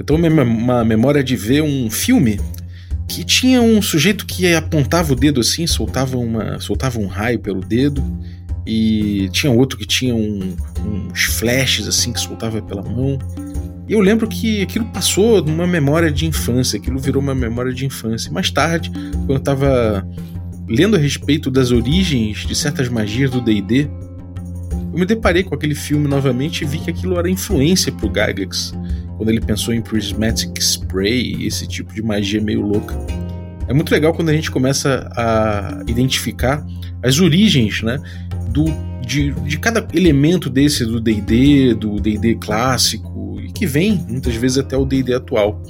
Eu tenho uma memória de ver um filme que tinha um sujeito que apontava o dedo assim, soltava, uma, soltava um raio pelo dedo, e tinha outro que tinha um, uns flashes assim que soltava pela mão. E eu lembro que aquilo passou numa memória de infância, aquilo virou uma memória de infância. Mais tarde, quando eu estava lendo a respeito das origens de certas magias do D&D, eu me deparei com aquele filme novamente e vi que aquilo era influência pro Gygax, quando ele pensou em Prismatic Spray, esse tipo de magia meio louca. É muito legal quando a gente começa a identificar as origens, né, do, de, de cada elemento desse do D&D, do D&D clássico, e que vem muitas vezes até o D&D atual.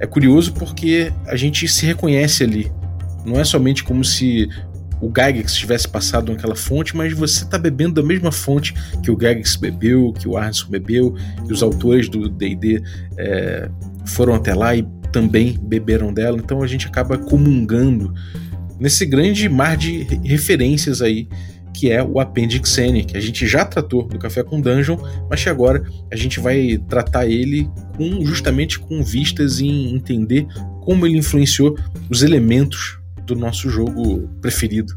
É curioso porque a gente se reconhece ali. Não é somente como se o Gygax tivesse passado naquela fonte, mas você está bebendo da mesma fonte que o Gygax bebeu, que o Arneson bebeu, e os autores do D&D é, foram até lá e também beberam dela, então a gente acaba comungando nesse grande mar de referências aí que é o Appendix N, que a gente já tratou no Café com Dungeon, mas que agora a gente vai tratar ele com, justamente com vistas em entender como ele influenciou os elementos do nosso jogo preferido.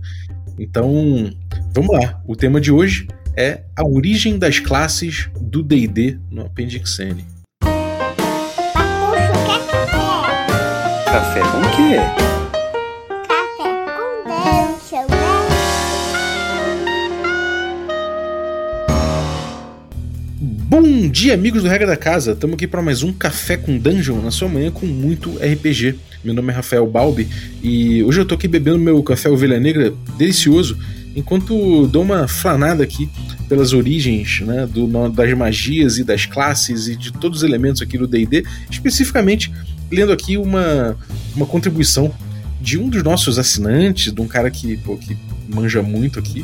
Então, vamos lá. O tema de hoje é a origem das classes do D&D no Appendix N. Café com quê? Bom dia, amigos do Regra da Casa. Estamos aqui para mais um Café com Dungeon na sua manhã com muito RPG. Meu nome é Rafael Balbi e hoje eu tô aqui bebendo meu café ovelha negra delicioso enquanto dou uma flanada aqui pelas origens né, do, das magias e das classes e de todos os elementos aqui do D&D, especificamente lendo aqui uma, uma contribuição de um dos nossos assinantes, de um cara que, pô, que manja muito aqui,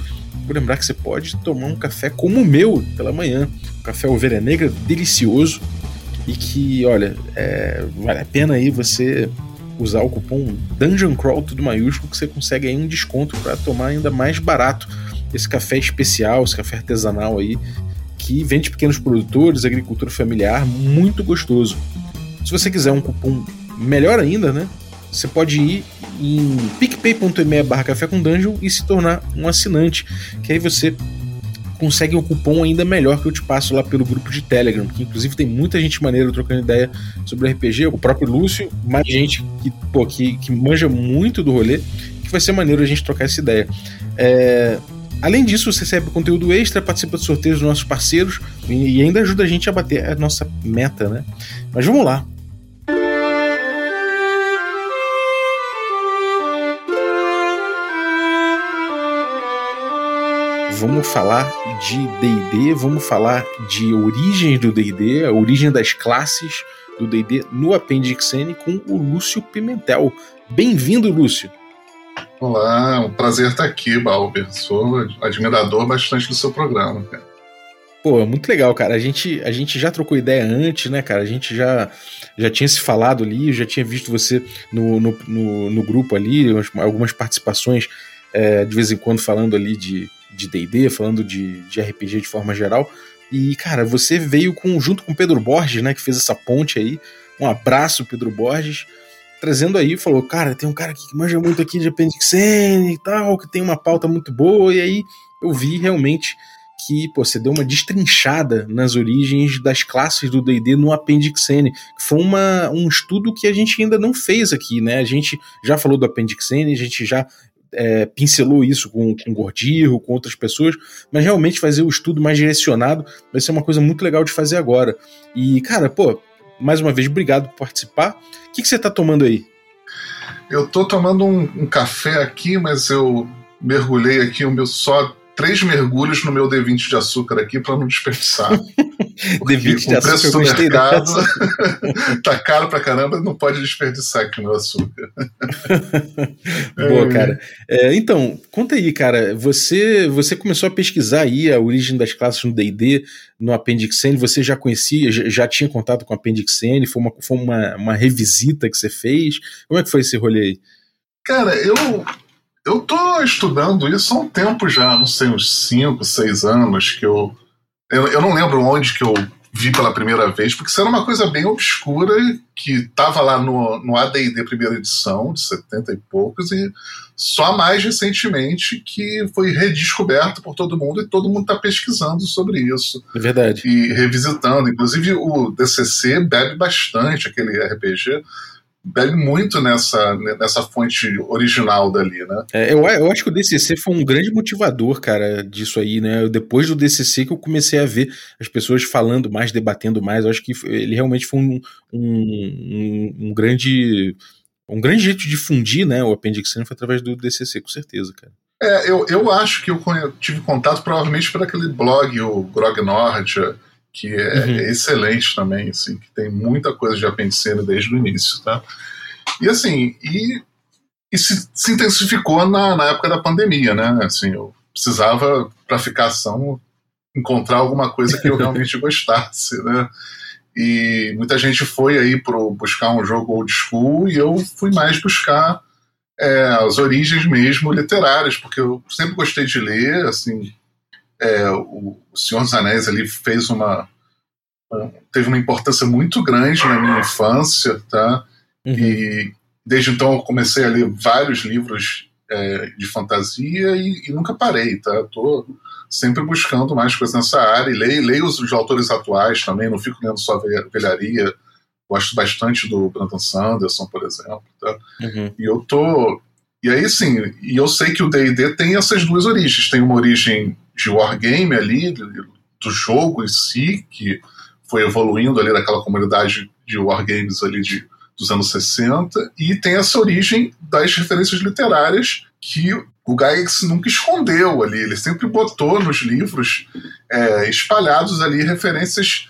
Vou lembrar que você pode tomar um café como o meu pela manhã. Café ovelha negra delicioso e que, olha, é, vale a pena aí você usar o cupom Dungeon Crawl tudo maiúsculo que você consegue aí um desconto para tomar ainda mais barato esse café especial, esse café artesanal aí que vem de pequenos produtores, agricultura familiar, muito gostoso. Se você quiser um cupom melhor ainda, né? Você pode ir em picpay.me barra café com dungeon e se tornar um assinante, que aí você consegue um cupom ainda melhor que eu te passo lá pelo grupo de Telegram, que inclusive tem muita gente maneira trocando ideia sobre RPG, o próprio Lúcio, mais gente que, pô, que, que manja muito do rolê, que vai ser maneiro a gente trocar essa ideia. É, Além disso, você recebe conteúdo extra, participa de sorteios dos nossos parceiros e ainda ajuda a gente a bater a nossa meta, né? Mas vamos lá. Vamos falar de D&D, vamos falar de origens do D&D, a origem das classes do D&D no Appendix N com o Lúcio Pimentel. Bem-vindo, Lúcio. Olá, é um prazer estar aqui, Balber. Sou admirador bastante do seu programa, cara. Pô, muito legal, cara. A gente, a gente já trocou ideia antes, né, cara? A gente já, já tinha se falado ali, já tinha visto você no, no, no, no grupo ali, algumas participações é, de vez em quando falando ali de de D&D, falando de, de RPG de forma geral. E, cara, você veio com junto com o Pedro Borges, né, que fez essa ponte aí. Um abraço, Pedro Borges, trazendo aí, falou, cara, tem um cara aqui que manja muito aqui de Appendix N e tal, que tem uma pauta muito boa, e aí eu vi realmente que pô, você deu uma destrinchada nas origens das classes do D&D no Appendix N, que foi uma, um estudo que a gente ainda não fez aqui, né? A gente já falou do Appendix N, a gente já é, pincelou isso com, com Gordirro, com outras pessoas, mas realmente fazer o estudo mais direcionado vai ser uma coisa muito legal de fazer agora. E, cara, pô, mais uma vez, obrigado por participar. O que, que você tá tomando aí? Eu tô tomando um, um café aqui, mas eu mergulhei aqui o meu só três mergulhos no meu D20 de açúcar aqui para não desperdiçar. D20 de o preço do mercado tá caro pra caramba, não pode desperdiçar aqui o meu açúcar. Boa, cara. É, então, conta aí, cara. Você, você começou a pesquisar aí a origem das classes no D&D, no Appendix N. Você já conhecia, já, já tinha contato com o Appendix N? Foi, uma, foi uma, uma revisita que você fez? Como é que foi esse rolê aí? Cara, eu eu tô estudando isso há um tempo já, não sei, uns 5, 6 anos que eu, eu. Eu não lembro onde que eu vi pela primeira vez, porque isso era uma coisa bem obscura que estava lá no, no AD&D primeira edição, de 70 e poucos, e só mais recentemente que foi redescoberto por todo mundo e todo mundo está pesquisando sobre isso. É verdade. E revisitando. Inclusive o DCC bebe bastante aquele RPG bebe muito nessa, nessa fonte original dali, né? É, eu, eu acho que o DCC foi um grande motivador, cara, disso aí, né? Depois do DCC que eu comecei a ver as pessoas falando mais, debatendo mais. Eu acho que ele realmente foi um, um, um grande um grande jeito de difundir, né, o Appendix foi através do DCC, com certeza, cara. É, eu, eu acho que eu tive contato provavelmente por aquele blog, o Grog que é, uhum. excelente também, assim, que tem muita coisa de apendicina desde o início, tá? E assim, e, e se, se, intensificou na, na época da pandemia, né? Assim, eu precisava, para ficar ação, encontrar alguma coisa que eu realmente gostasse, né? E muita gente foi aí para buscar um jogo old school e eu fui mais buscar é, as origens mesmo literárias, porque eu sempre gostei de ler, assim, é, o, Senhor dos Anéis ali fez uma, teve uma importância muito grande na minha infância, tá? Uhum. E desde então eu comecei a ler vários livros é, de fantasia e, e, nunca parei, tá? Tô sempre buscando mais coisas nessa área e leio, leio os, os autores atuais também, não fico lendo só velharia. Gosto bastante do Brandon Sanderson, por exemplo, tá? Uhum. E eu tô e aí sim, e eu sei que o D&D tem essas duas origens, tem uma origem de wargame ali, do jogo em si, que foi evoluindo ali daquela comunidade de wargames ali de, dos anos 60, e tem essa origem das referências literárias que o Gygax nunca escondeu ali, ele sempre botou nos livros é, espalhados ali referências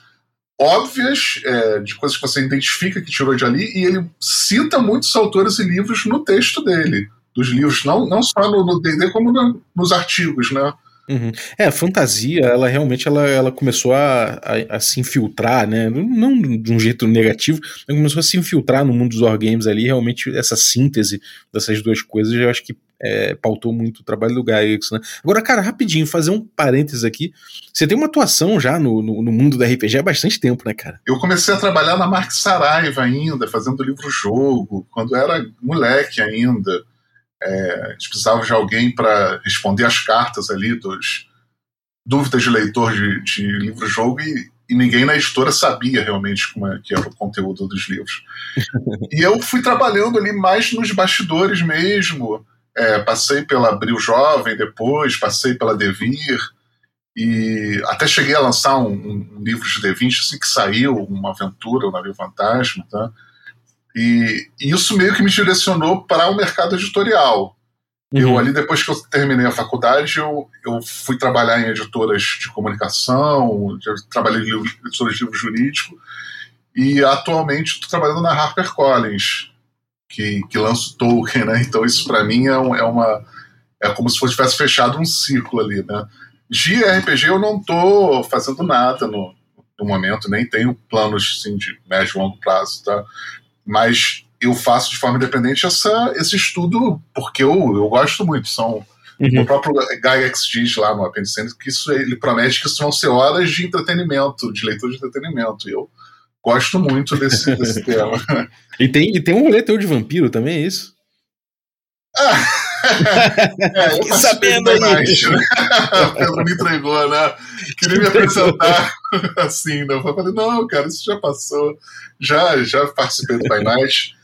óbvias é, de coisas que você identifica que tirou de ali, e ele cita muitos autores e livros no texto dele, dos livros, não, não só no D&D, como no, nos artigos, né? Uhum. É, a fantasia, ela realmente ela, ela começou a, a, a, se infiltrar, né? Não de um jeito negativo, mas começou a se infiltrar no mundo dos wargames ali. Realmente, essa síntese dessas duas coisas, eu acho que é, pautou muito o trabalho do Gygax, né? Agora, cara, rapidinho, fazer um parênteses aqui. Você tem uma atuação já no, no, no, mundo da RPG há bastante tempo, né, cara? Eu comecei a trabalhar na Mark Saraiva ainda, fazendo livro-jogo, quando era moleque ainda. É, a gente precisava de alguém para responder as cartas ali dos dúvidas de leitor de, de livro-jogo e, e, ninguém na editora sabia realmente como é que era o conteúdo dos livros. e eu fui trabalhando ali mais nos bastidores mesmo. É, passei pela Abril Jovem depois, passei pela Devir e até cheguei a lançar um, um livro de D20 assim que saiu, uma aventura, o Navio Fantasma, tá? E, e isso meio que me direcionou para o mercado editorial. Uhum. Eu ali, depois que eu terminei a faculdade, eu, eu fui trabalhar em editoras de comunicação, trabalhei em editoras de livro jurídico, e atualmente estou trabalhando na HarperCollins, que, que lança o Tolkien, né? Então isso para mim é, um, é, uma... é como se fosse tivesse fechado um ciclo ali, né? De RPG eu não estou fazendo nada no, no momento, nem tenho planos assim, de médio e longo prazo, tá? Mas eu faço de forma independente essa, esse estudo porque eu, eu gosto muito. São uhum. o próprio Gygax diz lá no Apendicênio que isso ele promete que isso vão ser horas de entretenimento, de leitura de entretenimento. E eu gosto muito desse, desse tema. E tem, e tem um rolê teu de vampiro também, é isso? Ah, é, eu sabendo aí. Né? O Pedro me entregou, né? Queria me apresentar assim, né? Eu falei, não, cara, isso já passou. Já, já participei do By Night.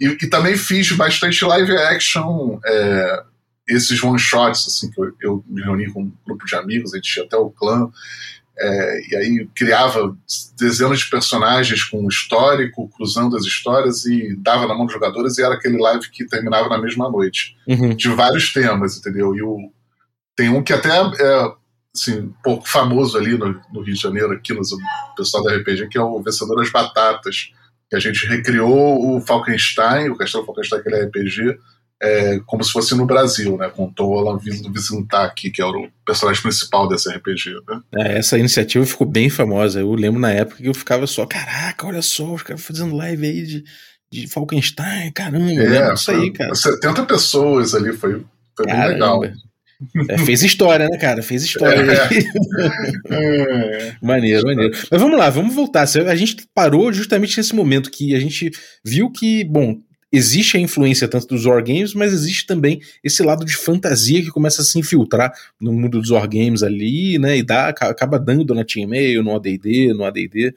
E, e também fiz bastante live action, é, esses one shots, assim, que eu, eu, me reuni com um grupo de amigos, a gente tinha até o clã. É, e aí criava dezenas de personagens com histórico, cruzando as histórias e dava na mão dos jogadores e era aquele live que terminava na mesma noite. Uhum. De vários temas, entendeu? E o, tem um que até é assim, um pouco famoso ali no, no Rio de Janeiro, aqui no pessoal da RPG, que é o Vencedor das Batatas, que a gente recriou o Falkenstein, o Castelo Falkenstein, aquele RPG, é, como se fosse no Brasil, né? Com o Tolan vindo visitar aqui, que era o personagem principal desse RPG. Né? É, essa iniciativa ficou bem famosa. Eu lembro na época que eu ficava só, caraca, olha só, os caras fazendo live aí de, de Falkenstein, caramba, é, isso aí, cara. 70 pessoas ali, foi, foi bem legal. É, fez história, né, cara? Fez história. É. maneiro, maneiro. Mas vamos lá, vamos voltar. A gente parou justamente nesse momento que a gente viu que, bom, existe a influência tanto dos wargames, mas existe também esse lado de fantasia que começa a se infiltrar no mundo dos wargames ali, né? E dá, acaba dando na Team Mail, no ADD, no ADD.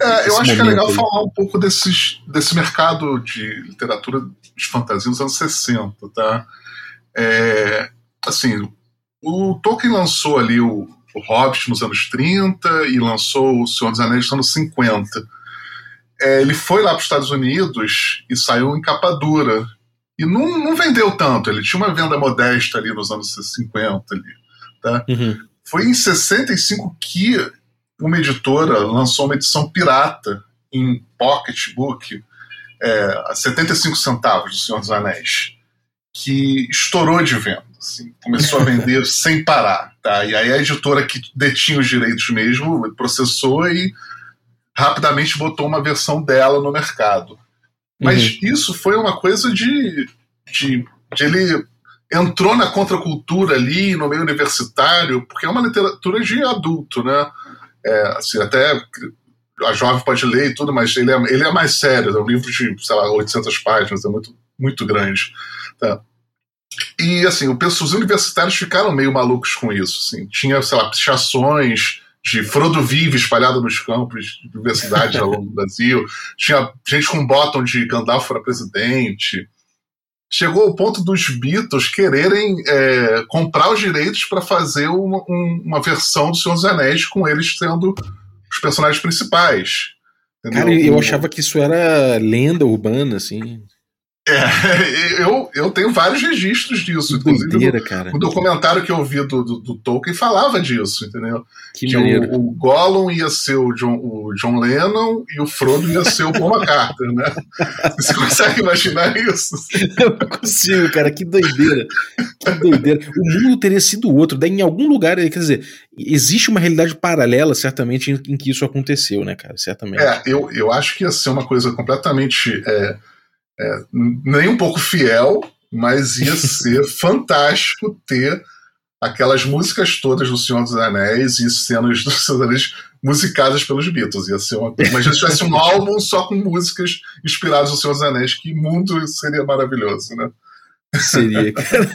É, eu acho que é legal aí. falar um pouco desses, desse mercado de literatura de fantasia nos anos 60, tá? É, assim, o Tolkien lançou ali o, o Hobbit nos anos 30 e lançou o Senhor dos Anéis nos anos 50. É, ele foi lá para os Estados Unidos e saiu em capa dura. E não, não vendeu tanto, ele tinha uma venda modesta ali nos anos 50. Ali, tá? Uhum. Foi em 65 que uma editora lançou uma edição pirata em pocketbook é, a 75 centavos do Senhor dos Anéis, que estourou de venda. Assim, começou a vender sem parar. Tá? E aí a editora que detinha os direitos mesmo processou e rapidamente botou uma versão dela no mercado. Mas uhum. isso foi uma coisa de, de, de, ele entrou na contracultura ali no meio universitário, porque é uma literatura de adulto, né? É, assim, até a jovem pode ler e tudo, mas ele é, ele é mais sério, é um livro de, sei lá, 800 páginas, é muito, muito grande. Tá? E, assim, os universitários ficaram meio malucos com isso, assim. Tinha, sei lá, pichações de Frodo Vive espalhado nos campos de universidade ao longo do Brasil. Tinha gente com bottom de Gandalf para presidente. Chegou ao ponto dos Beatles quererem é, comprar os direitos para fazer uma, um, uma versão do Senhor dos Anéis com eles sendo os personagens principais. Entendeu? Cara, eu achava que isso era lenda urbana, assim. É, eu, eu tenho vários registros disso. Inclusive, doideira, no, cara. o documentário que eu vi do, do, do, Tolkien falava disso, entendeu? Que, que o, o, Gollum ia ser o John, o John Lennon e o Frodo ia ser o Paul McCartney, né? Você consegue imaginar isso? Eu não consigo, cara. Que doideira. Que doideira. O mundo teria sido outro. Daí, em algum lugar, quer dizer, existe uma realidade paralela, certamente, em, em que isso aconteceu, né, cara? Certamente. É, eu, eu acho que ia ser uma coisa completamente. É, é, nem um pouco fiel, mas ia ser fantástico ter aquelas músicas todas do Senhor dos Anéis e cenas do Senhor dos Anéis musicadas pelos Beatles. Ia ser uma. Imagina se tivesse um álbum só com músicas inspiradas no Senhor dos Anéis, que mundo seria maravilhoso, né? Seria, cara.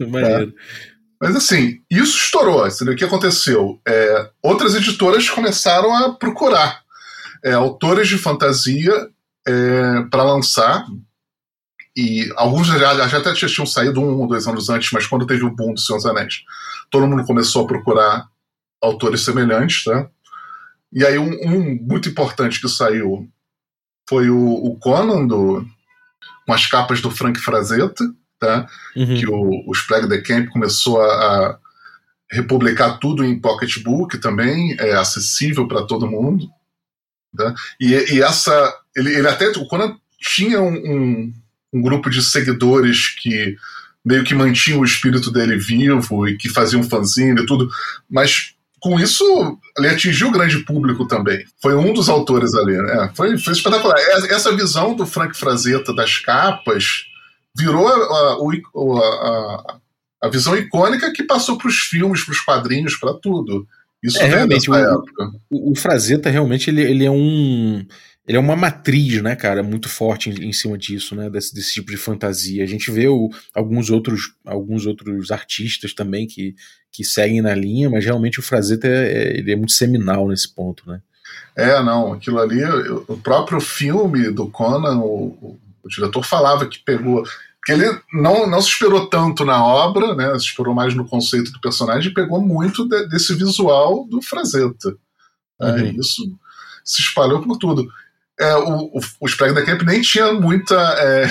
Maneiro. É. Mas assim, isso estourou. O que aconteceu? É, outras editoras começaram a procurar é, autores de fantasia é, para lançar e alguns já, já até tinham saído um ou dois anos antes, mas quando teve o boom do Senhor dos Anéis, todo mundo começou a procurar autores semelhantes, tá? E aí um, um muito importante que saiu foi o, o Conan, do, com as capas do Frank Frazetta, tá? Uhum. Que o, o Sprague the Camp começou a, a republicar tudo em pocketbook também, é acessível para todo mundo. Tá? E, e essa. Ele, ele até. O Conan tinha um, um um grupo de seguidores que meio que mantinham o espírito dele vivo e que faziam fanzine e tudo, mas com isso ele atingiu o grande público também. Foi um dos autores ali, né? Foi, foi espetacular. Essa visão do Frank Frazetta das capas virou a, a, a, a visão icônica que passou para os filmes, para os quadrinhos, para tudo. Isso é, realmente, o, época. O, o Frazetta realmente ele, ele é um ele é uma matriz, né, cara, muito forte em, em cima disso, né, desse, desse, tipo de fantasia. A gente vê o, alguns outros alguns outros artistas também que, que seguem na linha, mas realmente o Frazetta é, é, ele é muito seminal nesse ponto, né. É, não, aquilo ali, o próprio filme do Conan, o, o, diretor falava que pegou porque ele não, não se esperou tanto na obra, né? Se esperou mais no conceito do personagem e pegou muito de, desse visual do Frazetta. É, uhum. É, isso se espalhou por tudo é, o, o, o Sprague da Camp nem tinha muita. É,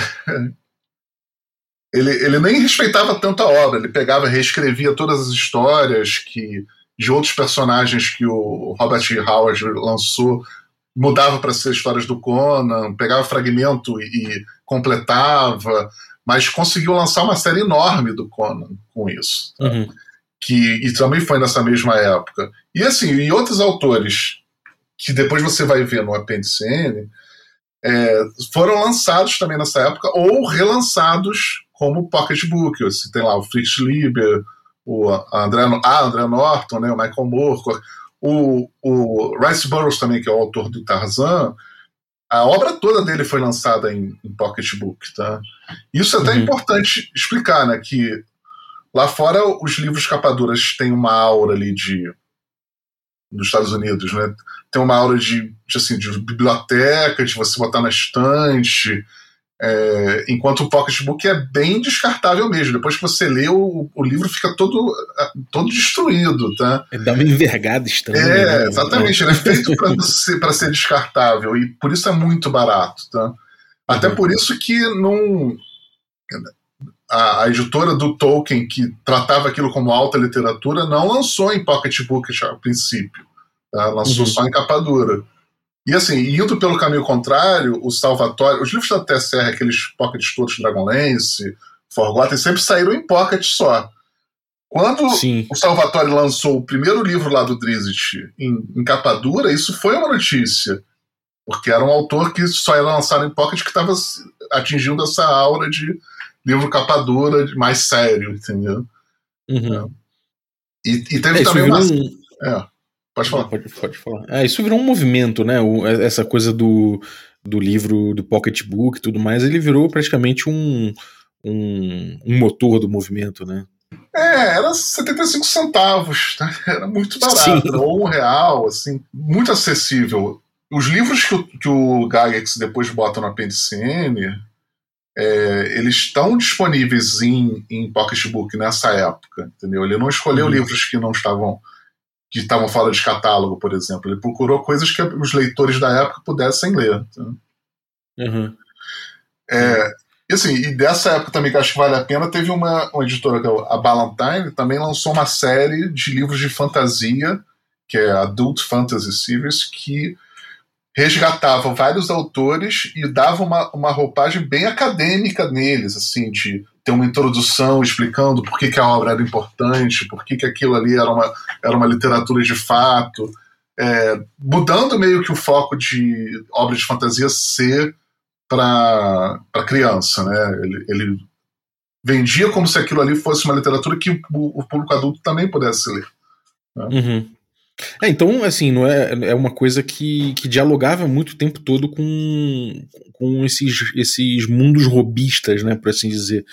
ele, ele nem respeitava tanto a obra, ele pegava e reescrevia todas as histórias que de outros personagens que o Robert E. Howard lançou, mudava para ser histórias do Conan, pegava fragmento e, e completava, mas conseguiu lançar uma série enorme do Conan com isso. Tá? Uhum. Que, e também foi nessa mesma época. E assim, e outros autores que depois você vai ver no apêndice N, é, foram lançados também nessa época ou relançados como pocketbook. Você tem lá o Fritz Lieber, o André, a André Norton, né, o Michael Moore, o, o Rice Burroughs também, que é o autor do Tarzan, a obra toda dele foi lançada em, em pocketbook, tá? Isso é até uhum. importante explicar, né, que lá fora os livros capaduras têm uma aura ali de nos Estados Unidos, né? Tem uma aura de, de assim, de biblioteca, de você botar na estante, é, enquanto o pocketbook é bem descartável mesmo. Depois que você lê, o, o livro fica todo, todo destruído, tá? Ele dá uma envergada estranha. É, né? exatamente. Ele é feito para ser, ser descartável e por isso é muito barato, tá? Até uhum. por isso que não... A, a, editora do Tolkien, que tratava aquilo como alta literatura, não lançou em pocketbook a princípio. Tá? Lançou uhum. só em capa dura. E assim, indo pelo caminho contrário, o Salvatore, os livros da TSR, aqueles pockets todos Dragonlance, Forgotten, sempre saíram em pocket só. Quando Sim. o Salvatore lançou o primeiro livro lá do Drizzt em, em capa dura, isso foi uma notícia. Porque era um autor que só ia lançar em pocket que estava atingindo essa aura de livro capa dura, mais sério, entendeu? Uhum. É. E, e, teve é, também uma. Um... É. Pode falar. Pode, pode falar. É, isso virou um movimento, né? O, é, essa coisa do, do livro, do pocketbook e tudo mais, ele virou praticamente um, um, um motor do movimento, né? É, era 75 centavos, né? era muito barato, ou um real, assim, muito acessível. Os livros que o, que o Gygax depois bota no apêndice N, é, eles estão disponíveis em, em pocketbook nessa época, entendeu? Ele não escolheu uhum. livros que não estavam que estavam fora de catálogo, por exemplo. Ele procurou coisas que os leitores da época pudessem ler. Uhum. É, e assim, e dessa época também que acho que vale a pena, teve uma, uma editora, que é a Ballantine, também lançou uma série de livros de fantasia, que é Adult Fantasy Series, que resgatava vários autores e dava uma, uma roupagem bem acadêmica neles, assim, de ter uma introdução explicando por que, que a obra era importante, por que, que aquilo ali era uma, era uma literatura de fato, é, mudando meio que o foco de obra de fantasia ser para criança, né? Ele, ele, vendia como se aquilo ali fosse uma literatura que o, o público adulto também pudesse ler. Né? Uhum. É, então, assim, não é, é uma coisa que, que dialogava muito o tempo todo com, com esses, esses mundos robistas, né, por assim dizer.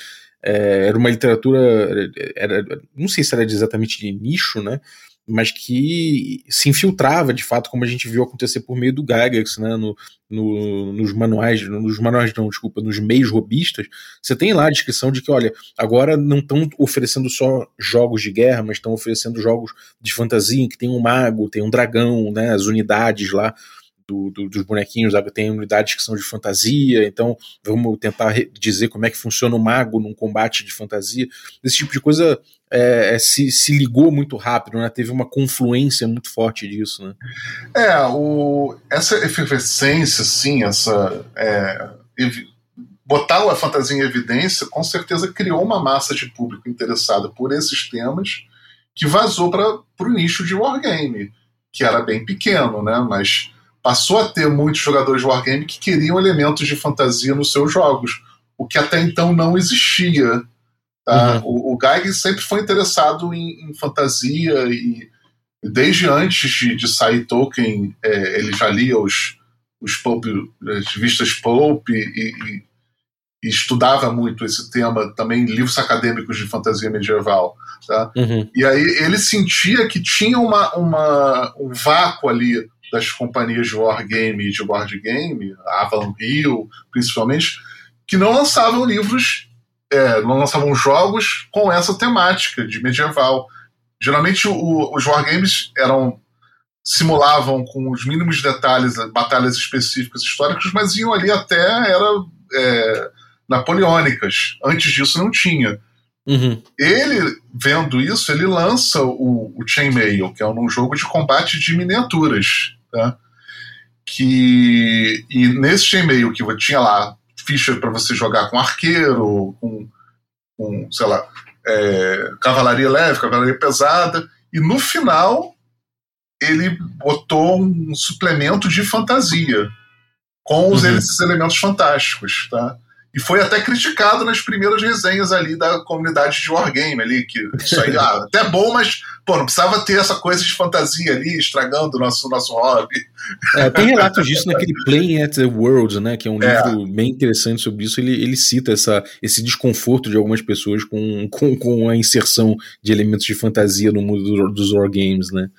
É, era uma literatura, era, não sei se era exatamente de nicho, né, mas que se infiltrava de fato, como a gente viu acontecer por meio do Gygax, né, no, no, nos manuais, nos manuais não, desculpa, nos meios robistas, você tem lá a descrição de que, olha, agora não estão oferecendo só jogos de guerra, mas estão oferecendo jogos de fantasia, que tem um mago, tem um dragão, né, as unidades lá do, do, dos bonequinhos, tem unidades que são de fantasia, então vamos tentar dizer como é que funciona o mago num combate de fantasia. Esse tipo de coisa é, é, se, se ligou muito rápido, né? teve uma confluência muito forte disso. Né? É, o, essa efervescência, sim, essa. É, botar a fantasia em evidência, com certeza criou uma massa de público interessada por esses temas que vazou para o nicho de wargame, que era bem pequeno, né? Mas passou a ter muitos jogadores de wargame que queriam elementos de fantasia nos seus jogos, o que até então não existia. Tá? Uhum. O, o Gygax sempre foi interessado em, em fantasia e desde antes de, de sair Tolkien, é, ele já lia os, os pulp, as revistas Pulp e, e, e, estudava muito esse tema, também livros acadêmicos de fantasia medieval. Tá? Uhum. E aí ele sentia que tinha uma, uma, um vácuo ali das companhias de wargame e de board game, Avalon Hill, principalmente, que não lançavam livros, é, não lançavam jogos com essa temática de medieval. Geralmente o, os wargames eram simulavam com os mínimos detalhes batalhas específicas históricas, mas iam ali até era é, napoleônicas. Antes disso não tinha. Uhum. Ele, vendo isso, ele lança o, o Chainmail, que é um jogo de combate de miniaturas. Tá? Que, e nesse e-mail que tinha lá ficha para você jogar com arqueiro, com, com sei lá, é, cavalaria leve, cavalaria pesada, e no final ele botou um suplemento de fantasia com os, uhum. esses elementos fantásticos, tá? E foi até criticado nas primeiras resenhas ali da comunidade de Wargame ali, que isso aí, ah, até bom, mas, pô, não precisava ter essa coisa de fantasia ali, estragando o nosso, nosso hobby. É, tem relatos disso naquele Playing at the World, né, que é um é. livro bem interessante sobre isso, ele, ele cita essa, esse desconforto de algumas pessoas com, com, com a inserção de elementos de fantasia no mundo do, dos Wargames, né.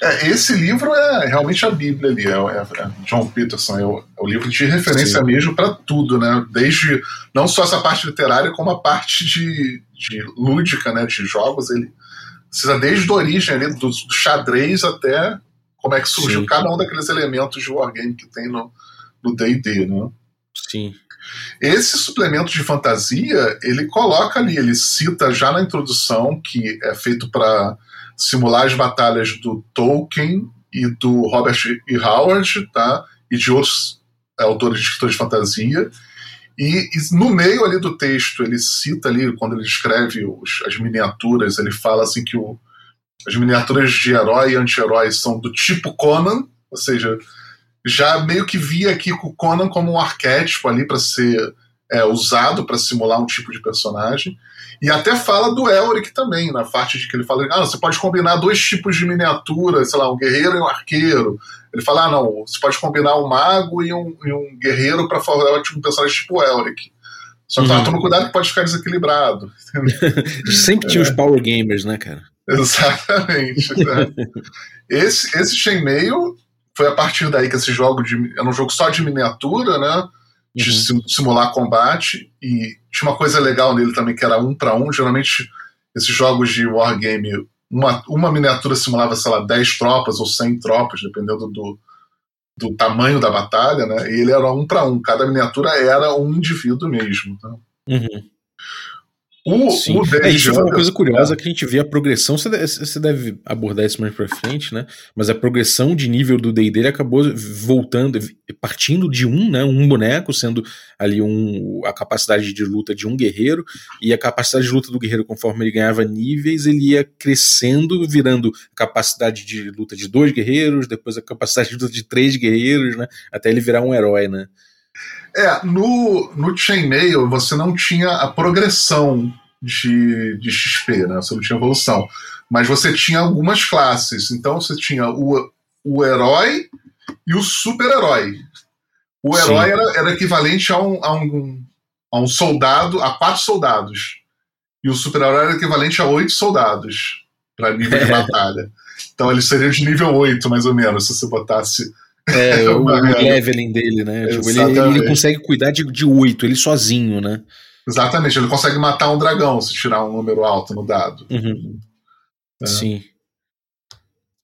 É, esse livro é realmente a Bíblia ali, é, é, é John Peterson, é o, é o, livro de referência Sim. mesmo para tudo, né? Desde não só essa parte literária, como a parte de, de lúdica, né? De jogos, ele precisa desde a origem ali, do, do xadrez até como é que surgiu Sim. cada um daqueles elementos de wargame que tem no D&D, né? Sim. Esse suplemento de fantasia, ele coloca ali, ele cita já na introdução que é feito para simular as batalhas do Tolkien e do Robert E. Howard, tá? E de outros é, autores de escritores de fantasia. E, e, no meio ali do texto, ele cita ali, quando ele escreve os, as miniaturas, ele fala assim que o, as miniaturas de herói e anti-herói são do tipo Conan, ou seja, já meio que via aqui o Conan como um arquétipo ali para ser é, usado para simular um tipo de personagem. E até fala do Elric também, na parte de que ele fala: ah, você pode combinar dois tipos de miniatura, sei lá, um guerreiro e um arqueiro. Ele fala: ah, não, você pode combinar um mago e um, e um guerreiro para formar um personagem tipo Elric. Só que uhum. toma cuidado que pode ficar desequilibrado. Sempre tinha é. os Power Gamers, né, cara? Exatamente. né? esse, esse Chainmail foi a partir daí que esse jogo de, era um jogo só de miniatura, né? De uhum. simular combate. E tinha uma coisa legal nele também, que era um para um. Geralmente, esses jogos de wargame, uma, uma miniatura simulava, sei lá, 10 tropas ou 100 tropas, dependendo do, do tamanho da batalha, né? E ele era um para um. Cada miniatura era um indivíduo mesmo. Tá? Uhum. O, Sim. O é, isso foi uma coisa curiosa que a gente vê a progressão. Você deve, você deve abordar isso mais pra frente, né? Mas a progressão de nível do DD acabou voltando, partindo de um, né? Um boneco, sendo ali um, a capacidade de luta de um guerreiro, e a capacidade de luta do guerreiro, conforme ele ganhava níveis, ele ia crescendo, virando capacidade de luta de dois guerreiros, depois a capacidade de luta de três guerreiros, né? Até ele virar um herói, né? É, no, no Chainmail você não tinha a progressão de, de XP, né? Você não tinha evolução. Mas você tinha algumas classes. Então você tinha o, o herói e o super-herói. O herói era, era, equivalente a um, a, um, a um soldado, a quatro soldados. E o super-herói era equivalente a oito soldados para nível de batalha. Então ele seria de nível 8, mais ou menos, se você botasse é, o, o leveling dele, né? Tipo, ele, ele, consegue cuidar de, de 8, ele sozinho, né? Exatamente, ele consegue matar um dragão se tirar um número alto no dado. Uhum. É. Sim.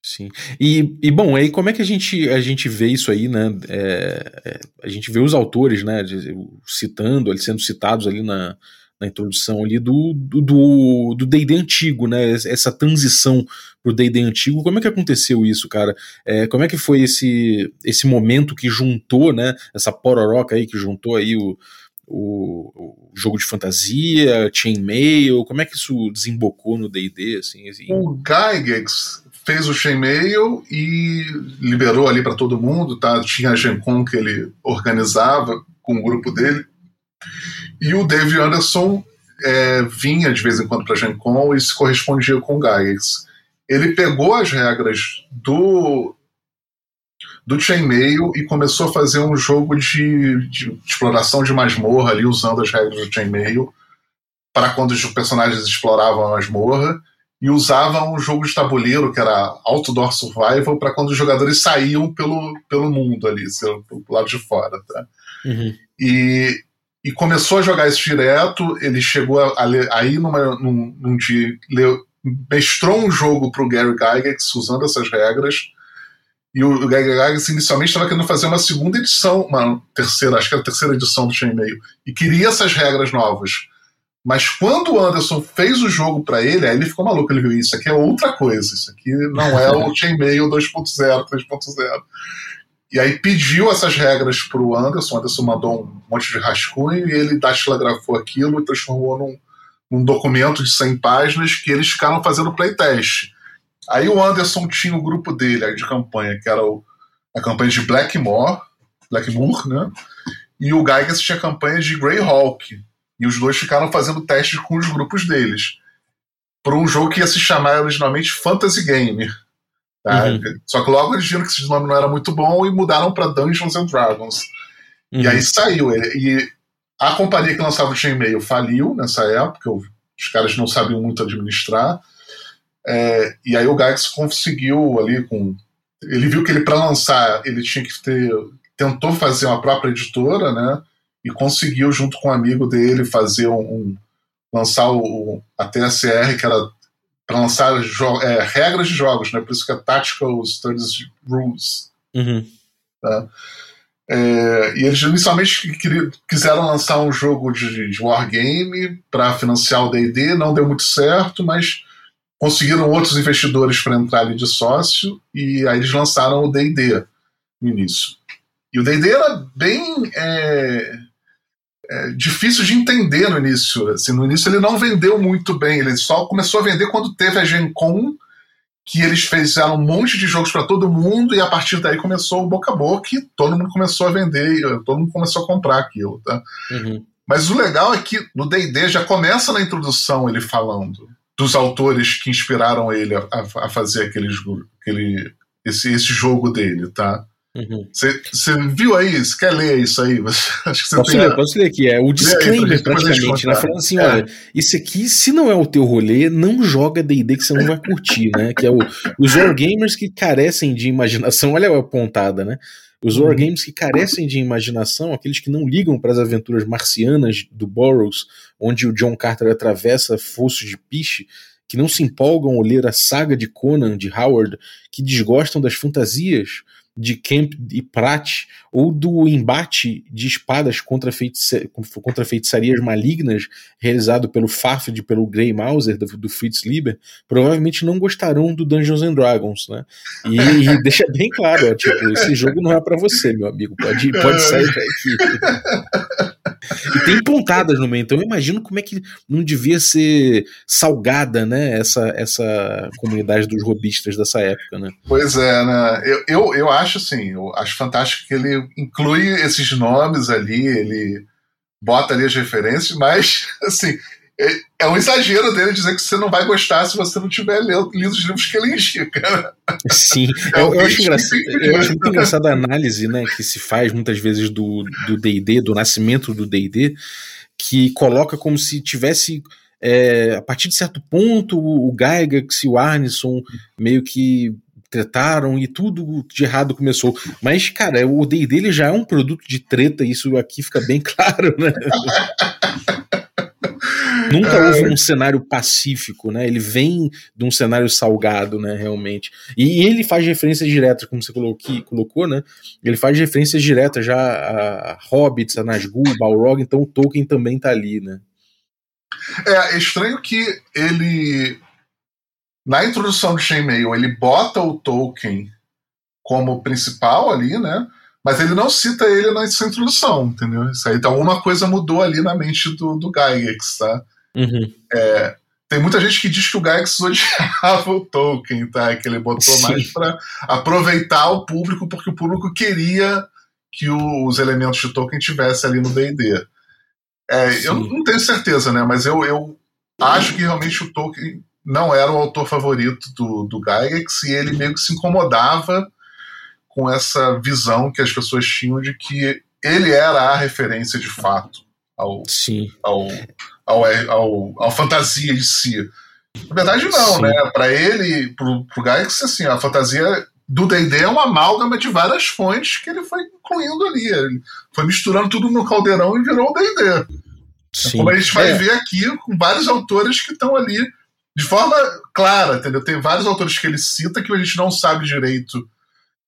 Sim. E, e, bom, aí como é que a gente, a gente vê isso aí, né? É, é, a gente vê os autores, né? Citando, sendo citados ali na, na introdução ali do do do D&D antigo, né? Essa transição pro D&D antigo. Como é que aconteceu isso, cara? É, como é que foi esse esse momento que juntou, né? Essa pororoca aí que juntou aí o, o, o jogo de fantasia, chainmail, como é que isso desembocou no D&D, assim, assim? O Gygax fez o chainmail e liberou ali para todo mundo, tá? Tinha a Gen Con que ele organizava com o grupo dele. E o Dave Anderson é, vinha de vez em quando para a Gen Con e se correspondia com o Gygax. Ele pegou as regras do do Chainmail e começou a fazer um jogo de, de exploração de masmorra ali, usando as regras do Chainmail para quando os personagens exploravam a masmorra e usava um jogo de tabuleiro que era Outdoor Survival para quando os jogadores saíam pelo, pelo mundo ali, pelo lado de fora. Tá? Uhum. E e começou a jogar isso direto. Ele chegou a, ler, aí numa, num, num dia, leu, mestrou um jogo para o Gary Gygax usando essas regras. E o, o Gary Gygax inicialmente estava querendo fazer uma segunda edição, uma terceira, acho que era a terceira edição do Chainmail, e queria essas regras novas. Mas quando o Anderson fez o jogo para ele, aí ele ficou maluco. Ele viu isso aqui é outra coisa. Isso aqui não é o Chainmail 2.0, 3.0. E aí pediu essas regras para o Anderson. O Anderson mandou um monte de rascunho e ele datilografou aquilo e transformou num, num documento de 100 páginas que eles ficaram fazendo playtest. Aí o Anderson tinha o grupo dele de campanha, que era o, a campanha de Blackmore, Blackmoor, né? e o Gygax tinha campanha de Greyhawk. E os dois ficaram fazendo testes com os grupos deles. Para um jogo que ia se chamar originalmente Fantasy Game. Tá? Uhum. Só que logo eles viram que esse nome não era muito bom e mudaram para Dungeons and Dragons. Uhum. E aí saiu. E a companhia que lançava o Chainmail faliu nessa época, os caras não sabiam muito administrar. É, e aí o Gygax conseguiu ali com. Ele viu que ele, para lançar, ele tinha que ter. Tentou fazer uma própria editora, né? E conseguiu, junto com um amigo dele, fazer um. um lançar o, a TSR, que era para lançar é, regras de jogos, né? Por isso que é Tactical Studies Rules. Uhum. Tá? É, e eles inicialmente queriam, quiseram lançar um jogo de, de wargame para financiar o D&D, não deu muito certo, mas conseguiram outros investidores para entrar ali de sócio e aí eles lançaram o D&D no início. E o D&D era bem é, é, difícil de entender no início. Assim, no início ele não vendeu muito bem, ele só começou a vender quando teve a Gen Con, que eles fizeram um monte de jogos para todo mundo e a partir daí começou o boca a boca e todo mundo começou a vender, todo mundo começou a comprar aquilo, tá? Uhum. Mas o legal é que no D&D já começa na introdução ele falando dos autores que inspiraram ele a, a fazer aquele, aquele esse, esse jogo dele, tá? Você uhum. viu aí? Você quer ler isso aí? Acho que você posso, tem ler, a... posso ler aqui. É o disclaimer, aí, praticamente, né? Falando assim: é. olha, isso aqui, se não é o teu rolê, não joga DD que você não vai curtir, né? Que é o, os wargamers que carecem de imaginação. Olha a pontada, né? Os uhum. wargames que carecem de imaginação, aqueles que não ligam para as aventuras marcianas do Burroughs, onde o John Carter atravessa fossos de piche, que não se empolgam ao ler a saga de Conan de Howard, que desgostam das fantasias de Kemp e Pratt, ou do embate de espadas contra, feitiça contra feitiçarias malignas realizado pelo Fafd e pelo Grey Mauser, do, do, Fritz Lieber, provavelmente não gostarão do Dungeons and Dragons, né? E, e deixa bem claro, ó, tipo, esse jogo não é para você, meu amigo, pode, pode sair daqui. E tem pontadas no meio, então eu imagino como é que não devia ser salgada, né, essa, essa comunidade dos robistas dessa época, né? Pois é, né? Eu, eu, eu acho assim, eu acho fantástico que ele inclui esses nomes ali, ele bota ali as referências, mas assim, é, é um exagero dele dizer que você não vai gostar se você não tiver lido, os livros que ele indica. Sim, é eu, eu, acho engraçado, eu acho muito engraçada a análise né, que se faz muitas vezes do DD, do, do nascimento do DD, que coloca como se tivesse. É, a partir de certo ponto, o Gygax e o Arneson meio que tretaram e tudo de errado começou. Mas, cara, o D&D já é um produto de treta, isso aqui fica bem claro, né? Nunca é. houve um cenário pacífico, né? Ele vem de um cenário salgado, né? Realmente. E, e ele faz referências diretas, como você colocou, colocou, né? Ele faz referências diretas já a Hobbits, a Nazgûl, Balrog, então o Tolkien também tá ali, né? É, é estranho que ele na introdução do Chainmail ele bota o Tolkien como principal ali, né? Mas ele não cita ele nessa introdução, entendeu? Isso aí, então alguma coisa mudou ali na mente do, do Gygax, tá? Uhum. É, tem muita gente que diz que o Gygax odiava o Tolkien, tá? Que ele botou Sim. mais para aproveitar o público, porque o público queria que os elementos de Tolkien tivessem ali no D&D. É, eu não tenho certeza, né? Mas eu, eu acho que realmente o Tolkien não era o autor favorito do, do Gygax e ele meio que se incomodava com essa visão que as pessoas tinham de que ele era a referência de fato ao, Sim. ao, ao, ao, ao fantasia em si. Na verdade, não, Sim. né? Para ele, pro, pro Gygax, assim, a fantasia do D&D é uma amálgama de várias fontes que ele foi incluindo ali. Ele foi misturando tudo no caldeirão e virou o D&D. Como a gente vai é. ver aqui com vários autores que estão ali de forma clara, entendeu? Tem vários autores que ele cita que a gente não sabe direito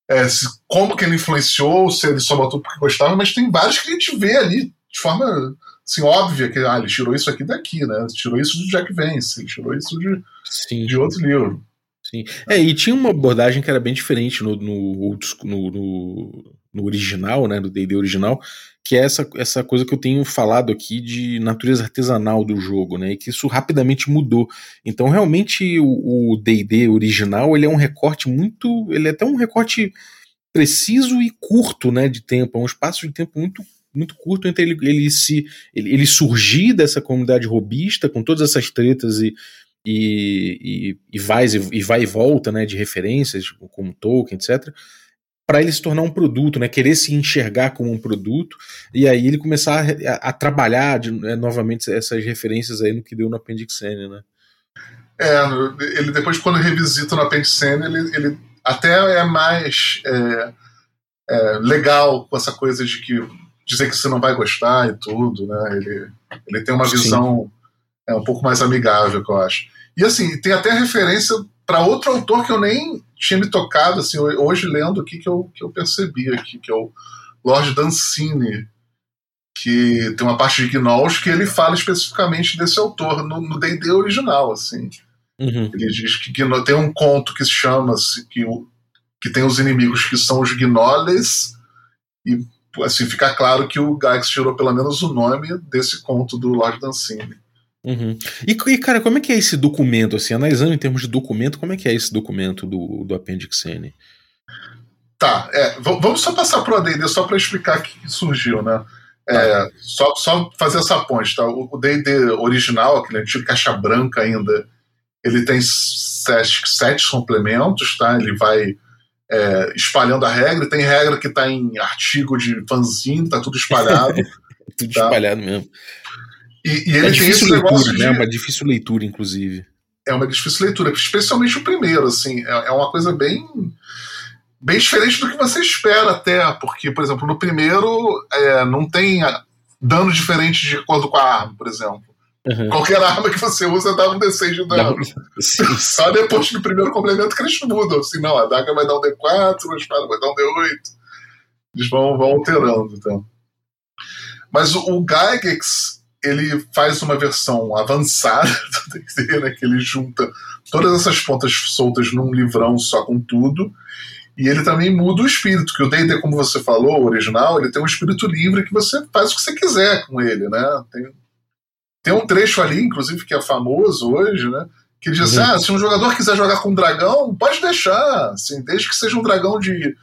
é, se, como que ele influenciou, se ele só botou porque gostava, mas tem vários que a gente vê ali de forma assim, óbvia que ah, ele tirou isso aqui daqui, né? Tirou isso do Jack Vance, ele tirou isso de, Sim. de outro livro. Sim. É, e tinha uma abordagem que era bem diferente no, no, no, no, no original, né? Do D&D original, que é essa, essa coisa que eu tenho falado aqui de natureza artesanal do jogo, né? E que isso rapidamente mudou. Então, realmente, o D&D original, ele é um recorte muito... Ele é até um recorte preciso e curto, né, de tempo. É um espaço de tempo muito muito curto entre ele, ele se ele, ele surgir dessa comunidade robista com todas essas tretas e e, e, e, vai, e vai e volta né, de referências, como Tolkien, etc., para ele se tornar um produto, né, querer se enxergar como um produto, e aí ele começar a, a trabalhar de, é, novamente essas referências aí no que deu no Appendix N, né? É, ele depois quando revisita no Appendix N, ele, ele até é mais é, é, legal com essa coisa de que dizer que você não vai gostar e tudo, né? Ele, ele tem uma visão é um pouco mais amigável, que eu acho. E assim, tem até referência para outro autor que eu nem tinha me tocado, assim, hoje lendo aqui que eu, que eu percebi aqui, que é o Lord Dancini, que tem uma parte de Gnolls que ele fala especificamente desse autor no D&D original, assim. Uhum. Ele diz que tem um conto que se chama que, que tem os inimigos que são os Gnoles e assim fica claro que o Gygax tirou pelo menos o nome desse conto do Lord Dancini. Uhum. E, e, cara, como é que é esse documento, assim, analisando em termos de documento, como é que é esse documento do, do Appendix N? Tá, é, vamos só passar pro AD&D só para explicar o que surgiu, né? É, só, só fazer essa ponte, tá? O D&D original, aquele antigo caixa branca ainda, ele tem sete, sete complementos, tá? Ele vai é, espalhando a regra, tem regra que tá em artigo de fanzine, tá tudo espalhado. tudo tá? espalhado mesmo. E, e ele é tem esse leitura, negócio né? É uma difícil leitura, inclusive. É uma difícil leitura, especialmente o primeiro, assim, é, é uma coisa bem bem diferente do que você espera até, porque, por exemplo, no primeiro é, não tem dano diferente de acordo com a arma, por exemplo. Uhum. Qualquer arma que você usa dá um D6 de dano. Só depois do primeiro complemento que eles mudam. Assim, não, a daga vai dar um D4, a espada vai dar um D8. Eles vão, vão alterando, então. Mas o, o Gygax, ele faz uma versão avançada do D&D, né, que ele junta todas essas pontas soltas num livrão só com tudo, e ele também muda o espírito, que o D&D, como você falou, o original, ele tem um espírito livre que você faz o que você quiser com ele, né? Tem, tem um trecho ali, inclusive, que é famoso hoje, né? Que diz assim, uhum. ah, se um jogador quiser jogar com um dragão, pode deixar, assim, desde que seja um dragão de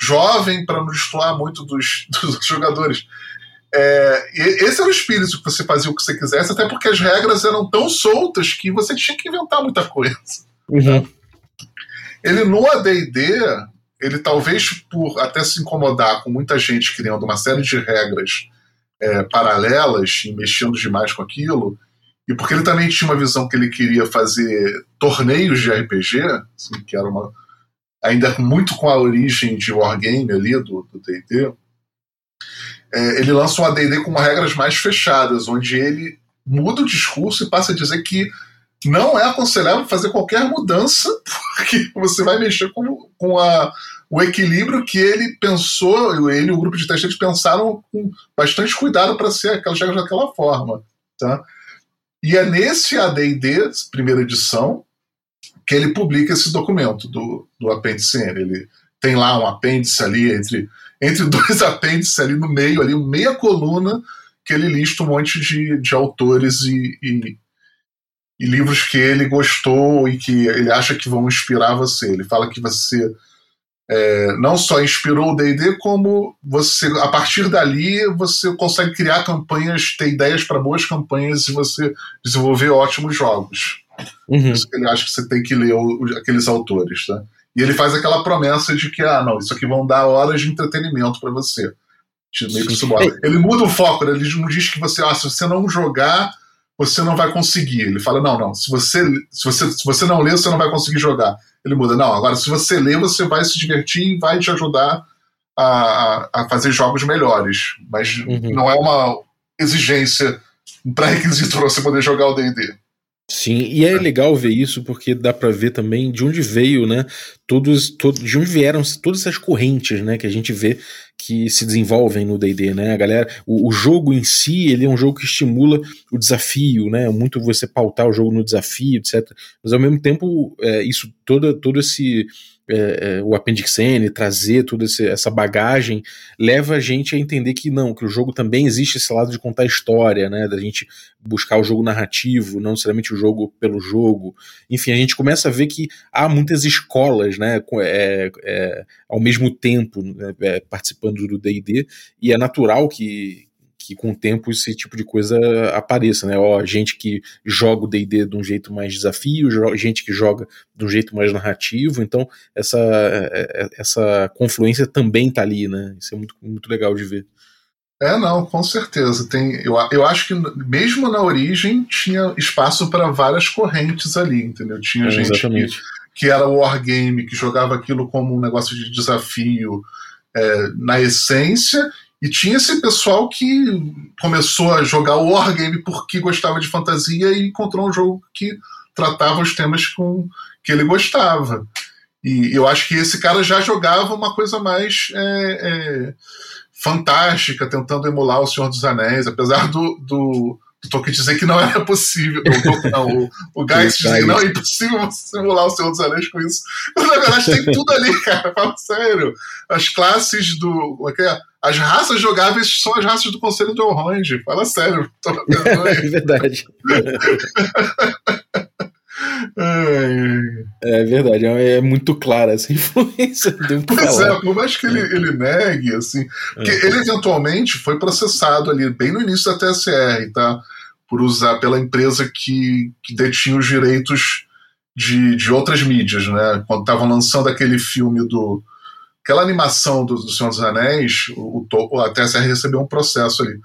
jovem, para não destoar muito dos, dos jogadores. É, esse era o espírito que você fazia o que você quisesse, até porque as regras eram tão soltas que você tinha que inventar muita coisa. Uhum. Ele no AD&D, ele talvez por até se incomodar com muita gente criando uma série de regras é, paralelas e mexendo demais com aquilo, e porque ele também tinha uma visão que ele queria fazer torneios de RPG, assim, que era uma ainda muito com a origem de wargame ali do D&D, é, ele lança um AD&D com regras mais fechadas, onde ele muda o discurso e passa a dizer que não é aconselhável fazer qualquer mudança, porque você vai mexer com, com a, o equilíbrio que ele pensou, ele e o grupo de testes pensaram com bastante cuidado para ser regras daquela forma. Tá? E é nesse AD&D, primeira edição, que ele publica esse documento do, do apêndice N. Ele tem lá um apêndice ali entre entre dois apêndices ali no meio, ali, meia coluna, que ele lista um monte de, de autores e, e, e, livros que ele gostou e que ele acha que vão inspirar você. Ele fala que você é, não só inspirou o D&D, como você, a partir dali, você consegue criar campanhas, ter ideias para boas campanhas e você desenvolver ótimos jogos. Uhum. Isso que ele acha que você tem que ler o, aqueles autores, tá? E ele faz aquela promessa de que, ah, não, isso aqui vão dar horas de entretenimento para você. Meio que ele muda o foco, né? ele não diz que você, ah, se você não jogar, você não vai conseguir. Ele fala, não, não, se você, se você, se você não ler, você não vai conseguir jogar. Ele muda, não, agora se você ler, você vai se divertir e vai te ajudar a, a fazer jogos melhores. Mas uhum. não é uma exigência, um pré-requisito para você poder jogar o D&D. Sim, e é legal ver isso porque dá para ver também de onde veio, né? Todos, todos, de onde vieram todas essas correntes, né? Que a gente vê que se desenvolvem no D&D, né? A galera, o, o, jogo em si, ele é um jogo que estimula o desafio, né? Muito você pautar o jogo no desafio, etc. Mas ao mesmo tempo, é, isso todo, todo esse é, é, o Appendix N, trazer toda essa bagagem, leva a gente a entender que não, que o jogo também existe esse lado de contar história, né? Da gente buscar o jogo narrativo, não necessariamente o jogo pelo jogo. Enfim, a gente começa a ver que há muitas escolas, né? É, é, ao mesmo tempo né, é, participando do DD, e é natural que, que com o tempo esse tipo de coisa apareça, né? Ó, gente que joga o D&D de um jeito mais desafio, gente que joga de um jeito mais narrativo, então essa, é, é, essa confluência também tá ali, né? Isso é muito, muito legal de ver. É, não, com certeza. Tem, eu, eu acho que mesmo na origem tinha espaço para várias correntes ali, entendeu? Tinha é, gente que, que, era wargame, que jogava aquilo como um negócio de desafio é, na essência, e tinha esse pessoal que começou a jogar o Wargame porque gostava de fantasia e encontrou um jogo que tratava os temas com que ele gostava. E eu acho que esse cara já jogava uma coisa mais é, é, fantástica, tentando emular o Senhor dos Anéis, apesar do, do, do Tolkien dizer que não era possível. Não, não, o, o Geist dizer que não é impossível simular o Senhor dos Anéis com isso. Mas na verdade tem tudo ali, cara. Fala sério. As classes do. É, é? As raças jogáveis são as raças do Conselho de Orange. Fala sério. é verdade. é verdade, é, é muito clara essa influência. Pois é, por mais que ele, ele negue, assim, porque é. ele eventualmente foi processado ali, bem no início da TSR, tá? Por usar pela empresa que, que detinha os direitos de, de outras mídias, né? Quando estavam lançando aquele filme do, aquela animação do, do Senhor dos Anéis, o, o, a TSR recebeu um processo ali.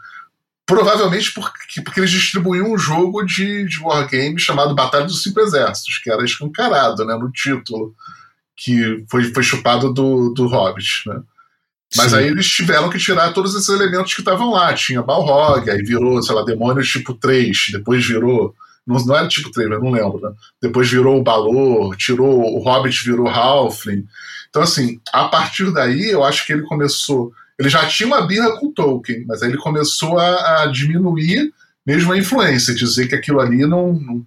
Provavelmente porque, porque eles distribuíam um jogo de, de wargame chamado Batalha dos Cinco Exércitos, que era escancarado né, no título, que foi, foi chupado do, do Hobbit. Né? Mas Sim. aí eles tiveram que tirar todos esses elementos que estavam lá. Tinha Balrog, aí virou, sei lá, Demônios tipo 3, depois virou. Não, não era tipo 3, eu não lembro, né? Depois virou o Balor, tirou. O Hobbit virou Halfling. Então, assim, a partir daí, eu acho que ele começou. Ele já tinha uma birra com Tolkien, mas aí ele começou a, a diminuir mesmo a influência, dizer que aquilo ali não, não,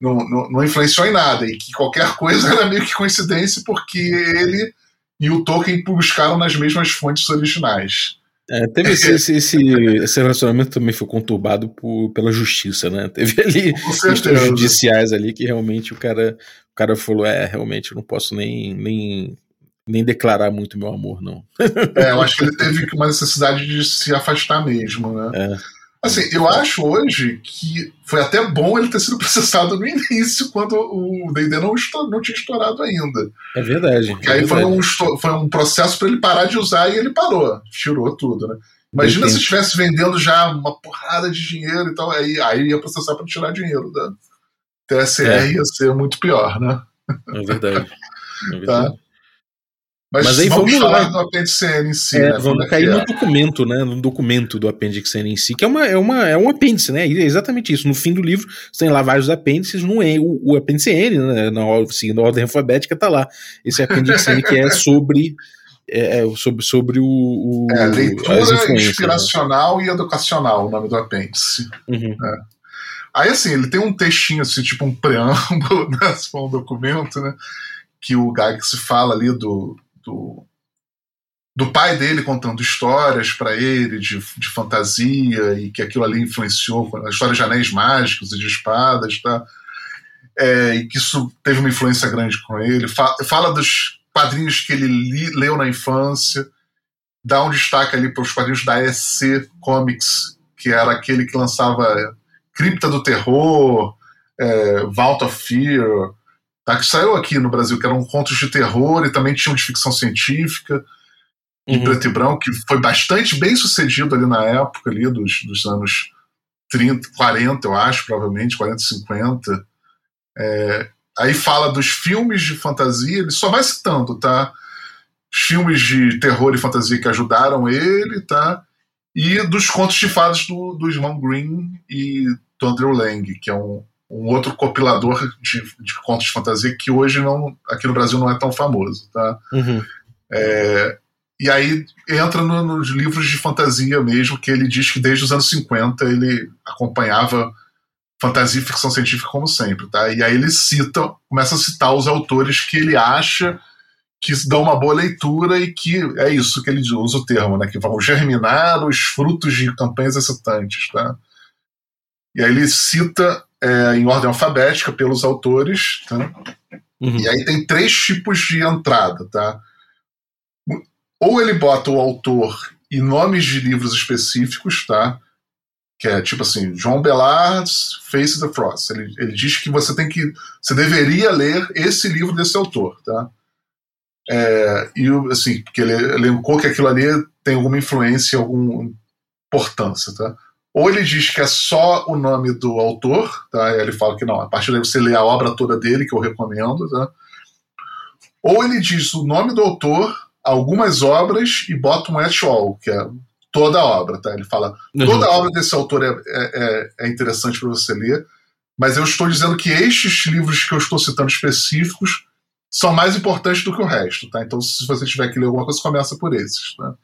não, não, influenciou em nada e que qualquer coisa era meio que coincidência porque ele e o Tolkien buscaram nas mesmas fontes originais. É, teve esse, esse, esse, relacionamento também foi conturbado por, pela justiça, né? Teve ali questões judiciais ali que realmente o cara, o cara falou, é, realmente eu não posso nem, nem, nem declarar muito meu amor, não. É, eu acho que ele teve uma necessidade de se afastar mesmo, né? É. Assim, eu acho hoje que foi até bom ele ter sido processado no início, quando o D&D não, não tinha estourado ainda. É verdade. Porque é aí verdade. Foi, um, foi um processo para ele parar de usar e ele parou, tirou tudo, né? Imagina se estivesse vendendo já uma porrada de dinheiro e tal, aí, aí ia processar para tirar dinheiro da TSR, é. ia ser muito pior, né? É verdade. É tá? verdade. Tá? Mas, Mas aí vamos, vamos falar lá. do apêndice N em si. É, né? Vamos cair é. no documento, né? No documento do apêndice N em si, que é, uma, é, uma, é um apêndice, né? É exatamente isso. No fim do livro, você tem lá vários apêndices, no E, o, o apêndice N, né? Na, seguindo a ordem alfabética, tá lá. Esse apêndice N que é sobre. É, é, sobre, sobre o, o é, leitura inspiracional né? e educacional, o nome do apêndice. Uhum. É. Aí, assim, ele tem um textinho, assim, tipo um preâmbulo, né, se for um documento, né, que o Gygax fala ali do, do, do pai dele contando histórias para ele de, de fantasia e que aquilo ali influenciou a história de anéis mágicos e de espadas, tá? É, e que isso teve uma influência grande com ele. Fala, fala dos quadrinhos que ele li, leu na infância, dá um destaque ali para os quadrinhos da EC Comics, que era aquele que lançava Cripta do Terror, é, Vault of Fear, tá? que saiu aqui no Brasil, que eram contos de terror e também tinham de ficção científica, em uhum. preto e branco, que foi bastante bem sucedido ali na época ali dos, dos anos 30, 40, eu acho, provavelmente, 40, 50. É, aí fala dos filmes de fantasia, ele só vai citando, tá? Filmes de terror e fantasia que ajudaram ele, tá? E dos contos de fadas do, do irmão Green e do Andrew Lang, que é um, um outro compilador de, de, contos de fantasia que hoje não aqui no Brasil não é tão famoso, tá? Uhum. É, e aí entra no, nos livros de fantasia mesmo, que ele diz que desde os anos 50 ele acompanhava fantasia e ficção científica como sempre, tá? E aí ele cita, começa a citar os autores que ele acha que dão uma boa leitura e que é isso que ele usa o termo, né? Que vão germinar os frutos de campanhas excitantes, tá? E aí ele cita é, em ordem alfabética pelos autores, tá? Uhum. E aí tem três tipos de entrada, tá? Ou ele bota o autor e nomes de livros específicos, tá? Que é tipo assim, João Belard's Face the Frost. Ele, ele diz que você tem que. Você deveria ler esse livro desse autor, tá? É, e assim, porque ele elencou que aquilo ali tem alguma influência, alguma importância, tá? Ou ele diz que é só o nome do autor, tá? E ele fala que não, a partir daí você lê a obra toda dele, que eu recomendo, tá? Ou ele diz o nome do autor, algumas obras e bota um at all, que é toda a obra, tá? Ele fala, uhum. toda a obra desse autor é, é, é interessante para você ler, mas eu estou dizendo que estes livros que eu estou citando específicos são mais importantes do que o resto, tá? Então, se você tiver que ler alguma coisa, começa por esses, né?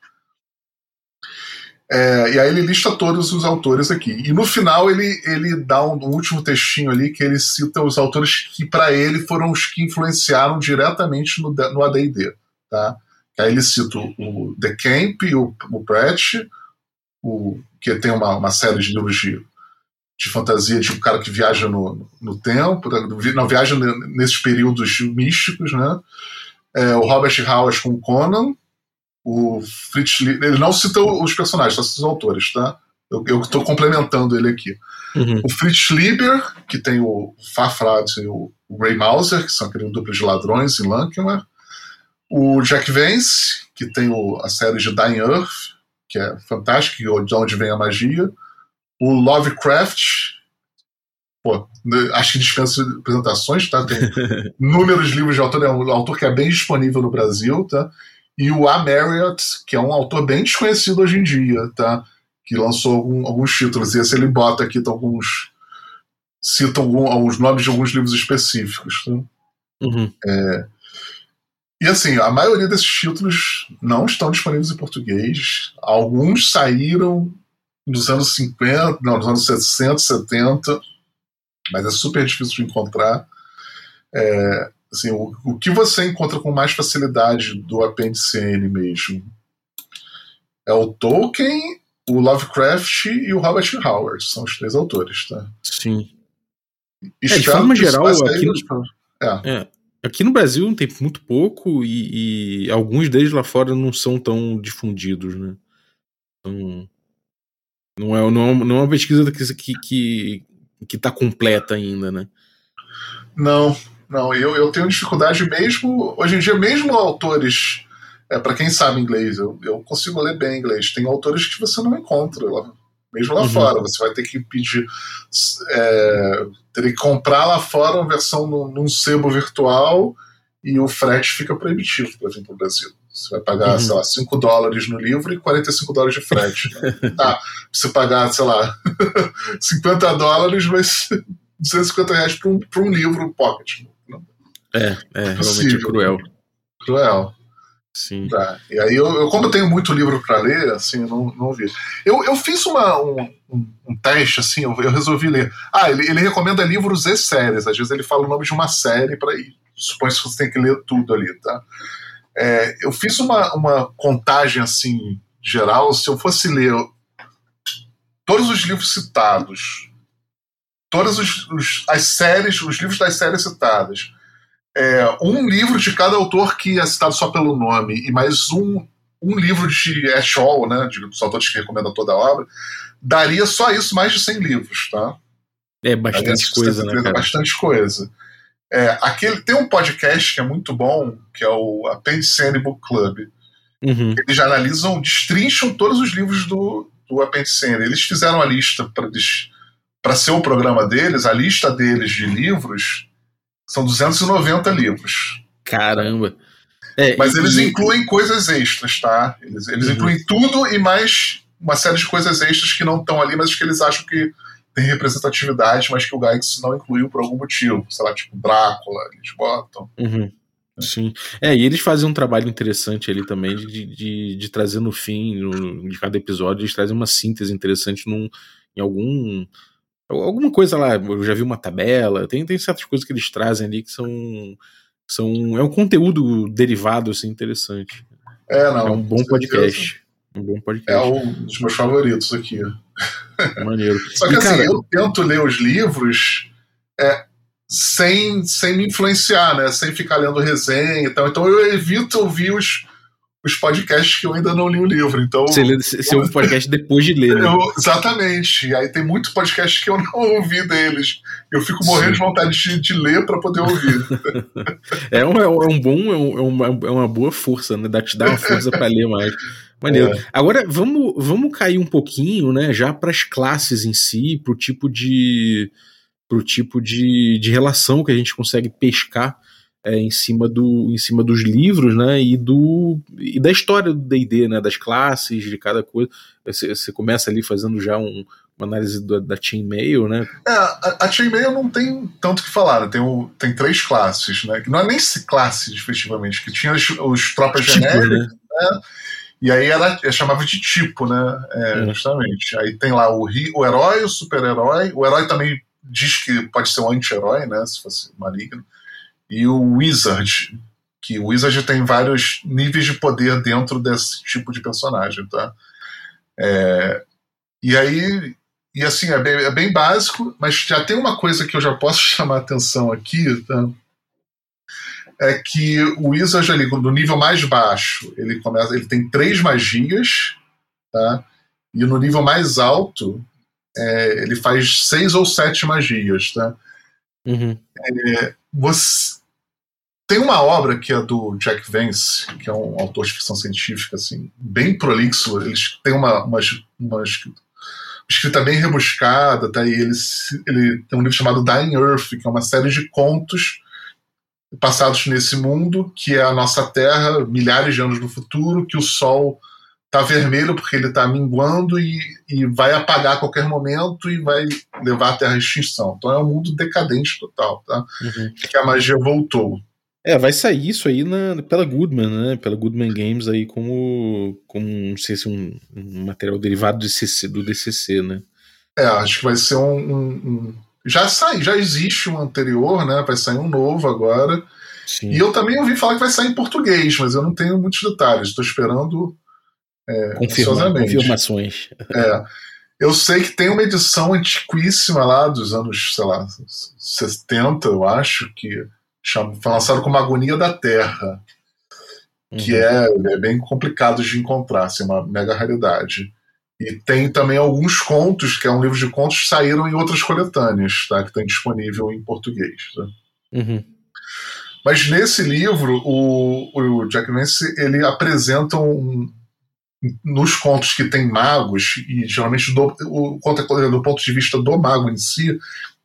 É, e aí ele lista todos os autores aqui. E no final ele, ele dá um, um último textinho ali que ele cita os autores que para ele foram os que influenciaram diretamente no, no AD&D, tá? Aí ele cita o The Camp, o, o o, que tem uma, uma série de livros de, de fantasia de um cara que viaja no, no tempo, né? não viaja nesses períodos místicos, né? É, o Robert Howard com Conan, o Fritz ele não cita os personagens, só os autores, tá? Eu estou complementando ele aqui. Uhum. O Fritz Lieber, que tem o Farfrad e o Ray Mauser, que são aquele duplo de ladrões em Lankmer. O Jack Vance, que tem o, a série de Dying Earth, que é fantástica, de onde vem a magia. O Lovecraft, pô, acho que dispensa apresentações, tá? Tem inúmeros livros de autor, é um autor que é bem disponível no Brasil, tá? E o A. Marriott, que é um autor bem desconhecido hoje em dia, tá? Que lançou algum, alguns títulos. E esse ele bota aqui tá, alguns. cita algum, alguns nomes de alguns livros específicos. Tá? Uhum. É, e assim, a maioria desses títulos não estão disponíveis em português. Alguns saíram nos anos 50, não, nos anos 60, 70, mas é super difícil de encontrar. É, assim, o, o que você encontra com mais facilidade do apêndice N mesmo é o Tolkien, o Lovecraft e o Robert Howard. São os três autores, tá? Sim. É, de forma geral, aqui no, é. É, aqui no Brasil tem muito pouco e, e, alguns deles lá fora não são tão difundidos, né? Então, não, é, não, é, não é uma pesquisa que, que, que tá completa ainda, né? Não, não, eu, eu tenho dificuldade mesmo. Hoje em dia, mesmo autores. É, para quem sabe inglês, eu, eu consigo ler bem inglês. Tem autores que você não encontra lá, mesmo lá uhum. fora. Você vai ter que pedir. É, ter que comprar lá fora uma versão num, num sebo virtual e o frete fica proibitivo para vir para o Brasil. Você vai pagar, uhum. sei lá, 5 dólares no livro e 45 dólares de frete. Né? tá, você pagar, sei lá, 50 dólares, mas 250 reais para um, um livro pocket. É, é, realmente é cruel. Cruel. Sim. Tá. E aí, eu, eu, como eu tenho muito livro para ler, assim, eu não, não vi. Eu, eu fiz uma, um, um, um teste, assim, eu, eu, resolvi ler. Ah, ele, ele recomenda livros e séries. Às vezes ele fala o nome de uma série para ir. Supõe que você tem que ler tudo ali, tá? É, eu fiz uma, uma contagem, assim, geral. Se eu fosse ler todos os livros citados, todas os, os, as séries, os livros das séries citadas, é, um livro de cada autor que é citado só pelo nome e mais um, um livro de Ash Hall, né, de, dos autores que recomendam toda a obra, daria só isso mais de 100 livros, tá? É bastante coisa, né, cara? Bastante coisa. É, aquele, tem um podcast que é muito bom, que é o Appendicene Book Club. Uhum. Eles já analisam, destrincham todos os livros do, do Appendicene. Eles fizeram a lista para ser o programa deles, a lista deles de livros são 290 livros. Caramba! É, Mas e, eles incluem coisas extras, tá? Eles, eles uhum. incluem tudo e mais uma série de coisas extras que não estão ali, mas que eles acham que tem representatividade, mas que o Gygax não incluiu por algum motivo. Sei lá, tipo Drácula, eles botam. Uhum. Sim. É, e eles fazem um trabalho interessante ali também de, de, de trazer no fim no, de cada episódio, eles trazem uma síntese interessante num, em algum Alguma coisa lá, eu já vi uma tabela, tem, tem certas coisas que eles trazem ali que são São, é um conteúdo derivado assim, interessante. É, não, é um bom podcast. Um bom podcast. É um dos meus favoritos aqui. Maneiro. Só que E, assim, cara, eu tento ler os livros é, sem, sem me influenciar, né? Sem ficar lendo resenha e tal. Então eu evito ouvir os, os podcasts que eu ainda não li o livro. Então, Você, lê, o podcast depois de ler, né? eu- exatamente. E aí tem muito podcast que eu não ouvi deles. Eu fico morrendo Sim. de vontade de, de ler para poder ouvir. É um, é um- é um bom, é, um- é uma, é uma boa força, né? Dá, te dá uma força pra ler mais. Maneiro. Agora, vamos, vamos cair um pouquinho, né? Já para as classes em si, pro tipo de. pro tipo de, de relação que a gente consegue pescar é, em, cima do, em cima dos livros, né? E, do, e da história do DD, né? Das classes, de cada coisa. Você, você começa ali fazendo já um- uma análise da, da chainmail, né? É, a, a Chainmail não tem tanto o que falar, né? tem, o- tem três classes, né? Que não é nem se- classes, efetivamente, que tinha os, os tropas Tipos, genéricas, né? e aí ela é, chamava de tipo, né? É, É. Justamente. Aí tem lá o, o herói, o super-herói, o herói também diz que pode ser um anti-herói, né? Se fosse maligno, e o wizard, que o wizard tem vários níveis de poder dentro desse tipo de personagem, tá? É, e aí e assim, é bem, é bem básico, mas já tem uma coisa que eu já posso chamar a atenção aqui, tá? É que o Wizard ali, no nível mais baixo, ele começa, ele tem três magias, tá? E no nível mais alto, é, ele faz seis ou sete magias, tá? Uhum. Você tem uma obra que é do Jack Vance, que é um autor de ficção científica, assim, bem prolixo. Eles têm uma, uma, uma escrita bem rebuscada, tá? E ele, ele tem um livro chamado Dying Earth, que é uma série de contos passados nesse mundo, que é a nossa Terra, milhares de anos no futuro, que o Sol tá vermelho porque ele tá minguando e, e vai apagar a qualquer momento e vai levar a Terra à extinção. Então é um mundo decadente total, tá? Uhum. Que a magia voltou. É, vai sair isso aí na, pela Goodman, né? Pela Goodman Games aí como, como não sei se um, um material derivado do DCC, do DCC, né? É, acho que vai ser um. um- um- Já sai, já existe um anterior, né? Vai sair um novo agora. Sim. E eu também ouvi falar que vai sair em português, mas eu não tenho muitos detalhes. Estou esperando. Confirma, ansiosamente. confirmações. É. Eu sei que tem uma edição antiquíssima lá dos anos, sei lá, 70, eu acho, que chama, foi lançado como Agonia da Terra, que Uhum. é, é bem complicado de encontrar, assim, uma mega raridade. E tem também alguns contos, que é um livro de contos, que saíram em outras coletâneas, tá? que tem disponível em português. tá? Uhum. Mas nesse livro, o, o Jack Vance ele apresenta um, nos contos que tem magos, e geralmente do, o conto é do ponto de vista do mago em si,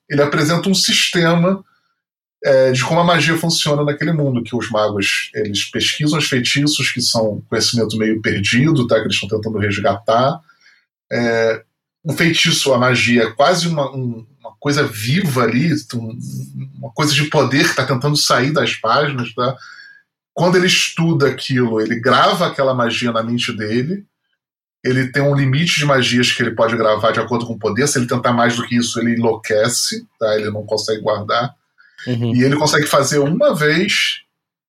ele apresenta um sistema é, de como a magia funciona naquele mundo, que os magos eles pesquisam os feitiços, que são conhecimento meio perdido, tá, que eles estão tentando resgatar. É, o feitiço, a magia, é quase uma, um- uma coisa viva ali, um- uma coisa de poder que está tentando sair das páginas. Tá? Quando ele estuda aquilo, ele grava aquela magia na mente dele. Ele tem um limite de magias que ele pode gravar de acordo com o poder. Se ele tentar mais do que isso, ele enlouquece, tá? ele não consegue guardar. Uhum. E ele consegue fazer uma vez,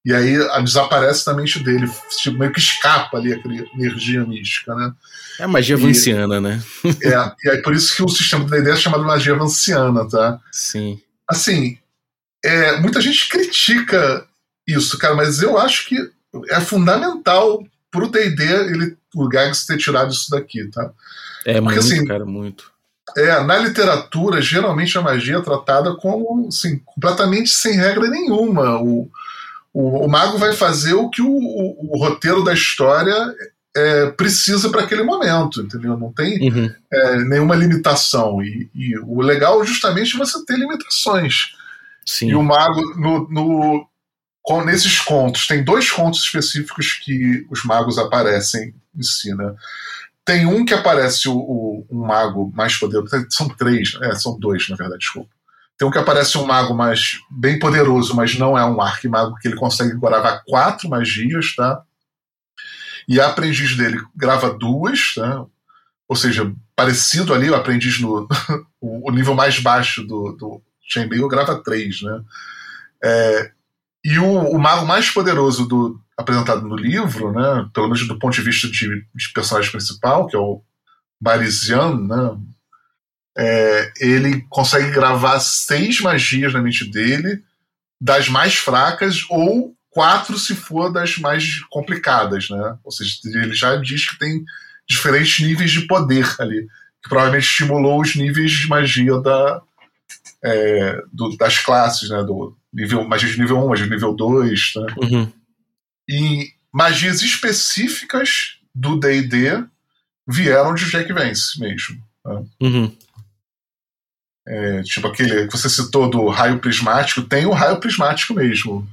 e aí a- desaparece da mente dele, tipo, meio que escapa ali aquela energia mística, né? É a magia E- vanciana, né? É, e aí por isso que o sistema do D&D é chamado magia vanciana, tá? Sim. Assim, é, muita gente critica isso, cara, mas eu acho que é fundamental pro D&D ele, o Gags ter tirado isso daqui, tá? É muito, assim, cara, muito. É, na literatura, geralmente a magia é tratada como assim, completamente sem regra nenhuma. O, o, o mago vai fazer o que o, o- o roteiro da história é, precisa para aquele momento, entendeu? Não tem Uhum. é, nenhuma limitação. E, e o legal é justamente você ter limitações. Sim. E o mago, no, no- com- nesses contos, tem dois contos específicos que os magos aparecem em si, né? Tem um que aparece o, o- um mago mais poderoso. São três, é, são dois, na verdade, desculpa. Tem um que aparece um mago mais bem poderoso, mas não é um arquimago, que ele consegue gravar quatro magias, tá? E a aprendiz dele grava duas, tá? Ou seja, parecido ali, o aprendiz no o nível mais baixo do, do Chainmail grava três, né? É, E o, o mago mais poderoso do apresentado no livro, né, pelo menos do ponto de vista de, de personagem principal, que é o Barisian, né, é, ele consegue gravar seis magias na mente dele, das mais fracas, ou quatro se for das mais complicadas, né? Ou seja, ele já diz que tem diferentes níveis de poder ali, que provavelmente estimulou os níveis de magia da, é, do, das classes, né? Do nível, magia de nível 1, magia de nível 2, né? Uhum. E magias específicas do D&D vieram de Jack Vance mesmo. Né? Uhum. É, tipo aquele que você citou do raio prismático, tem o raio prismático mesmo.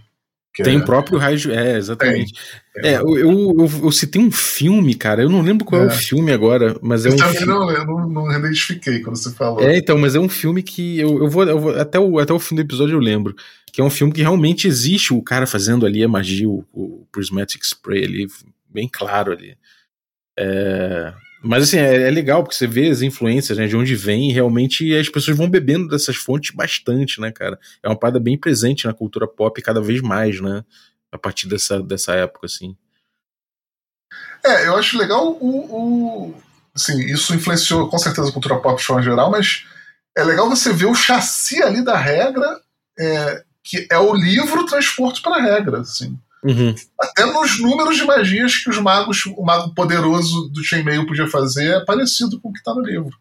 Tem é... o próprio raio. De... É, exatamente. Tem. É, eu, eu, eu, eu, citei um filme, cara. Eu não lembro qual é, é o filme agora, mas é um filme. Não, eu não, não identifiquei quando você falou. É, então, mas é um filme que eu, eu, vou, eu vou. até, o, até o fim do episódio eu lembro. Que é um filme que realmente existe o cara fazendo ali a magia, o, o Prismatic Spray ali, bem claro ali. É, mas assim, é, é, legal porque você vê as influências, né, de onde vem e realmente as pessoas vão bebendo dessas fontes bastante, né, cara? É uma parada bem presente na cultura pop cada vez mais, né? A partir dessa, dessa época, assim. É, eu acho legal o, o. Assim, isso influenciou com certeza a cultura pop de forma geral, mas é legal você ver o chassi ali da regra, é, que é o livro transporte para a regra, assim. Uhum. Até nos números de magias que os magos, o mago poderoso do Chainmail podia fazer é parecido com o que está no livro.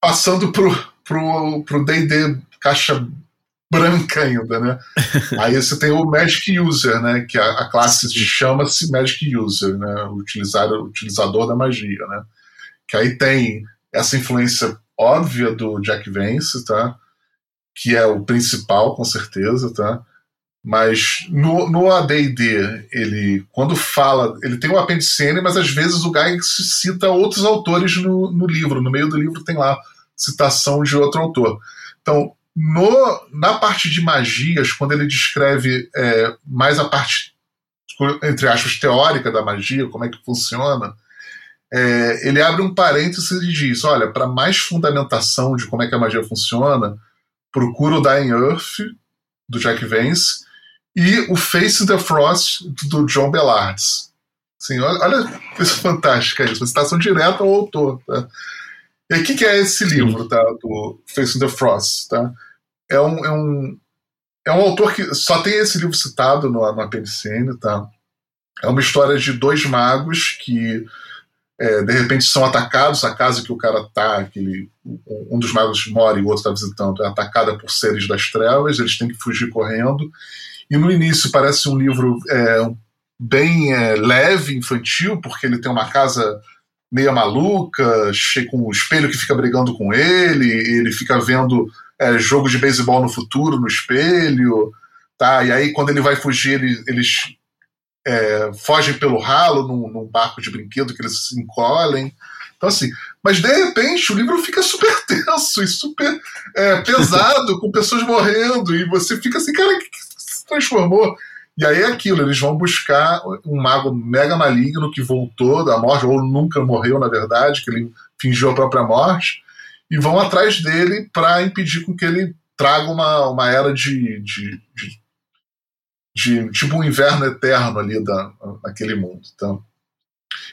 Passando pro pro pro D&D caixa branca ainda, né? Aí você tem o Magic User, né? Que a, a classe chama-se Magic User, né? Utilizar, utilizador da magia, né? Que aí tem essa influência óbvia do Jack Vance, tá? Que é o principal, com certeza, tá? Mas no, no AD&D, ele, quando fala, ele tem o apendicene, mas às vezes o Gygax cita outros autores no, no livro. No meio do livro tem lá citação de outro autor. Então, no, na parte de magias, quando ele descreve é, mais a parte, entre aspas, teórica da magia, como é que funciona, é, ele abre um parênteses e diz: olha, para mais fundamentação de como é que a magia funciona, procura o Dying Earth, do Jack Vance, e o Face the Frost do John Bellards. Assim, olha, olha coisa fantástica isso, uma citação direta ao autor. Tá? E o que, que é esse livro tá, do Face the Frost? Tá? É, um, é, um, é um autor que só tem esse livro citado no, no APNCN. Tá? É uma história de dois magos que é, de repente são atacados, a casa que o cara tá, que um dos magos mora e o outro está visitando, é atacada por seres das trevas, eles têm que fugir correndo, e no início parece um livro é, bem é, leve, infantil, porque ele tem uma casa meia maluca, com um espelho que fica brigando com ele, ele fica vendo é, jogo de beisebol no futuro no espelho, tá? E aí quando ele vai fugir, ele, eles é, fogem pelo ralo num, num, barco de brinquedo que eles se encolhem. Então, assim, mas de repente o livro fica super tenso e super é, pesado, com pessoas morrendo, e você fica assim, cara, que, transformou. E aí é aquilo, eles vão buscar um mago mega maligno que voltou da morte, ou nunca morreu, na verdade, que ele fingiu a própria morte, e vão atrás dele para impedir com que ele traga uma, uma era de, de, de, de tipo um inverno eterno ali da, naquele mundo. Então,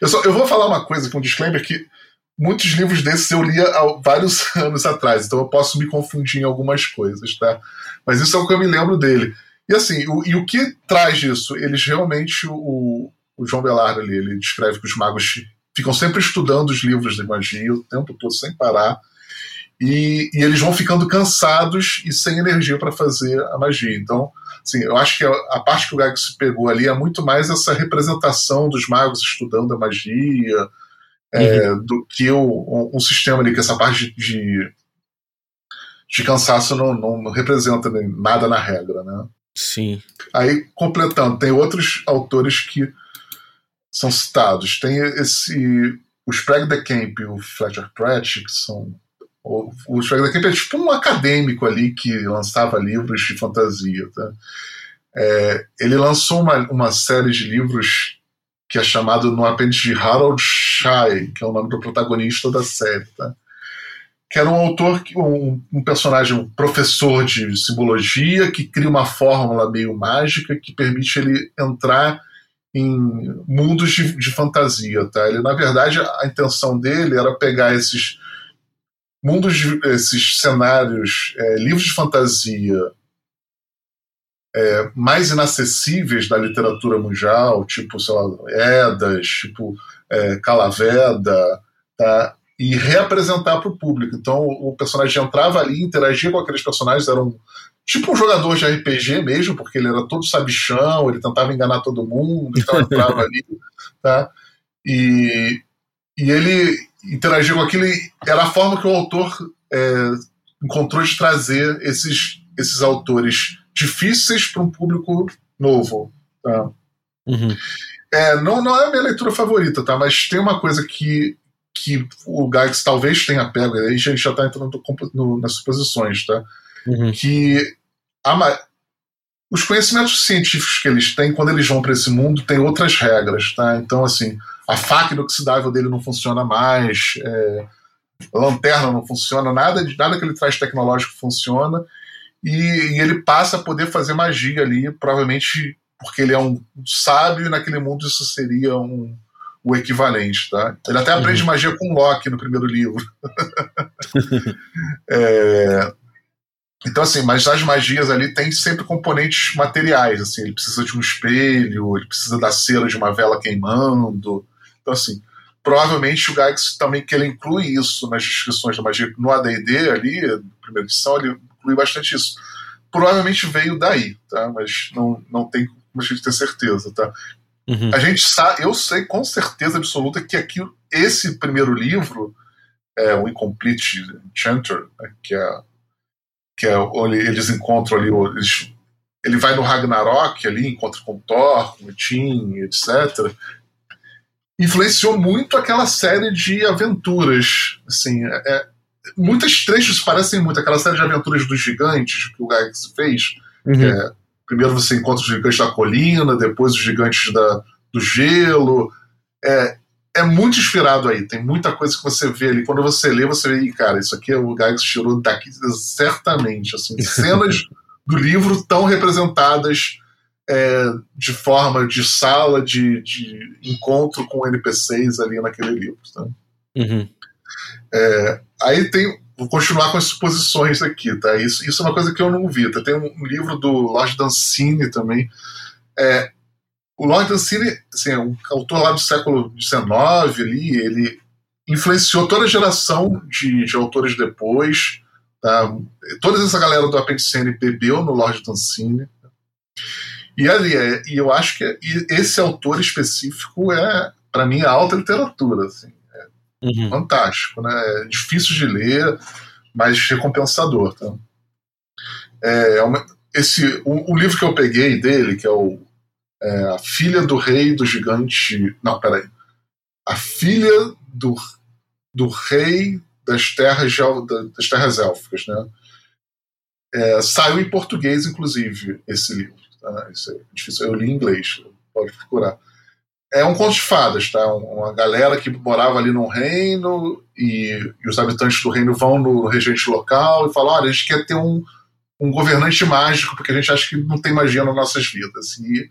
eu, só, eu vou falar uma coisa com um disclaimer que muitos livros desses eu lia há vários anos atrás, então eu posso me confundir em algumas coisas, tá? Mas isso é o que eu me lembro dele. E assim, o, e o que traz isso? Eles realmente, o, o João Belardo ali, ele descreve que os magos ficam sempre estudando os livros de magia o tempo todo, sem parar, e, e eles vão ficando cansados e sem energia para fazer a magia. Então, assim, eu acho que a, a parte que o Gago se pegou ali é muito mais essa representação dos magos estudando a magia, é, uhum. do que o, um, um, sistema ali, que essa parte de, de cansaço não, não representa nada na regra, né? Sim. Aí, completando, tem outros autores que são citados. Tem esse. O Sprague de Camp e o Fletcher Pratt, que são. O, Sprague de Camp é tipo um acadêmico ali que lançava livros de fantasia. Tá? É, ele lançou uma, uma série de livros que é chamado no apêndice de Harold Shai, que é o nome do protagonista da série. Tá? Que era um autor, um, um, personagem, um professor de simbologia, que cria uma fórmula meio mágica que permite ele entrar em mundos de, de fantasia. Tá? Ele, na verdade, a intenção dele era pegar esses mundos, de, esses cenários, é, livros de fantasia é, mais inacessíveis da literatura mundial, tipo, sei lá, Edas, tipo é, Calaveda, tá? E reapresentar para o público. Então o personagem entrava ali, interagia com aqueles personagens, era um, tipo um jogador de RPG mesmo, porque ele era todo sabichão, ele tentava enganar todo mundo, então entrava ali, tá? E, e ele interagia com aquilo, era a forma que o autor é, encontrou de trazer esses, esses autores difíceis para um público novo. Tá? Uhum. É, não, não é a minha leitura favorita, tá? Mas tem uma coisa que, que o Gygax talvez tenha pego, aí a gente já está entrando no, nas suposições, tá? Uhum. Que a, os conhecimentos científicos que eles têm, quando eles vão para esse mundo, tem outras regras, tá? Então, assim, a faca inoxidável dele não funciona mais, é, a lanterna não funciona, nada, nada que ele traz tecnológico funciona, e, e, ele passa a poder fazer magia ali, provavelmente porque ele é um sábio e naquele mundo isso seria um, o equivalente, tá? Ele até aprende uhum. magia com Loki no primeiro livro. é, então, assim, mas as magias ali tem sempre componentes materiais, assim, ele precisa de um espelho, ele precisa da cera de uma vela queimando. Então, assim, provavelmente o Gygax também que ele inclui isso nas descrições da magia. No AD&D ali, primeira edição, ele inclui bastante isso. Provavelmente veio daí, tá? Mas não, não tem como a gente ter certeza, tá? Uhum. A gente sabe, eu sei com certeza absoluta que aqui, esse primeiro livro, é o Incomplete Enchanter, né, que é que é onde eles encontram ali, eles, ele vai no Ragnarok ali, encontra com Thor, com Tim, etc. Influenciou muito aquela série de aventuras, assim, é, é muitas trechos parecem muito aquela série de aventuras dos gigantes que o Gygax fez. Uhum. É, primeiro você encontra os gigantes da colina, depois os gigantes da, do gelo. É, é muito inspirado aí. Tem muita coisa que você vê ali. Quando você lê, você vê, cara, isso aqui é o Gygax tirou daqui certamente. Assim, cenas do livro tão representadas é, de forma de sala de, de encontro com NPCs ali naquele livro. Uhum. É, aí tem. Vou continuar com as suposições aqui, tá? Isso, isso é uma coisa que eu não vi. Tá? Tem um, livro do Lord Dancini também. É, o Lord Dancini, assim, é um autor lá do século XIX, ali, ele influenciou toda a geração de, de autores depois. Tá? Toda essa galera do Apendicene bebeu no Lord Dancini. E ali, é, e eu acho que esse autor específico é, para mim, a alta literatura. Assim, é uhum. fantástico, né? É difícil de ler, mas recompensador. Tá? É, é uma, esse, o, o livro que eu peguei dele, que é o é, a filha do rei do gigante. Não, peraí. A filha do, do rei das terras, das terras élficas, né? É, saiu em português, inclusive, esse livro. Tá? É difícil. Eu li em inglês, pode procurar. É um conto de fadas, tá? Uma galera que morava ali num reino e, e os habitantes do reino vão no regente local e falam: olha, a gente quer ter um, um governante mágico porque a gente acha que não tem magia nas nossas vidas. E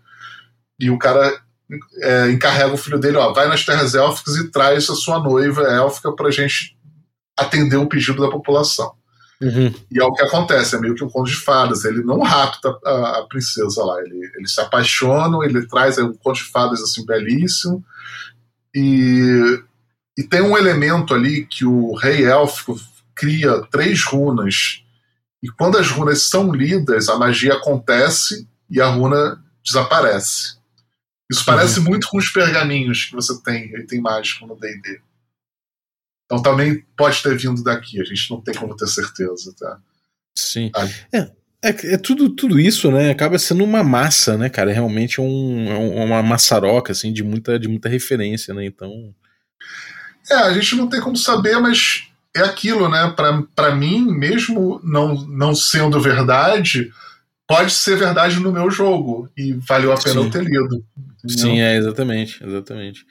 e o cara é, encarrega o filho dele, ó, vai nas terras élficas e traz a sua noiva élfica pra gente atender o pedido da população. Uhum. E é o que acontece, é meio que um conto de fadas. Ele não rapta a, a princesa lá, ele, ele se apaixona, ele traz é um conto de fadas assim belíssimo. E, e tem um elemento ali que o rei élfico cria três runas. E quando as runas são lidas, a magia acontece e a runa desaparece. Isso parece uhum. muito com os pergaminhos que você tem, ele tem mágico no D&D. Então também pode ter vindo daqui, a gente não tem como ter certeza, tá? Sim. É, é, é, tudo, tudo isso, né? Acaba sendo uma massa, né, cara? É realmente um, é uma maçaroca, assim, de muita, de muita referência, né? Então. É, a gente não tem como saber, mas é aquilo, né? Para mim, mesmo não, não sendo verdade, pode ser verdade no meu jogo e valeu a pena Sim. eu ter lido. Sim, é, exatamente, exatamente.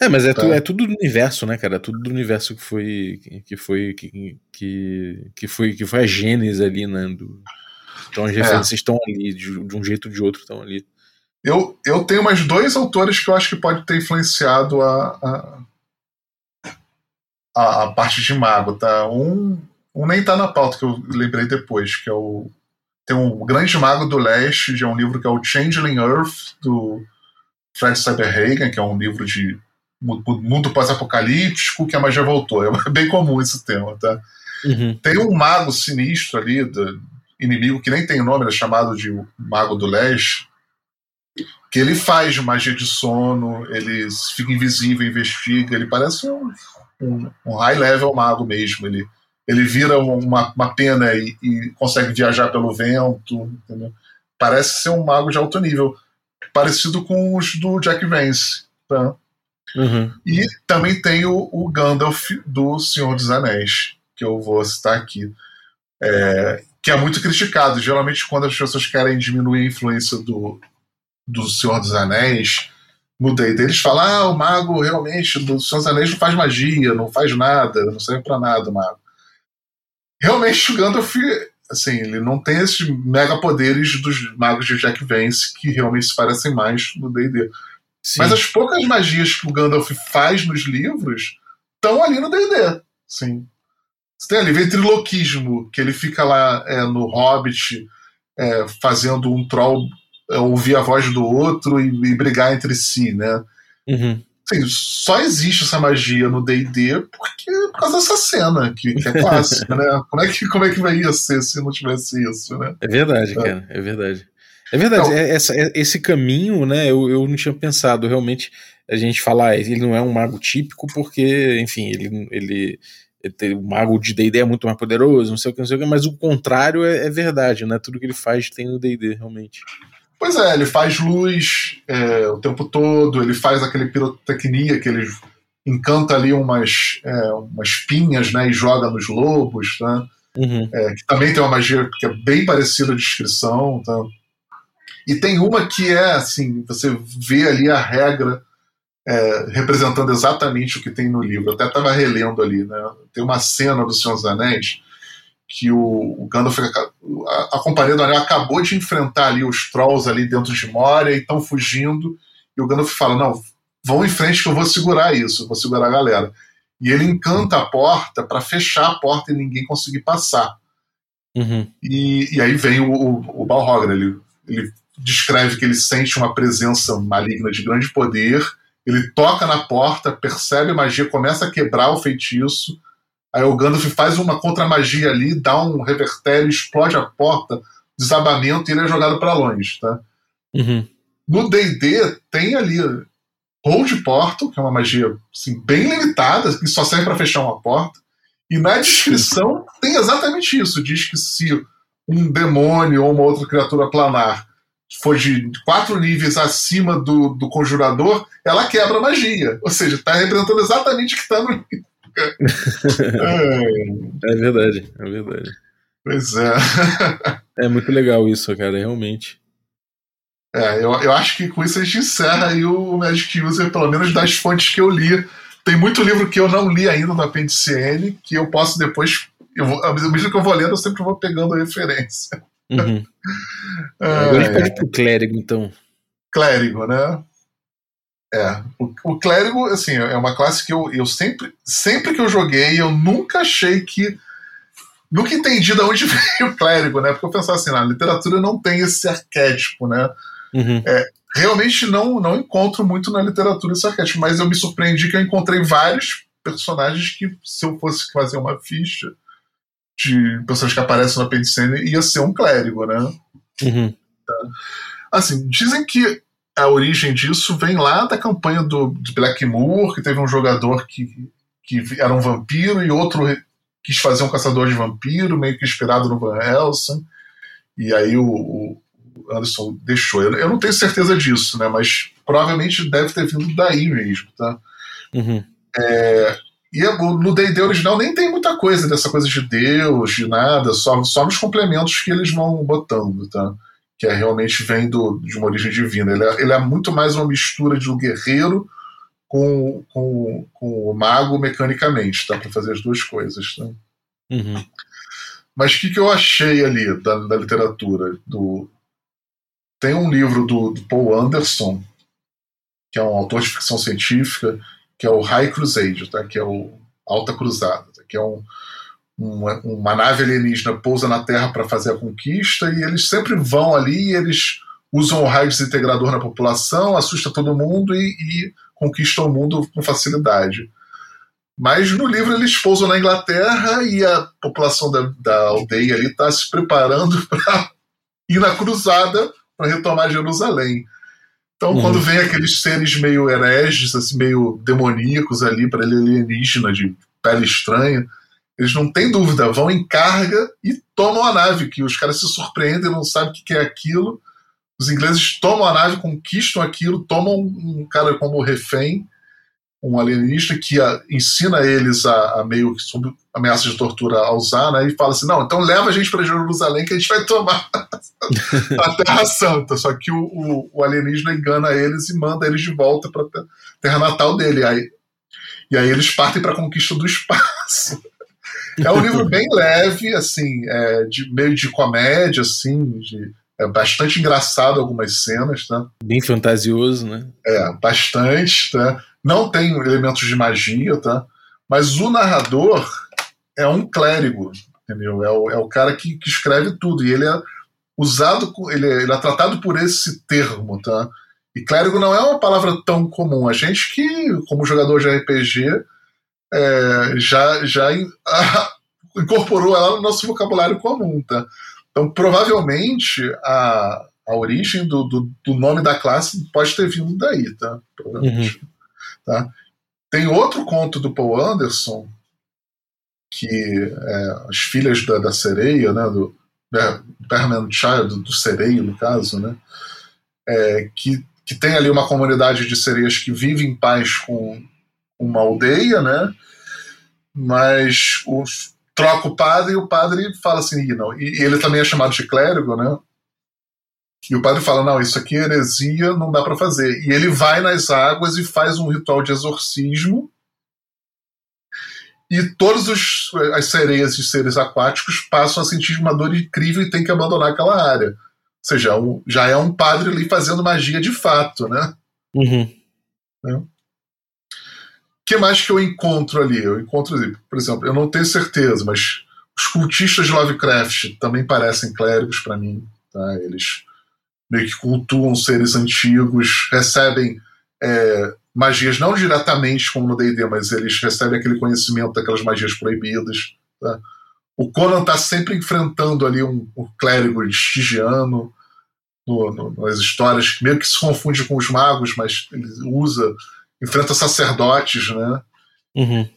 É, mas é, tá. tu, é tudo do universo, né, cara? É tudo do universo que foi que foi que, que, que foi que foi a gênese ali, né? Do, então as é. referências é. estão ali de, de um jeito ou de outro estão ali. Eu, eu tenho mais dois autores que eu acho que pode ter influenciado a, a, a parte de mago, tá? Um, um nem tá na pauta que eu lembrei depois, que é o tem um grande mago do leste, de um livro que é o Changeling Earth do Fred Cyberhagen, que é um livro de mundo pós-apocalíptico que a magia voltou. É bem comum esse tema, tá? Uhum. Tem um mago sinistro ali, do inimigo que nem tem nome, ele é chamado de Mago do Leste, que ele faz magia de sono, ele fica invisível, investiga, ele parece um, um, um high-level mago mesmo. Ele, ele vira uma, uma pena e, e consegue viajar pelo vento, entendeu? Parece ser um mago de alto nível, parecido com os do Jack Vance, tá? Uhum. E também tem o, o, Gandalf do Senhor dos Anéis, que eu vou citar aqui. É, que é muito criticado. Geralmente, quando as pessoas querem diminuir a influência do, do Senhor dos Anéis no D&D, eles falam, ah, o mago realmente do Senhor dos Anéis não faz magia, não faz nada, não serve para nada o mago. Realmente, o Gandalf, assim, ele não tem esses mega poderes dos magos de Jack Vance, que realmente se parecem mais no D&D. Sim. Mas as poucas magias que o Gandalf faz nos livros estão ali no D&D. Sim. Você tem ali ventriloquismo, que ele fica lá é, no Hobbit é, fazendo um troll é, ouvir a voz do outro e, e brigar entre si, né? Uhum. Assim, só existe essa magia no D&D porque por causa dessa cena que, que é clássica, né? Como é que como é que vai ser se não tivesse isso, né? É verdade, é. cara, é verdade. É verdade, é, essa, é, esse caminho, né, eu, eu não tinha pensado, realmente, a gente falar, ele não é um mago típico porque, enfim, ele, ele, ele o mago de D&D é muito mais poderoso, não sei o que, não sei o que, mas o contrário é, é verdade, né, tudo que ele faz tem no D&D, realmente. Pois é, ele faz luz é, o tempo todo, ele faz aquele pirotecnia que ele encanta ali umas, é, umas pinhas, né, e joga nos lobos, né, uhum. é, que também tem uma magia que é bem parecida à descrição, tá? E tem uma que é assim, você vê ali a regra é, representando exatamente o que tem no livro. Eu até estava relendo ali, né? Tem uma cena do Senhor dos Anéis que o, o Gandalf, a, a Companhia do Anel acabou de enfrentar ali os Trolls ali dentro de Moria e estão fugindo. E o Gandalf fala: Não, vão em frente que eu vou segurar isso, vou segurar a galera. E ele encanta a porta para fechar a porta e ninguém conseguir passar. Uhum. E, e, aí vem o, o, o Balrog, ele, ele descreve que ele sente uma presença maligna de grande poder. Ele toca na porta, percebe a magia, começa a quebrar o feitiço. Aí o Gandalf faz uma contra-magia ali, dá um revertério, explode a porta, desabamento e ele é jogado para longe. Tá? Uhum. No DD tem ali Hold Portal, que é uma magia assim, bem limitada, que só serve para fechar uma porta. E na descrição tem exatamente isso: diz que se um demônio ou uma outra criatura planar for de quatro níveis acima do, do conjurador, ela quebra a magia. Ou seja, está representando exatamente o que está no é. é verdade, é verdade. Pois é. é muito legal isso, cara, realmente. É, eu, eu acho que com isso a gente encerra aí o Magic User, pelo menos das fontes que eu li. Tem muito livro que eu não li ainda no Apendicene, que eu posso depois. Eu vou, mesmo que eu vou lendo, eu sempre vou pegando referência. Uhum. É, Agora a gente pode ir pro clérigo, então. Clérigo, né? É. O, o, clérigo, assim, é uma classe que eu, eu sempre, sempre que eu joguei, eu nunca achei que. Nunca entendi de onde veio o clérigo, né? Porque eu pensava assim, na literatura não tem esse arquétipo, né? Uhum. É, realmente não, não encontro muito na literatura esse arquétipo, mas eu me surpreendi que eu encontrei vários personagens que, se eu fosse fazer uma ficha, de pessoas que aparecem no apendicene ia ser um clérigo, né? Uhum. Assim, dizem que a origem disso vem lá da campanha do, de Blackmoor, que teve um jogador que, que era um vampiro e outro quis fazer um caçador de vampiro, meio que inspirado no Van Helsing. E aí o, o Anderson deixou. Eu, eu, não tenho certeza disso, né? Mas provavelmente deve ter vindo daí mesmo, tá? Uhum. É, e no D&D original nem tem muita coisa dessa coisa de Deus, de nada, só, só nos complementos que eles vão botando, tá? Que é, realmente vem do, de uma origem divina. Ele é, ele é muito mais uma mistura de um guerreiro com com, com, o mago mecanicamente, tá? Para fazer as duas coisas. Tá? Uhum. Mas o que, que eu achei ali da, da literatura? Do... Tem um livro do, do, Paul Anderson, que é um autor de ficção científica, que é o High Crusade, tá? que é o Alta Cruzada, tá? que é um, uma, uma nave alienígena pousa na Terra para fazer a conquista e eles sempre vão ali e eles usam o raio desintegrador na população, assusta todo mundo e, e conquistam o mundo com facilidade. Mas no livro eles pousam na Inglaterra e a população da, da aldeia ali está se preparando para ir na cruzada para retomar Jerusalém. Então, uhum. quando vem aqueles seres meio hereges, assim, meio demoníacos ali, para ele alienígena de pele estranha, eles não têm dúvida, vão em carga e tomam a nave, que os caras se surpreendem, não sabem o que é aquilo. Os ingleses tomam a nave, conquistam aquilo, tomam um cara como refém, um alienista que a, ensina eles a, a, meio que sob ameaça de tortura a usar, né? E fala assim: não, então leva a gente para Jerusalém que a gente vai tomar a Terra Santa. Só que o, o, o, alienígena engana eles e manda eles de volta para a terra natal dele. Aí, e aí eles partem para a conquista do espaço. É um livro bem leve, assim, é, de, meio de comédia, assim, de, é bastante engraçado algumas cenas, tá? Bem fantasioso, né? É, bastante, tá? Não tem elementos de magia, tá? Mas o narrador é um clérigo, entendeu? É o, é o cara que, que escreve tudo, e ele é usado, ele é, ele é tratado por esse termo, tá? E clérigo não é uma palavra tão comum. A gente que, como jogador de RPG, é, já, já incorporou ela no nosso vocabulário comum, tá? Então, provavelmente, a, a origem do, do, do nome da classe pode ter vindo daí, tá? Provavelmente. Uhum. Tá? Tem outro conto do Paul Anderson, que é As Filhas da, da Sereia, né? Do Permanent Child, do, sereio, no caso, né? É, que, que tem ali uma comunidade de sereias que vive em paz com uma aldeia, né? Mas os, troca o padre e o padre fala assim, não. E, ele também é chamado de clérigo, né? E o padre fala, não, isso aqui é heresia, não dá para fazer. E ele vai nas águas e faz um ritual de exorcismo. E todas as sereias e seres aquáticos passam a sentir uma dor incrível e tem que abandonar aquela área. Ou seja, um, já é um padre ali fazendo magia de fato, né? Uhum. É que mais que eu encontro ali? Eu encontro, por exemplo, eu não tenho certeza, mas os cultistas de Lovecraft também parecem clérigos para mim. Tá? Eles meio que cultuam seres antigos, recebem é, magias não diretamente como no D&D, mas eles recebem aquele conhecimento daquelas magias proibidas. Tá? O Conan está sempre enfrentando ali um, um clérigo estigiano no, no, nas histórias, meio que se confunde com os magos, mas ele usa enfrenta sacerdotes, né? Uhum.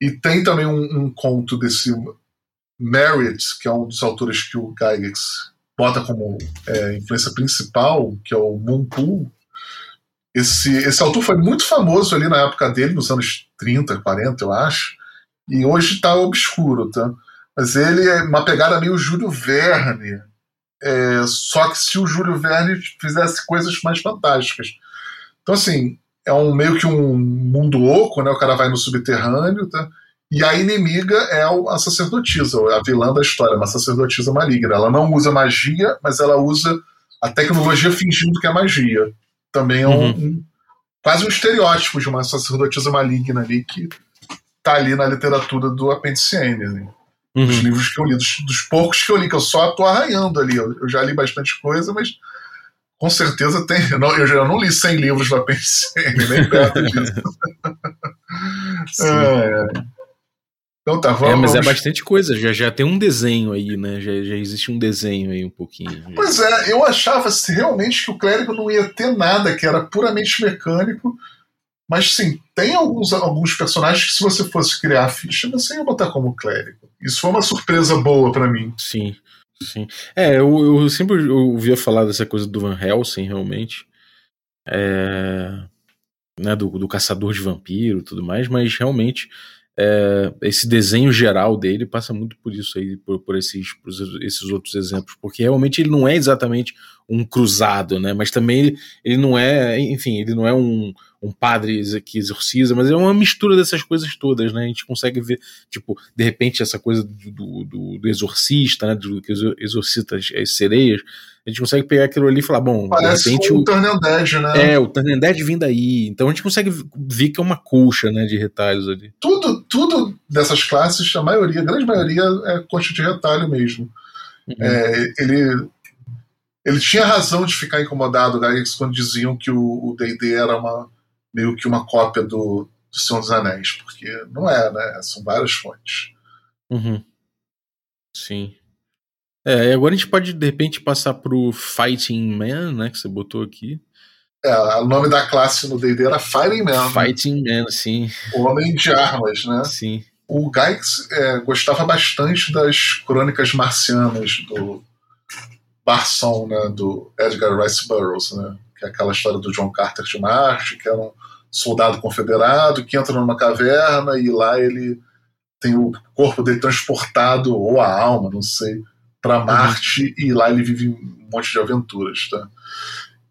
E tem também um, um, conto desse Merritt, que é um dos autores que o Gygax bota como é, influência principal, que é o Moonpool. Esse, esse autor foi muito famoso ali na época dele, nos anos 30, 40, eu acho, e hoje está obscuro, tá? Mas ele é uma pegada meio Júlio Verne, é, só que se o Júlio Verne fizesse coisas mais fantásticas. Então, assim, é um meio que um mundo oco, né? O cara vai no subterrâneo, tá? E a inimiga é a sacerdotisa, a vilã da história, uma sacerdotisa maligna. Ela não usa magia, mas ela usa a tecnologia fingindo que é magia. Também é um, uhum. um quase um estereótipo de uma sacerdotisa maligna ali que tá ali na literatura do Apêndice N, né? uhum. Dos livros que eu li, dos, dos, poucos que eu li, que eu só tô arranhando ali. Eu, eu já li bastante coisa, mas com certeza tem. Eu, não, eu já não li 100 livros da PNCM, nem perto disso. é, então tá, vamos. É, mas é bastante coisa, já, já tem um desenho aí, né? Já, já existe um desenho aí um pouquinho. Pois é, eu achava realmente que o clérigo não ia ter nada, que era puramente mecânico. Mas sim, tem alguns, alguns personagens que, se você fosse criar a ficha, você ia botar como clérigo. Isso foi uma surpresa boa para mim. Sim. Sim. É, eu, eu sempre ouvia falar dessa coisa do Van Helsing, realmente. É, né, do, do caçador de vampiro e tudo mais, mas realmente é, esse desenho geral dele passa muito por isso aí, por, por, esses, por esses outros exemplos, porque realmente ele não é exatamente um cruzado, né? Mas também ele, ele não é, enfim, ele não é um, um padre que exorciza, mas é uma mistura dessas coisas todas, né? A gente consegue ver, tipo, de repente essa coisa do, do, do exorcista, né? Do que exorcita as sereias, a gente consegue pegar aquilo ali e falar, bom, Parece de repente o o Turn né? É, o Turn vindo daí. Então a gente consegue ver que é uma colcha, né, de retalhos ali. Tudo, tudo dessas classes, a maioria, a grande maioria é coxa de retalho mesmo. Uhum. É, ele ele tinha razão de ficar incomodado, Gygax, quando diziam que o D&D era uma meio que uma cópia do, do Senhor dos Anéis, porque não é, né? São várias fontes. Uhum. Sim. É, e agora a gente pode, de repente, passar pro Fighting Man, né? Que você botou aqui. É, o nome da classe no D&D era Fighting Man. Fighting né? Man, sim. O Homem de Armas, né? Sim. O Gygax é, gostava bastante das crônicas marcianas do Barson, né? Do Edgar Rice Burroughs, né? Que é aquela história do John Carter de Marte, que era um soldado confederado que entra numa caverna e lá ele tem o corpo dele transportado, ou a alma, não sei, para uhum. Marte uhum. e lá ele vive um monte de aventuras, tá?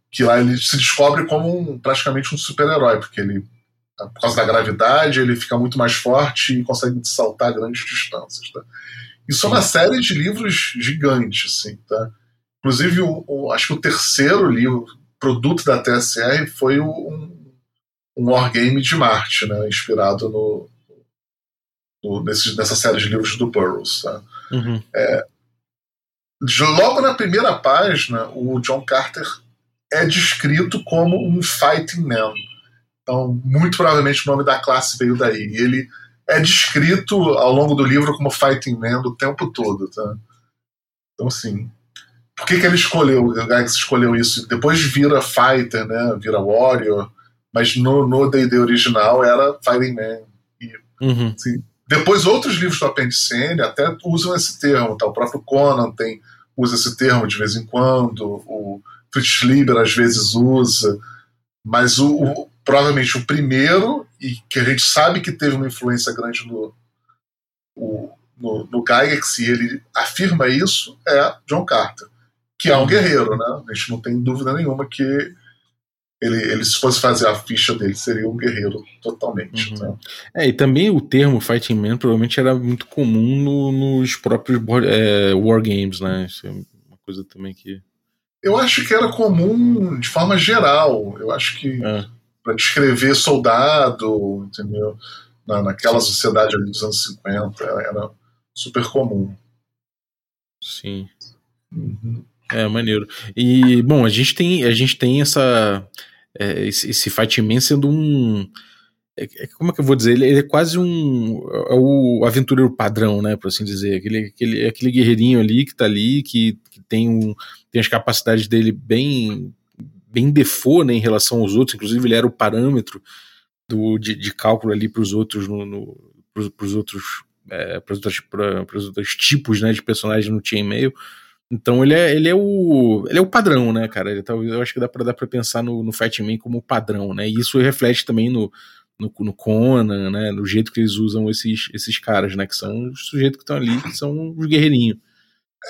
Que lá ele se descobre como um, praticamente um super-herói, porque ele, por causa da gravidade, ele fica muito mais forte e consegue saltar grandes distâncias, tá? Isso é uma série de livros gigantes, assim, tá? Inclusive, o, o, acho que o terceiro livro, produto da TSR, foi um, um wargame de Marte, né? Inspirado no, no nesse, nessa série de livros do Burroughs, tá? Uhum. É, logo na primeira página, o John Carter é descrito como um fighting man. Então, muito provavelmente o nome da classe veio daí. E ele é descrito ao longo do livro como fighting man o tempo todo, tá? Então, assim, por que, que ele escolheu, o Gygax escolheu isso? Depois vira fighter, né? Vira warrior, mas no D&D original era fighting man. E, uhum. assim, depois outros livros do Apendicene até usam esse termo, tá? O próprio Conan tem usa esse termo de vez em quando, o Fritz Lieber às vezes usa, mas o, o, provavelmente o primeiro, e que a gente sabe que teve uma influência grande no, o, no, no Gygax, e ele afirma isso, é John Carter, que é um guerreiro, né? A gente não tem dúvida nenhuma que ele, ele, se fosse fazer a ficha dele, seria um guerreiro totalmente. Uhum. Né? É, e também o termo Fighting Man provavelmente era muito comum no, nos próprios é, Wargames, né? Isso é uma coisa também que. Eu acho que era comum de forma geral. Eu acho que é. para descrever soldado, entendeu? Na, naquela Sim. sociedade ali dos anos 50, era super comum. Sim. Uhum. É, maneiro. E, bom, a gente tem, a gente tem essa é, esse, esse Fight Man sendo um. É, é, como é que eu vou dizer? Ele, ele, é quase um. É o aventureiro padrão, né? Por assim dizer. Aquele, aquele, aquele guerreirinho ali que tá ali, que, que tem, um, tem as capacidades dele bem bem default né, em relação aos outros. Inclusive, ele era o parâmetro do, de, de cálculo ali para os outros, no, no, pros, outros. É, para os outros tipos né, de personagens no Chainmail. Então ele é, ele é o ele é o padrão, né, cara? Ele, talvez eu acho que dá para dar para pensar no, no Fatman como padrão, né? E isso reflete também no, no, no, Conan, né? No jeito que eles usam esses, esses caras, né? Que são os sujeitos que estão ali, que são os guerreirinhos.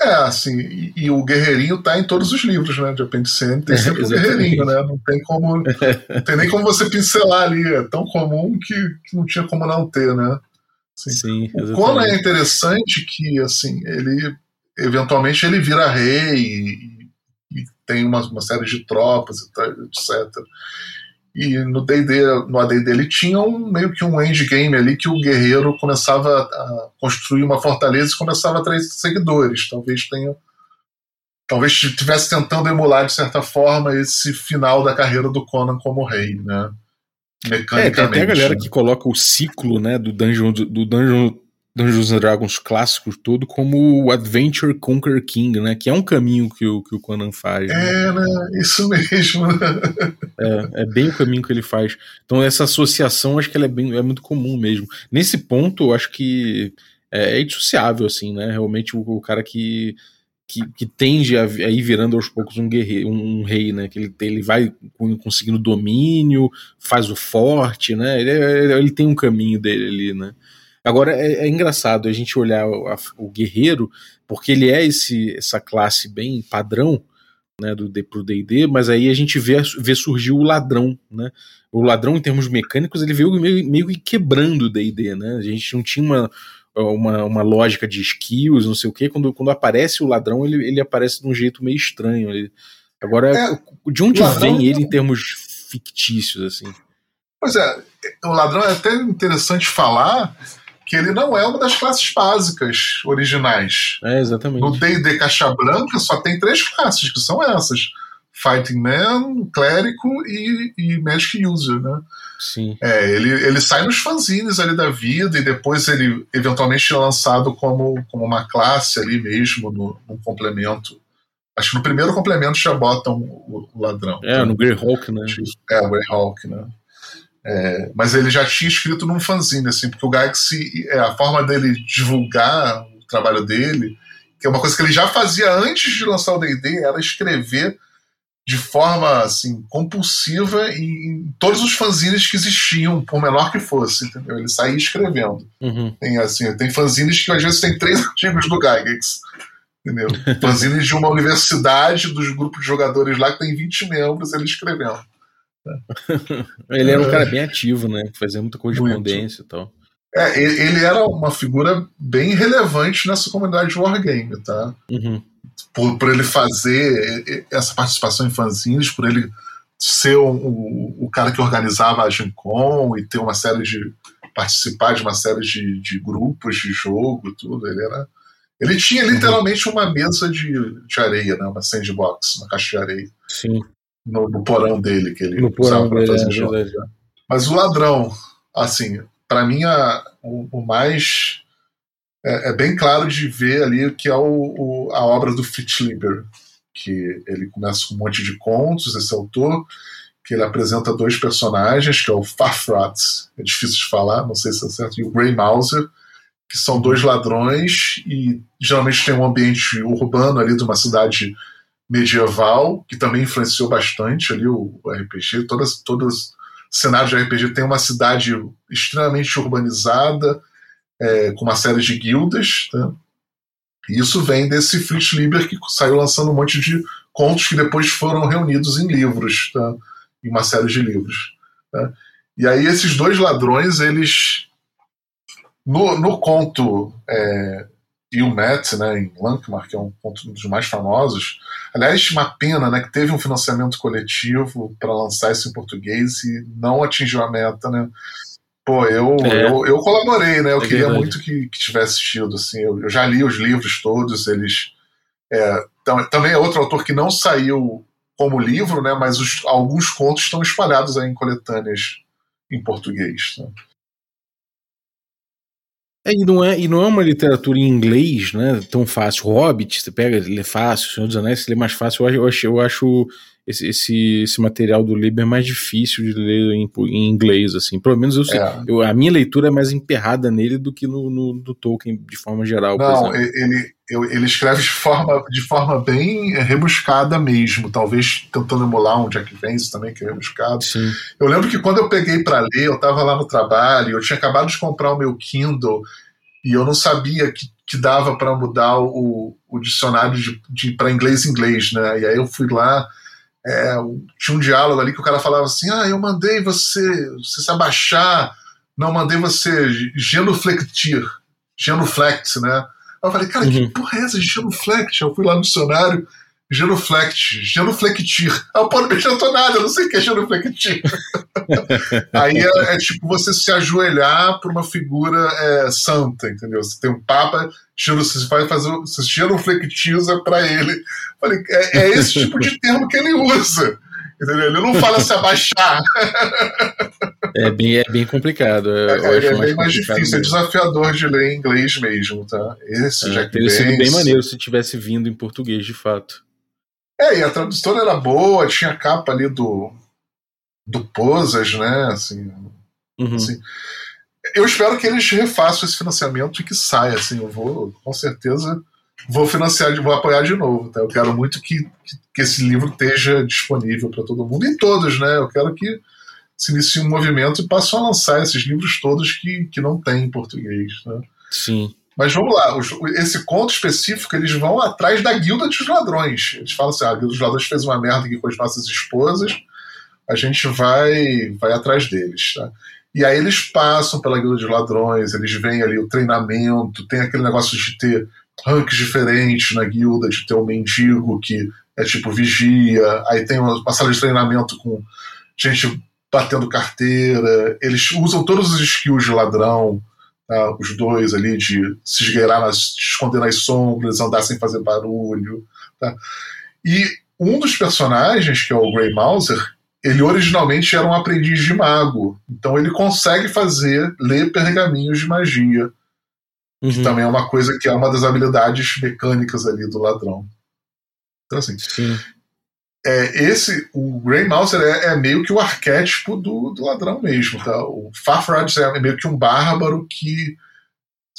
É, assim, e, e, o guerreirinho tá em todos os livros, né? De Apendicene, tem sempre é, o guerreirinho, né? Não tem como. não tem nem como você pincelar ali. É tão comum que, que não tinha como não ter, né? Assim, Sim, o Conan é interessante que, assim, ele eventualmente ele vira rei e, e tem uma, uma, série de tropas e tal, etc. E no D&D, no AD&D ele tinha um, meio que um endgame ali que o guerreiro começava a construir uma fortaleza e começava a atrair seguidores. Talvez tenha talvez estivesse tentando emular de certa forma esse final da carreira do Conan como rei, né? Mecanicamente. É, tem até a galera que coloca o ciclo, né, do Dungeon do Dungeon Dungeons and Dragons clássicos todo como o Adventure Conquer King, né? Que é um caminho que o, que o Conan faz. Né? É, né? Isso mesmo. é, é bem o caminho que ele faz. Então essa associação acho que ela é, bem, é muito comum mesmo. Nesse ponto, eu acho que é, é indissociável, assim, né? Realmente o, o cara que, que, que, tende a, a, ir virando aos poucos um guerreiro, um, um, rei, né? Que ele, ele vai conseguindo domínio, faz o forte, né? Ele, ele tem um caminho dele ali, né? Agora é, é engraçado a gente olhar o, a, o, guerreiro, porque ele é esse essa classe bem padrão, né, do pro D&D, mas aí a gente vê, vê surgir o ladrão, né? o ladrão, em termos mecânicos, ele veio meio, meio que quebrando o DD, né? A gente não tinha uma, uma, uma lógica de skills, não sei o quê. Quando, quando aparece o ladrão, ele, ele aparece de um jeito meio estranho. Ele, agora, é, de onde vem ele em termos fictícios, assim? Pois é, o ladrão é até interessante falar que ele não é uma das classes básicas originais. É, exatamente. No D&D Caixa Branca só tem três classes, que são essas. Fighting Man, Clérigo e, e Magic User, né? Sim. É, ele, ele sai nos fanzines ali da vida e depois ele eventualmente é lançado como, como uma classe ali mesmo, no, no complemento. Acho que no primeiro complemento já botam o, o ladrão. É, no Greyhawk, né? É, o Greyhawk, né? É, mas ele já tinha escrito num fanzine, assim, porque o Galaxy, é, a forma dele divulgar o trabalho dele, que é uma coisa que ele já fazia antes de lançar o D&D, era escrever de forma assim compulsiva em, todos os fanzines que existiam, por menor que fosse, entendeu? Ele saía escrevendo. Uhum. Tem assim, tem fanzines que às vezes tem três artigos do Gygax, entendeu? fanzines de uma universidade dos grupos de jogadores lá que tem 20 membros, ele escrevendo. ele era um cara bem ativo, né? Fazia muita correspondência e tal. É, ele era uma figura bem relevante nessa comunidade de Wargame, tá? Uhum. Por, por ele fazer essa participação em fanzines, por ele ser o, o, o cara que organizava a Gen Con e ter uma série de. participar de uma série de, de grupos de jogo, tudo. Ele era. Ele tinha uhum. literalmente uma mesa de, de areia, né? uma sandbox, uma caixa de areia. Sim no, no, porão dele, que ele no usava para fazer é. Né? Mas o ladrão, assim, para mim a, o, o, mais é, é, bem claro de ver ali que é o, o, a obra do Fritz Lieber, que ele começa com um monte de contos, esse autor, que ele apresenta dois personagens, que é o Farfrat, é difícil de falar, não sei se é certo, e o Grey Mauser, que são dois ladrões e geralmente tem um ambiente urbano ali de uma cidade medieval, que também influenciou bastante ali o, RPG. Todas, todos cenários de RPG tem uma cidade extremamente urbanizada, é, com uma série de guildas. Tá? E isso vem desse Fritz Lieber que saiu lançando um monte de contos que depois foram reunidos em livros, tá? em uma série de livros. Tá? E aí esses dois ladrões, eles no, no conto é, e o Matt, né, em Lankmar, que é um dos mais famosos. Aliás, uma pena, né, que teve um financiamento coletivo para lançar isso em português e não atingiu a meta, né? Pô, eu, é. eu, eu, colaborei, né? Eu é queria verdade. muito que, que, tivesse tido, assim. Eu, eu, já li os livros todos, eles... É, também é outro autor que não saiu como livro, né? Mas os, alguns contos estão espalhados aí em coletâneas em português, né? É, e, não é, e não é uma literatura em inglês, né? Tão fácil. Hobbit, você pega, lê fácil. Senhor dos Anéis, você lê mais fácil. Eu acho, eu acho esse, esse, esse, material do Liber mais difícil de ler em, em inglês, assim. Pelo menos eu, é. eu, a minha leitura é mais emperrada nele do que no, no do Tolkien, de forma geral. Não, ele, ele escreve de forma, de forma bem rebuscada mesmo, talvez tentando emular um Jack Vance também, que é rebuscado. Sim. Eu lembro que quando eu peguei para ler, eu estava lá no trabalho, eu tinha acabado de comprar o meu Kindle e eu não sabia que, que dava para mudar o, o dicionário de, de para inglês inglês, né? E aí eu fui lá, é, tinha um diálogo ali que o cara falava assim: Ah, eu mandei você, você se abaixar, não mandei você genuflectir, genuflect, né? eu falei, cara, uhum. que porra é essa de genuflect? Eu fui lá no dicionário, genuflect, genuflectir. Ah, pô, não me adiantou nada, eu não sei o que é genuflectir. Aí é, é, tipo você se ajoelhar para uma figura é, santa, entendeu? Você tem um papa, você vai fazer, você genuflectiza para ele. Eu falei, é, é esse tipo de termo que ele usa. Entendeu? Ele não fala se abaixar. É bem, é bem complicado. É, é, é bem mais, mais difícil, mesmo. é desafiador de ler em inglês mesmo, tá? Esse é, Teria sido bem maneiro se tivesse vindo em português de fato. É, e a tradução era boa, tinha a capa ali do, do Posas, né? Assim, uhum. assim, eu espero que eles refaçam esse financiamento e que saia, assim, eu vou, com certeza vou financiar, vou apoiar de novo. Tá? Eu quero muito que, que, que esse livro esteja disponível para todo mundo e todos, né? Eu quero que se inicie um movimento e passem a lançar esses livros todos que, que não tem em português. Né? Sim. Mas vamos lá, os, esse conto específico, eles vão atrás da guilda dos ladrões. Eles falam assim: ah, a guilda dos ladrões fez uma merda aqui com as nossas esposas, a gente vai, vai atrás deles. Tá? E aí eles passam pela guilda de ladrões, eles veem ali o treinamento, tem aquele negócio de ter ranks diferentes na guilda, de ter um mendigo que é tipo vigia, aí tem uma, sala de treinamento com gente batendo carteira, eles usam todos os skills de ladrão, tá? os dois ali, de se esgueirar, nas, esconder nas sombras, andar sem fazer barulho. Tá? E um dos personagens, que é o Grey Mouser, ele originalmente era um aprendiz de mago. Então ele consegue fazer, ler pergaminhos de magia. Uhum. Que também é uma coisa que é uma das habilidades mecânicas ali do ladrão. Então, assim. Sim. É, esse, o Grey Mouser é, é, meio que o arquétipo do, do ladrão mesmo, tá? O Farfraud é meio que um bárbaro que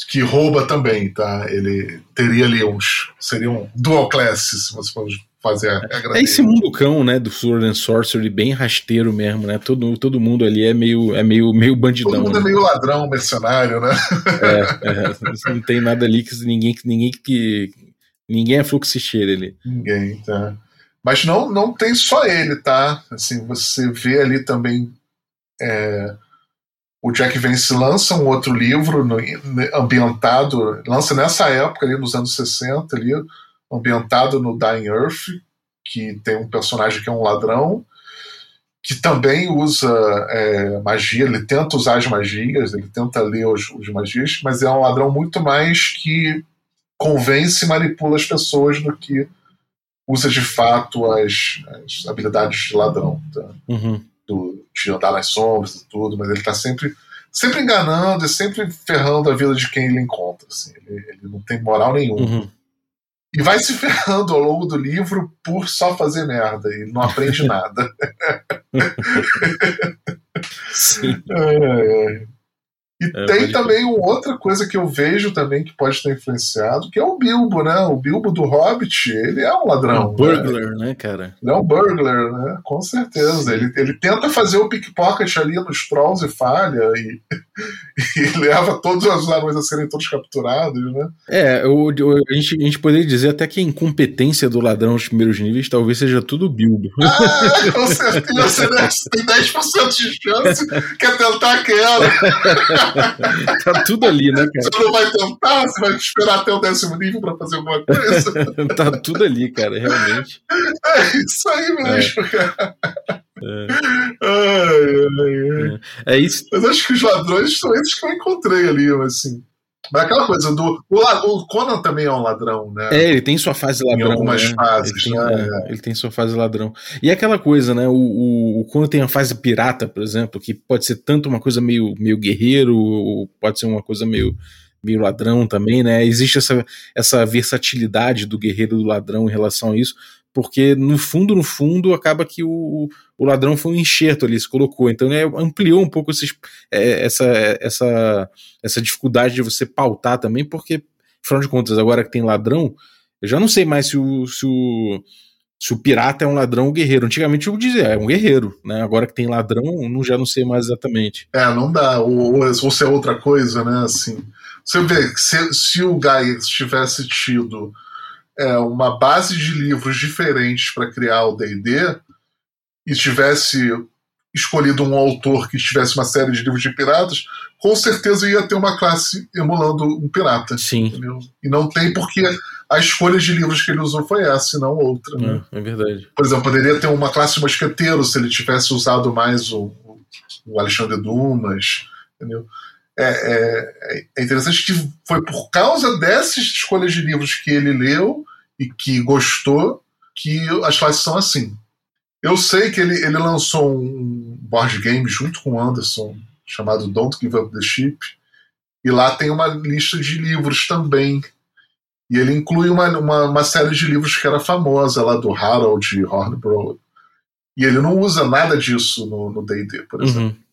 que rouba também, tá? Ele teria ali uns. Seria um dual class, se você for fazer a, a É esse mundo cão, né? Do Sword and Sorcery, bem rasteiro mesmo, né? Todo, todo mundo ali é meio, é meio, meio bandidão. Todo mundo é né? é meio ladrão, mercenário, né? É, é, não tem nada ali que ninguém, ninguém que. Ninguém é fluxicheiro ali. Ninguém, tá. Mas não, não tem só ele, tá? Assim, você vê ali também. É, o Jack Vance lança um outro livro no, ambientado, lança nessa época ali nos anos 60 ali, ambientado no Dying Earth, que tem um personagem que é um ladrão, que também usa é, magia, ele tenta usar as magias, ele tenta ler os, os magias, mas é um ladrão muito mais que convence e manipula as pessoas do que usa de fato as, as habilidades de ladrão. Tá? Uhum do, de andar nas sombras e tudo, mas ele está sempre, sempre enganando e sempre ferrando a vida de quem ele encontra. Assim. Ele, ele não tem moral nenhuma. Uhum. E vai se ferrando ao longo do livro por só fazer merda. Ele não aprende nada. Sim. É, é. E é, tem também uma outra coisa que eu vejo também que pode ter influenciado, que é o Bilbo, né? O Bilbo do Hobbit, ele é um ladrão. É um burglar, né, né cara? Ele é um burglar, né? Com certeza. Ele, ele tenta fazer o pickpocket ali nos trolls e falha, e, e leva todos os anões a serem todos capturados, né? É, eu, eu, a, gente, a gente poderia dizer até que a incompetência do ladrão nos primeiros níveis talvez seja tudo Bilbo. Ah, com certeza, né? Tem 10% de chance, quer tentar aquela. tá tudo ali, né, cara? Você não vai tentar, você vai esperar até o décimo nível pra fazer alguma coisa. tá tudo ali, cara, realmente. É isso aí mesmo, é. cara. É. Ai, ai, ai. É. é. isso. Mas acho que os ladrões são esses que eu encontrei ali, assim. Mas aquela coisa do. O, o, Conan também é um ladrão, né? É, ele tem sua fase ladrão. Em algumas né? fases, ele tem, né? É, ele tem sua fase ladrão. E aquela coisa, né? O, o, o, Conan tem a fase pirata, por exemplo, que pode ser tanto uma coisa meio, meio guerreiro, ou pode ser uma coisa meio, meio ladrão também, né? Existe essa, essa versatilidade do guerreiro e do ladrão em relação a isso, porque no fundo, no fundo, acaba que o, o ladrão foi um enxerto ali, se colocou. Então né, ampliou um pouco esses, é, essa, essa, essa dificuldade de você pautar também, porque, afinal de contas, agora que tem ladrão, eu já não sei mais se o, se o, se o pirata é um ladrão ou guerreiro. Antigamente eu dizia, é um guerreiro, né? Agora que tem ladrão, não, já não sei mais exatamente. É, não dá. Ou, ou se é outra coisa, né? Assim, você vê, se, se o Guy tivesse tido é, uma base de livros diferentes para criar o D&D e tivesse escolhido um autor que tivesse uma série de livros de piratas, com certeza ia ter uma classe emulando um pirata. Sim. Entendeu? E não tem porque a escolha de livros que ele usou foi essa e não outra. Né? É, é, verdade. Por exemplo, poderia ter uma classe mosqueteiro se ele tivesse usado mais o, o Alexandre Dumas. Entendeu? É, é, é, interessante que foi por causa dessas escolhas de livros que ele leu e que gostou que as classes são assim. Eu sei que ele, ele lançou um board game junto com o Anderson chamado Don't Give Up the Ship e lá tem uma lista de livros também. E ele inclui uma, uma, uma série de livros que era famosa lá do Harold Hornbrough. E ele não usa nada disso no D&D, por uhum. exemplo. Uhum.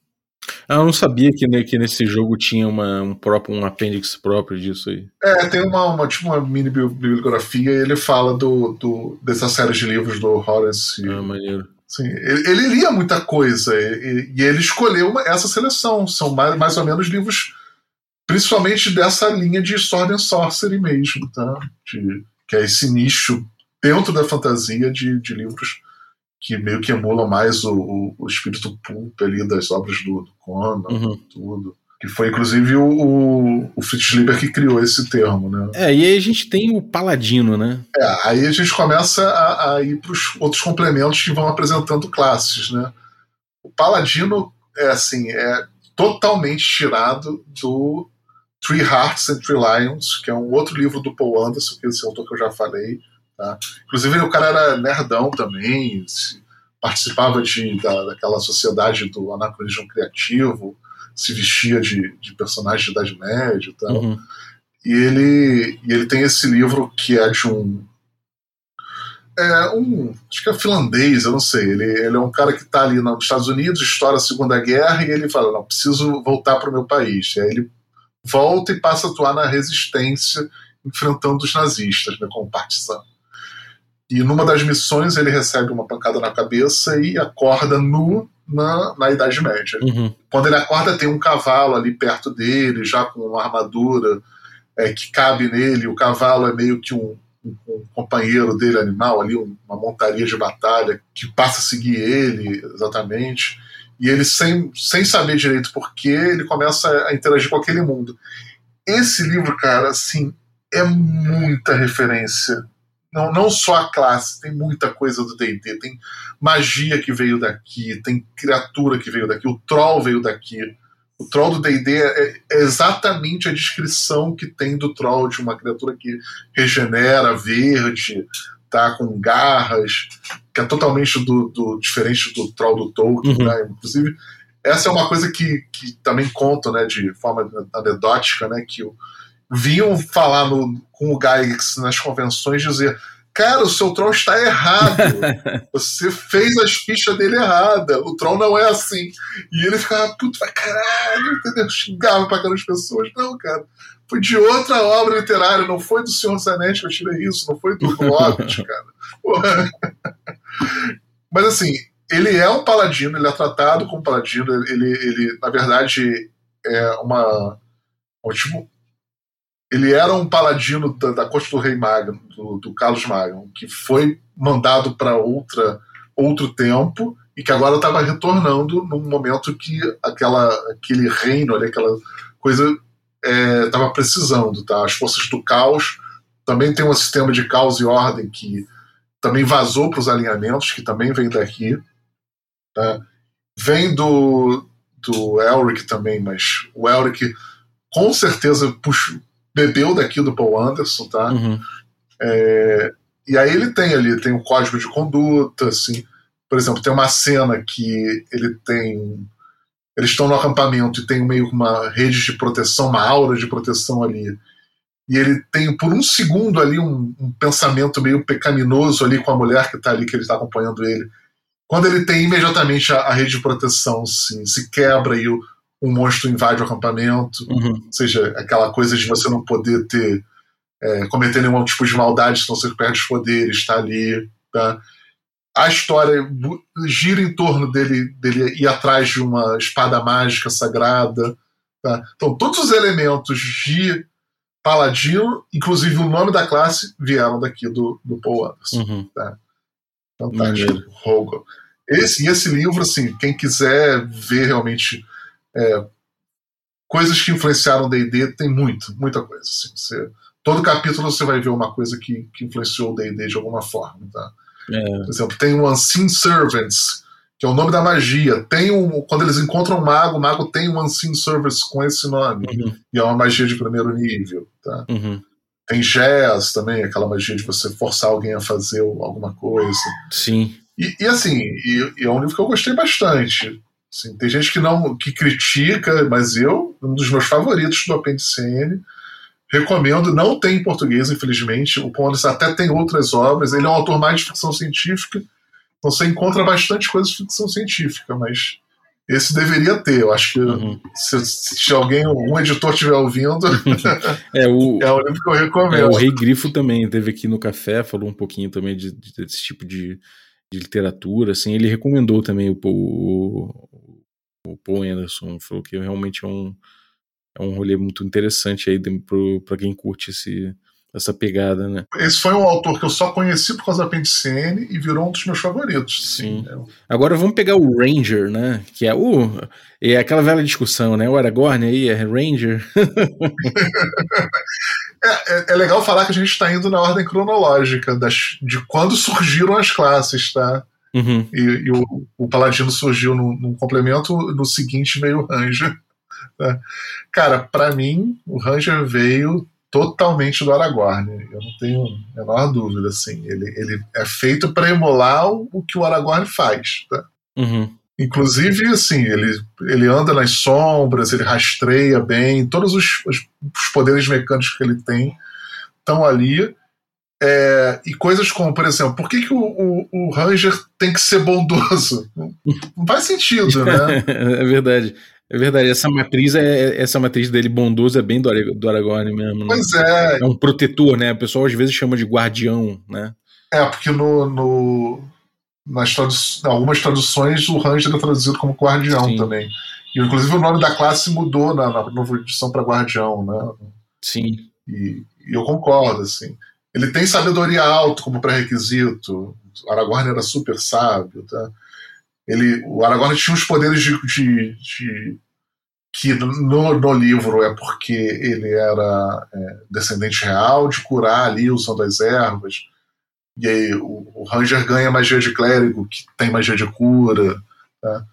Ah, eu não sabia que, né, que nesse jogo tinha uma, um próprio um apêndice próprio disso aí. É, tem uma, uma, tipo uma mini bibliografia e ele fala do, do, dessa série de livros do Horace. Ah, maneiro. Sim, ele, ele lia muita coisa e, e ele escolheu uma, essa seleção. São mais, mais ou menos livros, principalmente dessa linha de Sword and Sorcery mesmo, tá? De, que é esse nicho dentro da fantasia de, de livros que meio que emulam mais o, o, o espírito pulp ali das obras do, do Conan, Uhum. tudo. Que foi inclusive o, o Fritz Lieber que criou esse termo, né? É, e aí a gente tem o Paladino, né? É, aí a gente começa a, a ir para os outros complementos que vão apresentando classes, né? O Paladino é assim, é totalmente tirado do Three Hearts and Three Lions, que é um outro livro do Paul Anderson, que é esse autor que eu já falei. Tá? Inclusive o cara era nerdão também, participava de, da, daquela sociedade do anacronismo criativo, se vestia de, de personagem de Idade Média e tal. Uhum. E ele, e ele tem esse livro que é de um. É um. Acho que é finlandês, eu não sei. Ele, ele é um cara que está ali nos Estados Unidos, estoura a Segunda Guerra, e ele fala: não, preciso voltar para o meu país. E aí ele volta e passa a atuar na resistência, enfrentando os nazistas, né, como partisano. E numa das missões ele recebe uma pancada na cabeça e acorda nu na, na Idade Média. Uhum. Quando ele acorda, tem um cavalo ali perto dele, já com uma armadura é, que cabe nele. O cavalo é meio que um, um- um companheiro dele, animal, ali, um- uma montaria de batalha, que passa a seguir ele, exatamente. E ele, sem, sem saber direito porquê, ele começa a interagir com aquele mundo. Esse livro, cara, assim, é muita referência. Não, não só a classe, tem muita coisa do D&D. Tem magia que veio daqui, tem criatura que veio daqui, o troll veio daqui. O troll do D&D é, é exatamente a descrição que tem do troll de uma criatura que regenera, verde, tá com garras, que é totalmente do, do- diferente do troll do Tolkien, Uhum. né? Inclusive, essa é uma coisa que, que também conto, né, de forma anedótica, né, que o, vinham falar no, com o Gygax nas convenções dizer cara, o seu troll está errado. Você fez as fichas dele errada. O troll não é assim. E ele ficava, puto, vai caralho, entendeu? Xingava pra aquelas pessoas. Não, cara. Foi de outra obra literária, não foi do Senhor dos Anéis que eu tirei isso, não foi do Hobbit, cara. Mas assim, ele é um paladino, ele é tratado como paladino, ele, ele na verdade, é uma. um tipo, ele era um paladino da, da corte do rei Magno, do, do Carlos Magno, que foi mandado para outra outro tempo e que agora estava retornando num momento que aquela, aquele reino, ali, aquela coisa estava precisando. Tá? As forças do caos também tem um sistema de caos e ordem que também vazou para os alinhamentos, que também vem daqui. Tá? Vem do, do Elric também, mas o Elric com certeza puxou, bebeu daqui do Paul Anderson, tá? Uhum. É, e aí ele tem ali, tem um código de conduta, assim. Por exemplo, tem uma cena que ele tem. Eles estão no acampamento e tem meio que uma rede de proteção, uma aura de proteção ali. E ele tem, por um segundo ali, um, um pensamento meio pecaminoso ali com a mulher que está ali, que ele está acompanhando ele. Quando ele tem imediatamente a, a rede de proteção assim, se quebra e o, um monstro invade o acampamento. Uhum. Ou seja, aquela coisa de você não poder ter é, cometer nenhum tipo de maldade, senão você perde os poderes, está ali. Tá? A história gira em torno dele, dele ir atrás de uma espada mágica sagrada. Tá? Então, todos os elementos de Paladino, inclusive o nome da classe, vieram daqui do, do Paul Anderson. Uhum. Fantástico. Rogan. Esse, e esse livro, assim, quem quiser ver realmente é, coisas que influenciaram o D&D, tem muito, muita coisa. Assim, você, todo capítulo você vai ver uma coisa que, que influenciou o D&D de alguma forma. Tá? É. Por exemplo, tem o Unseen Servants, que é o nome da magia. Tem um, quando eles encontram um mago, o mago tem um Unseen Servants com esse nome. Uhum. E é uma magia de primeiro nível. Tá? Uhum. Tem Jazz também, aquela magia de você forçar alguém a fazer alguma coisa. Sim. E, e assim, e, e é um livro que eu gostei bastante. Assim, tem gente que não que critica, mas eu, um dos meus favoritos do Apendicene, recomendo. Não tem em português, infelizmente. O Pondes até tem outras obras. Ele é um autor mais de ficção científica. Então você encontra bastante coisa de ficção científica, mas esse deveria ter. Eu acho que Uhum. se, se alguém, um editor estiver ouvindo, É, o, é um livro que eu é, recomendo. o Rei Grifo também teve aqui no café, falou um pouquinho também de, de- desse tipo de, de literatura, assim, ele recomendou também o, o, o Paul Anderson, falou que realmente é um, é um rolê muito interessante aí para quem curte esse, essa pegada, né? Esse foi um autor que eu só conheci por causa da Apendicene e virou um dos meus favoritos. Sim. Agora vamos pegar o Ranger, né? Que é o. Uh, é aquela velha discussão, né? O Aragorn aí é Ranger. é, é, é, legal falar que a gente está indo na ordem cronológica das, de quando surgiram as classes, tá? Uhum. E, e o, o, Paladino surgiu num, num, complemento, no seguinte veio o Ranger. Tá? Cara, para mim, o Ranger veio totalmente do Aragorn. Eu não tenho a menor dúvida, assim. Ele, ele é feito para emular o, o, que o Aragorn faz, tá? Uhum. Inclusive, assim, ele, ele anda nas sombras, ele rastreia bem, todos os, os poderes mecânicos que ele tem estão ali. É, e coisas como, por exemplo, por que, que o, o, o, Ranger tem que ser bondoso? Não faz sentido, né? é verdade. É verdade, essa matriz é essa matriz dele bondoso é bem do, do Aragorn mesmo. Né? Pois é. É um protetor, né? O pessoal às vezes chama de guardião, né? É, porque no, no nas tradu algumas traduções o Ranger é traduzido como guardião Sim. também. E inclusive o nome da classe mudou na, na nova edição para guardião, né? Sim. E, e, eu concordo, assim. Ele tem sabedoria alto como pré-requisito. Aragorn era super sábio, tá? Ele, o Aragorn tinha os poderes de, de, de que no, no, livro é porque ele era é, descendente real, de curar ali usando as ervas. E aí o, o, Ranger ganha magia de clérigo, que tem magia de cura. Tá?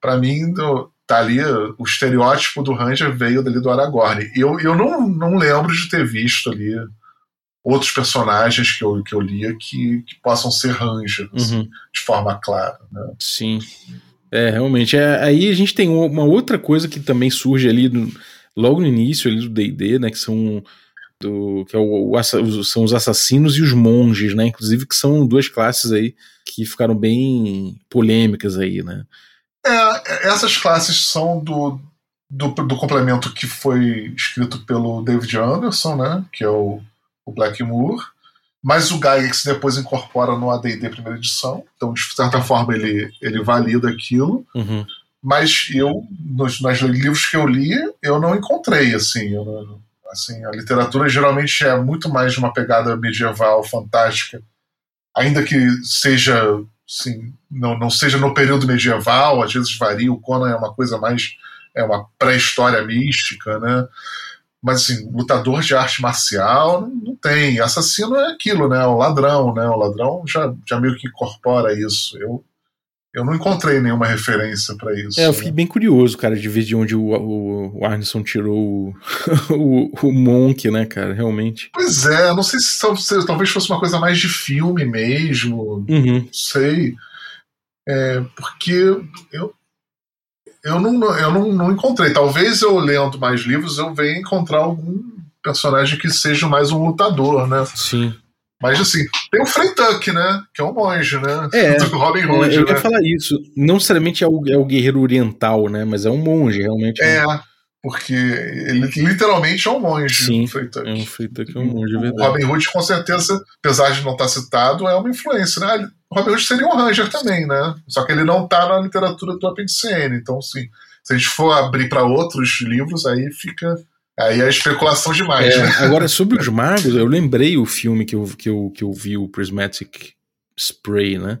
Para mim, do, tá ali o estereótipo do Ranger veio dali do Aragorn. Eu, eu não, não lembro de ter visto ali outros personagens que eu, que eu lia que, que possam ser Ranger, assim, uhum. de forma clara. Né? Sim. É, realmente. É, aí a gente tem uma outra coisa que também surge ali no, logo no início ali do D&D, né, que são do que é o, o, são os assassinos e os monges, né? Inclusive que são duas classes aí que ficaram bem polêmicas aí, né? É, essas classes são do, do, do complemento que foi escrito pelo David Anderson, né? Que é o o Blackmoor, mas o Gygax depois incorpora no AD&D primeira edição, então de certa forma ele, ele valida aquilo, uhum. mas eu, nos, nos, livros que eu li, eu não encontrei, assim, eu, assim, a literatura geralmente é muito mais uma pegada medieval, fantástica, ainda que seja, assim, não, não seja no período medieval, às vezes varia, o Conan é uma coisa mais, é uma pré-história mística, né, mas assim, lutador de arte marcial não, não tem. Assassino é aquilo, né? O ladrão, né? O ladrão já, já meio que incorpora isso. Eu, eu não encontrei nenhuma referência para isso. É, eu fiquei né? bem curioso, cara, de ver de onde o, o, o Arneson tirou o, o, o, Monk, né, cara, realmente. Pois é, não sei se, se talvez fosse uma coisa mais de filme mesmo, uhum. não sei. É, porque eu, eu não, eu não, não encontrei. Talvez eu lendo mais livros eu venha encontrar algum personagem que seja mais um lutador, né? Sim. Mas assim, tem o Frey Tuck, né? Que é um monge, né? É, Do Robin é, Hood. eu né? ia falar isso. Não necessariamente é o, é o guerreiro oriental, né? Mas é um monge, realmente. É, porque ele literalmente é um monge. Sim, o é um Frey Tuck, é um monge, é verdade. O Robin Hood, com certeza, apesar de não estar citado, é uma influência, né? O Robin Hood seria um Ranger também, né? Só que ele não está na literatura do Apendicene, então, sim se a gente for abrir para outros livros, aí fica. Aí é especulação demais. É, né? Agora, sobre os magos, eu lembrei o filme que eu, que eu, que eu vi, o Prismatic Spray, né?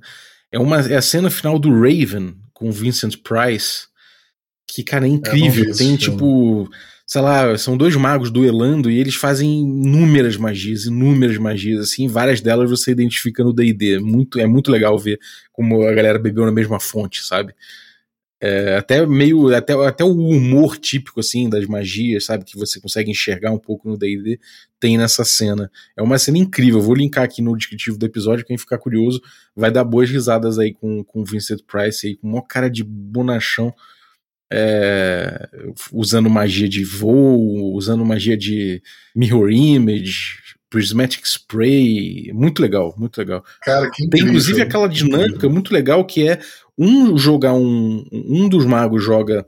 É, uma, é a cena final do Raven com Vincent Price, que, cara, é incrível. Tem, tipo, sei lá, são dois magos duelando e eles fazem inúmeras magias, inúmeras magias, assim, várias delas você identifica no D&D. Muito, é muito legal ver como a galera bebeu na mesma fonte, sabe? É, até meio até, até o humor típico assim das magias sabe que você consegue enxergar um pouco no D&D tem nessa cena é uma cena incrível vou linkar aqui no descritivo do episódio quem ficar curioso vai dar boas risadas aí com com Vincent Price aí com uma cara de bonachão é, usando magia de voo usando magia de mirror image Prismatic Spray, muito legal, muito legal. Cara, que Tem inclusive aquela dinâmica muito legal que é um jogar um, um dos magos joga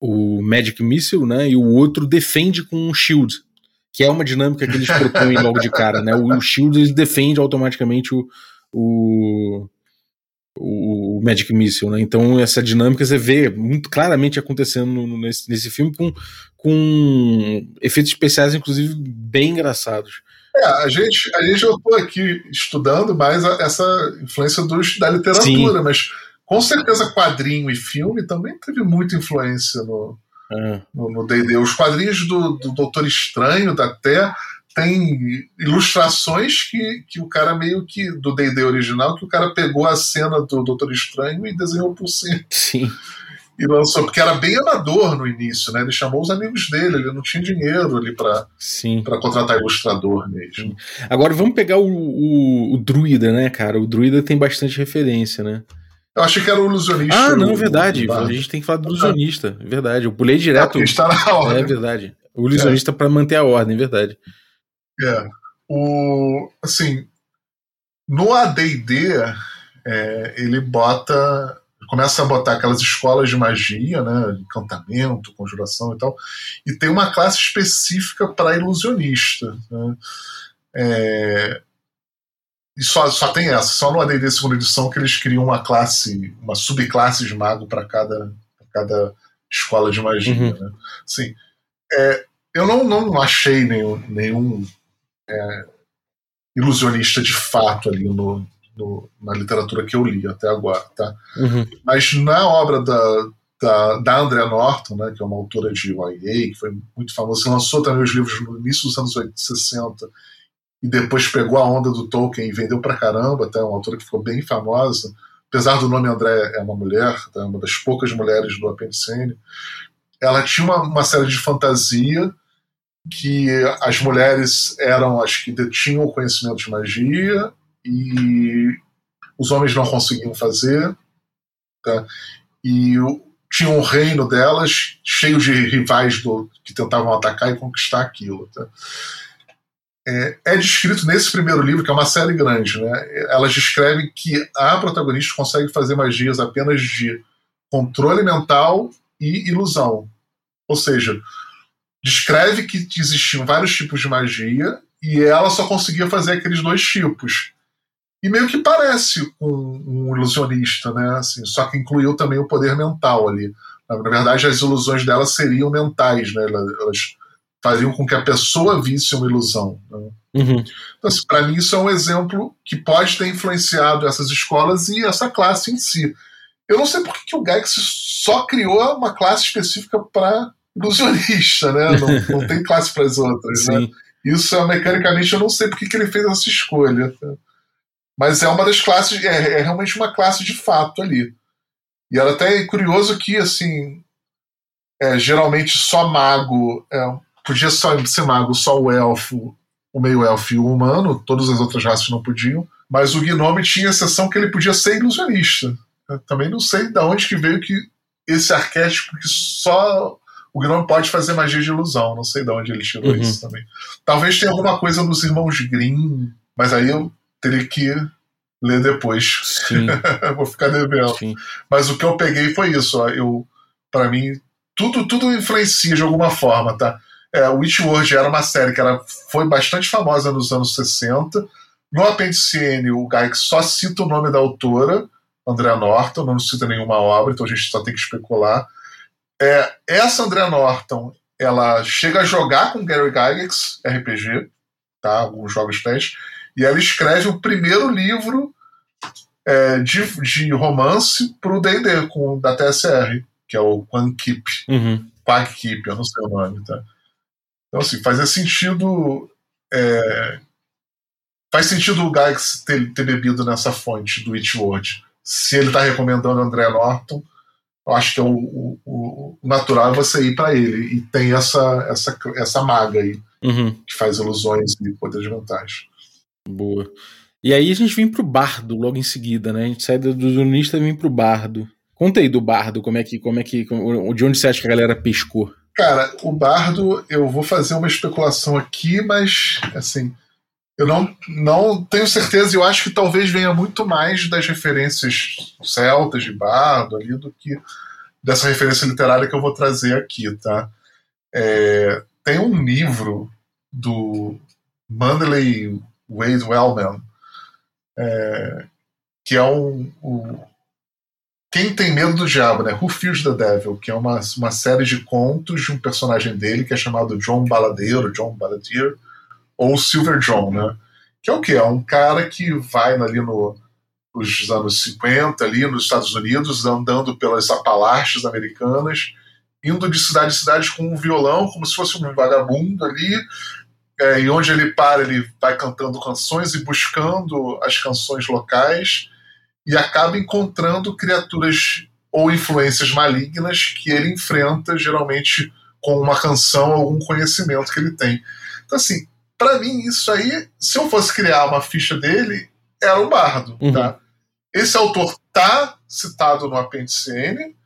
o Magic Missile, né, e o outro defende com um shield, que é uma dinâmica que eles propõem logo de cara, né? O, o shield ele defende automaticamente o, o o Magic Missile, né? Então essa dinâmica você vê muito claramente acontecendo nesse, nesse filme com, com efeitos especiais, inclusive, bem engraçados. É, a gente, a gente eu estou aqui estudando mais a, essa influência dos, da literatura, Sim. mas com certeza quadrinho e filme também teve muita influência no é. no D&D. Os quadrinhos do, do Doutor Estranho, da Terra, tem ilustrações que, que o cara meio que do D&D original que o cara pegou a cena do Doutor Estranho e desenhou por cima. Sim. E lançou, porque era bem amador no início, né? Ele chamou os amigos dele, ele não tinha dinheiro ali para para contratar ilustrador mesmo. Agora vamos pegar o, o, o, Druida, né, cara? O Druida tem bastante referência, né? Eu achei que era o ilusionista. Ah, não, verdade. a gente tem que falar do ilusionista, verdade. Eu pulei direto. É, está na ordem. É verdade. O ilusionista é. para manter a ordem, verdade. É. O, assim, no AD&D, é, ele bota começa a botar aquelas escolas de magia, né, encantamento, conjuração e tal, e tem uma classe específica para ilusionista. Né? É, e só, só tem essa, só no AD&D segunda edição que eles criam uma classe, uma subclasse de mago para cada, cada escola de magia. Uhum. Né? Assim, é, eu não, não achei nenhum, nenhum é, ilusionista de fato ali no, no, na literatura que eu li até agora, tá? Uhum. Mas na obra da, da, da Andrea Norton, né, que é uma autora de YA, que foi muito famosa, lançou também os livros no início dos anos 80, 60 e depois pegou a onda do Tolkien e vendeu pra caramba, até uma autora que ficou bem famosa. Apesar do nome André é uma mulher, tá? uma das poucas mulheres do Apendicene. Ela tinha uma, uma série de fantasia que as mulheres eram as que detinham o conhecimento de magia e os homens não conseguiam fazer. Tá? E tinha um reino delas cheio de rivais do, que tentavam atacar e conquistar aquilo. Tá? É, é, descrito nesse primeiro livro, que é uma série grande, né? Elas descrevem que a protagonista consegue fazer magias apenas de controle mental e ilusão. Ou seja, descreve que existiam vários tipos de magia e ela só conseguia fazer aqueles dois tipos. E meio que parece um, um ilusionista, né? Assim, só que incluiu também o poder mental ali. Na, verdade, as ilusões dela seriam mentais, né? Elas, elas fariam com que a pessoa visse uma ilusão. Né? Uhum. Então, assim, para mim, isso é um exemplo que pode ter influenciado essas escolas e essa classe em si. Eu não sei por que, que o Gygax só criou uma classe específica para ilusionista, né? Não, não tem classe para as outras, né? Isso, é, mecanicamente, eu não sei por que, ele fez essa escolha. Tá? Mas é uma das classes, é, é, realmente uma classe de fato ali. E era até curioso que, assim, é, geralmente só mago, é, podia só ser mago só o elfo, o meio-elfo e o humano, todas as outras raças não podiam, mas o gnome tinha exceção que ele podia ser ilusionista. Eu também não sei de onde que veio que esse arquétipo que só o Gnome pode fazer magia de ilusão. Não sei de onde ele tirou uhum. isso também. Talvez tenha alguma coisa nos Irmãos Grimm, mas aí eu teria que ler depois. Vou ficar devendo. Sim. Mas o que eu peguei foi isso. Ó. Eu, para mim, tudo, tudo influencia de alguma forma, tá? É, Witchworld era uma série que era, foi bastante famosa nos anos 60. No apêndice N, o Gygax só cita o nome da autora, Andrea Norton, não cita nenhuma obra, então a gente só tem que especular. É, essa Andrea Norton, ela chega a jogar com Gary Gygax, RPG, tá? alguns jogos teste, e ela escreve o primeiro livro é, de, de romance para o D&D, da TSR, que é o Quan Keep. Uhum. Quag Keep, eu não sei o nome, tá? Então, assim, fazia sentido... É, faz sentido o Gygax ter, ter bebido nessa fonte do Witchword. Se ele está recomendando André Norton, eu acho que é o, o, o natural é você ir para ele. E tem essa, essa, essa maga aí, uhum. que faz ilusões e poder de vantagem. Boa. E aí a gente vem pro bardo logo em seguida, né? A gente sai do zonista e vem pro bardo. Conta aí do bardo, como é que, como é que, de onde você acha que a galera pescou? Cara, o bardo, eu vou fazer uma especulação aqui, mas assim, eu não, não tenho certeza, eu acho que talvez venha muito mais das referências celtas de bardo ali do que dessa referência literária que eu vou trazer aqui, tá? É, tem um livro do Mandley Wade Wellman, é, que é um, um, Quem Tem Medo do Diabo, né? Who Fears the Devil, que é uma, uma série de contos de um personagem dele que é chamado John Baladeiro, John Baladier, ou Silver John, né? Que é o quê? É um cara que vai ali no, nos anos 50, ali nos Estados Unidos, andando pelas Apalaches americanas, indo de cidade em cidade com um violão, como se fosse um vagabundo ali, é, e onde ele para, ele vai cantando canções e buscando as canções locais, e acaba encontrando criaturas ou influências malignas que ele enfrenta, geralmente com uma canção algum conhecimento que ele tem. Então, assim, para mim, isso aí, se eu fosse criar uma ficha dele, era o bardo, uhum. tá? Esse autor tá citado no apêndice N,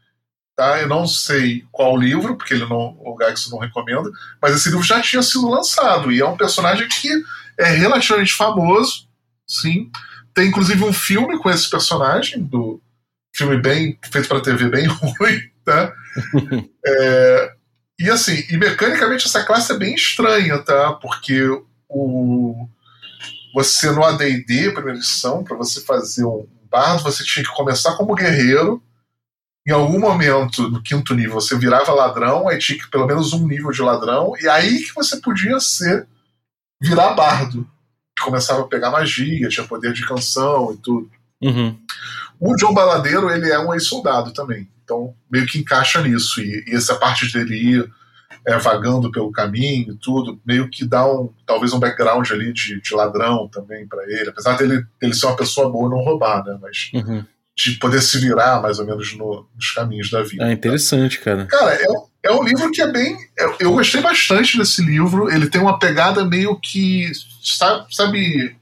tá? Eu não sei qual livro, porque ele não, o Gax não recomenda, mas esse livro já tinha sido lançado e é um personagem que é relativamente famoso, sim. Tem inclusive um filme com esse personagem, do filme bem feito para TV, bem ruim, tá? é, e assim, e mecanicamente essa classe é bem estranha, tá? Porque o você no AD&D, primeira edição, para você fazer um bardo, você tinha que começar como guerreiro. Em algum momento, no quinto nível, você virava ladrão, aí tinha que pelo menos um nível de ladrão, e aí que você podia ser virar bardo. Começava a pegar magia, tinha poder de canção e tudo. Uhum. O John Baladeiro, ele é um ex-soldado também. Então, meio que encaixa nisso. E, e essa parte dele ir é, vagando pelo caminho e tudo, meio que dá um, talvez um background ali de, de ladrão também para ele. Apesar dele, dele ser uma pessoa boa não roubar, né? Mas uhum. de poder se virar mais ou menos no, nos caminhos da vida. É interessante, cara. Cara, é, é um livro que é bem. É, eu gostei bastante desse livro. Ele tem uma pegada meio que. Sabe, sabe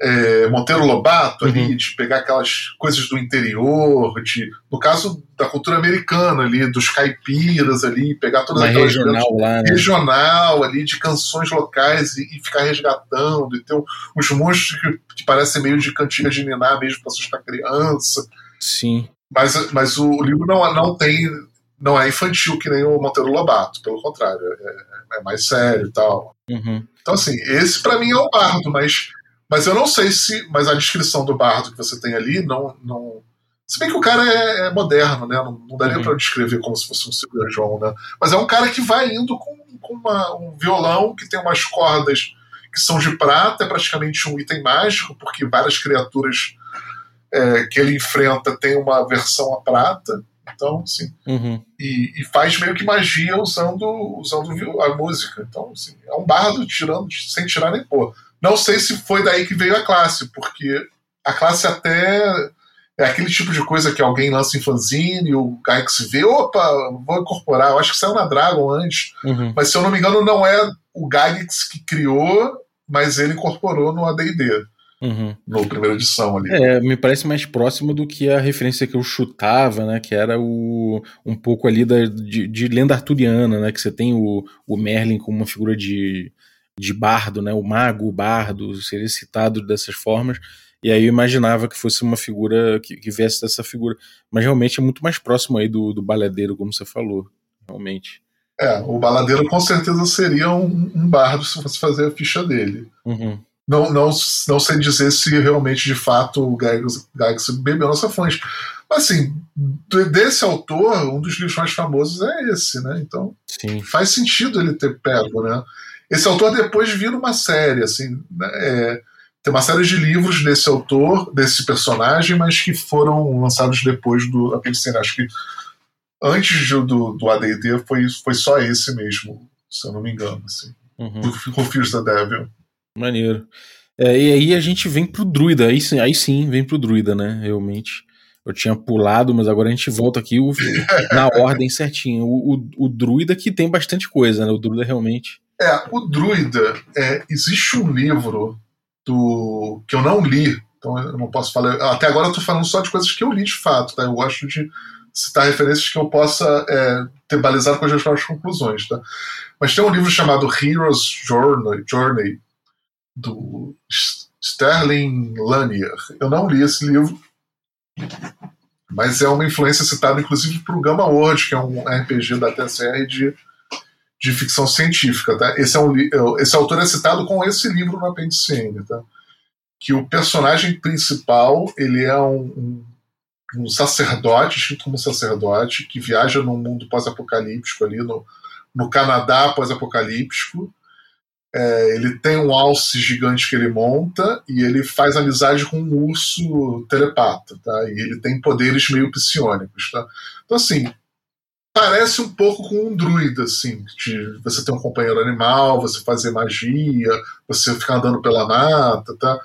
é, Monteiro Lobato ali, uhum. de pegar aquelas coisas do interior, de, no caso da cultura americana ali, dos caipiras ali, pegar todas Uma aquelas regional lá, né? regional ali, de canções locais e, e ficar resgatando, e ter uns monstros que, que parecem meio de cantiga de niná mesmo para assustar criança. Sim. Mas, mas o livro não, não tem. Não é infantil que nem o Monteiro Lobato, pelo contrário, é, é mais sério e tal. Uhum. Então, assim, esse para mim é o bardo, mas mas eu não sei se. Mas a descrição do bardo que você tem ali não. não se bem que o cara é, é moderno, né? Não, não daria uhum. para descrever como se fosse um John, né? Mas é um cara que vai indo com, com uma, um violão que tem umas cordas que são de prata, é praticamente um item mágico, porque várias criaturas é, que ele enfrenta têm uma versão a prata. Então, assim, uhum. e, e, faz meio que magia usando, usando a música. Então, assim, é um bardo tirando, sem tirar nem pôr. Não sei se foi daí que veio a classe, porque a classe até é aquele tipo de coisa que alguém lança em fanzine, o Gygax vê, opa, vou incorporar. Eu acho que saiu na Dragon antes, uhum. mas se eu não me engano, não é o Gygax que criou, mas ele incorporou no AD&D. Uhum. No primeira edição ali. É, me parece mais próximo do que a referência que eu chutava, né? Que era o, um pouco ali da, de, de lenda arturiana, né? Que você tem o, o Merlin como uma figura de, de bardo, né? O mago, o bardo, seria citado dessas formas. E aí eu imaginava que fosse uma figura que, que viesse dessa figura. Mas realmente é muito mais próximo aí do, do baladeiro, como você falou. Realmente. É, o baladeiro com certeza seria um, um bardo se fosse fazer a ficha dele. Uhum. Não, não, não sei dizer se realmente, de fato, o Gygax bebeu nossa fonte. Mas, assim, desse autor, um dos livros mais famosos é esse, né? Então, Sim. faz sentido ele ter pego, né? Esse autor depois vira uma série, assim, né? é, tem uma série de livros desse autor, desse personagem, mas que foram lançados depois do Apendicene. Acho que antes do, do AD&D foi, foi só esse mesmo, se eu não me engano, assim. Uhum. Do Confuse the Devil. Maneiro. É, e aí a gente vem pro druida, aí, aí sim vem pro druida, né, realmente. Eu tinha pulado, mas agora a gente volta aqui o, na ordem certinho. O, o, o druida que tem bastante coisa, né, o druida realmente é, o Druida, é, existe um livro do que eu não li, então eu não posso falar. Até agora eu tô falando só de coisas que eu li de fato, tá? Eu gosto de citar referências que eu possa é, ter balizado com as minhas próprias conclusões, tá? Mas tem um livro chamado Heroes Journey, Journey do Sterling Lanier. Eu não li esse livro, mas é uma influência citada inclusive para o Gamma World, que é um RPG da TSR de de ficção científica, tá? Esse, é um, esse autor é citado com esse livro no apêndice N, tá? Que o personagem principal, ele é um, um, um sacerdote, escrito como sacerdote, que viaja num mundo pós-apocalíptico ali, no, no Canadá pós-apocalíptico, é, ele tem um alce gigante que ele monta e ele faz amizade com um urso telepata, tá? E ele tem poderes meio psionicos, tá? Então, assim, parece um pouco com um druida, assim, de você ter um companheiro animal, você fazer magia, você ficar andando pela mata, tá?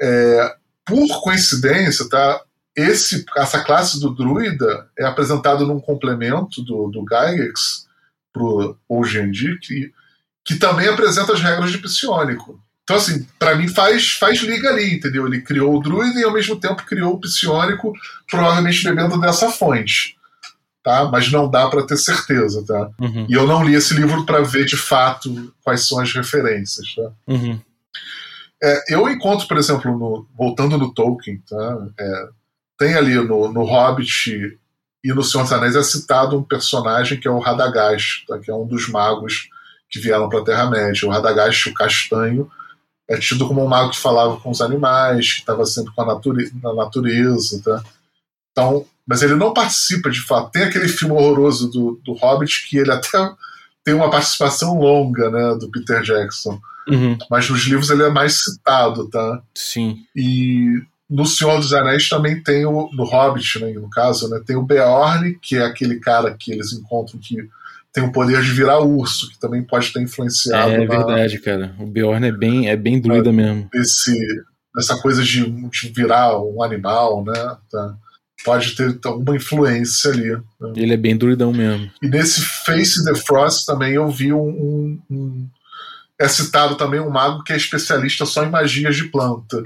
É, por coincidência, tá? Esse, essa classe do druida é apresentado num complemento do, do Gygax pro OGND, que que também apresenta as regras de psionico. Então, assim, para mim faz, faz liga ali, entendeu? Ele criou o druida e ao mesmo tempo criou o psionico, provavelmente bebendo dessa fonte. Tá? Mas não dá para ter certeza, tá? Uhum. E eu não li esse livro para ver de fato quais são as referências, tá? Uhum. É, eu encontro, por exemplo, no, voltando no Tolkien, tá? É, tem ali no, no Hobbit e no Senhor dos Anéis é citado um personagem que é o Radagast, tá? que é um dos magos que vieram para a Terra-média. O Radagast, o castanho, é tido como um mago que falava com os animais, que estava sempre com a nature na natureza. Tá? Então, mas ele não participa de fato. Tem aquele filme horroroso do, do Hobbit que ele até tem uma participação longa né, do Peter Jackson. Uhum. Mas nos livros ele é mais citado, tá? Sim. E no Senhor dos Anéis também tem o. No Hobbit, né, no caso, né, tem o Beorn, que é aquele cara que eles encontram que tem o poder de virar urso, que também pode ter influenciado. É, é verdade, cara. O Bjorn é bem, é bem druida é, mesmo. Esse, essa coisa de, de, virar um animal, né? Tá? Pode ter alguma influência ali. Né? Ele é bem druidão mesmo. E nesse Face the Frost também eu vi um, um, um, É citado também um mago que é especialista só em magias de planta.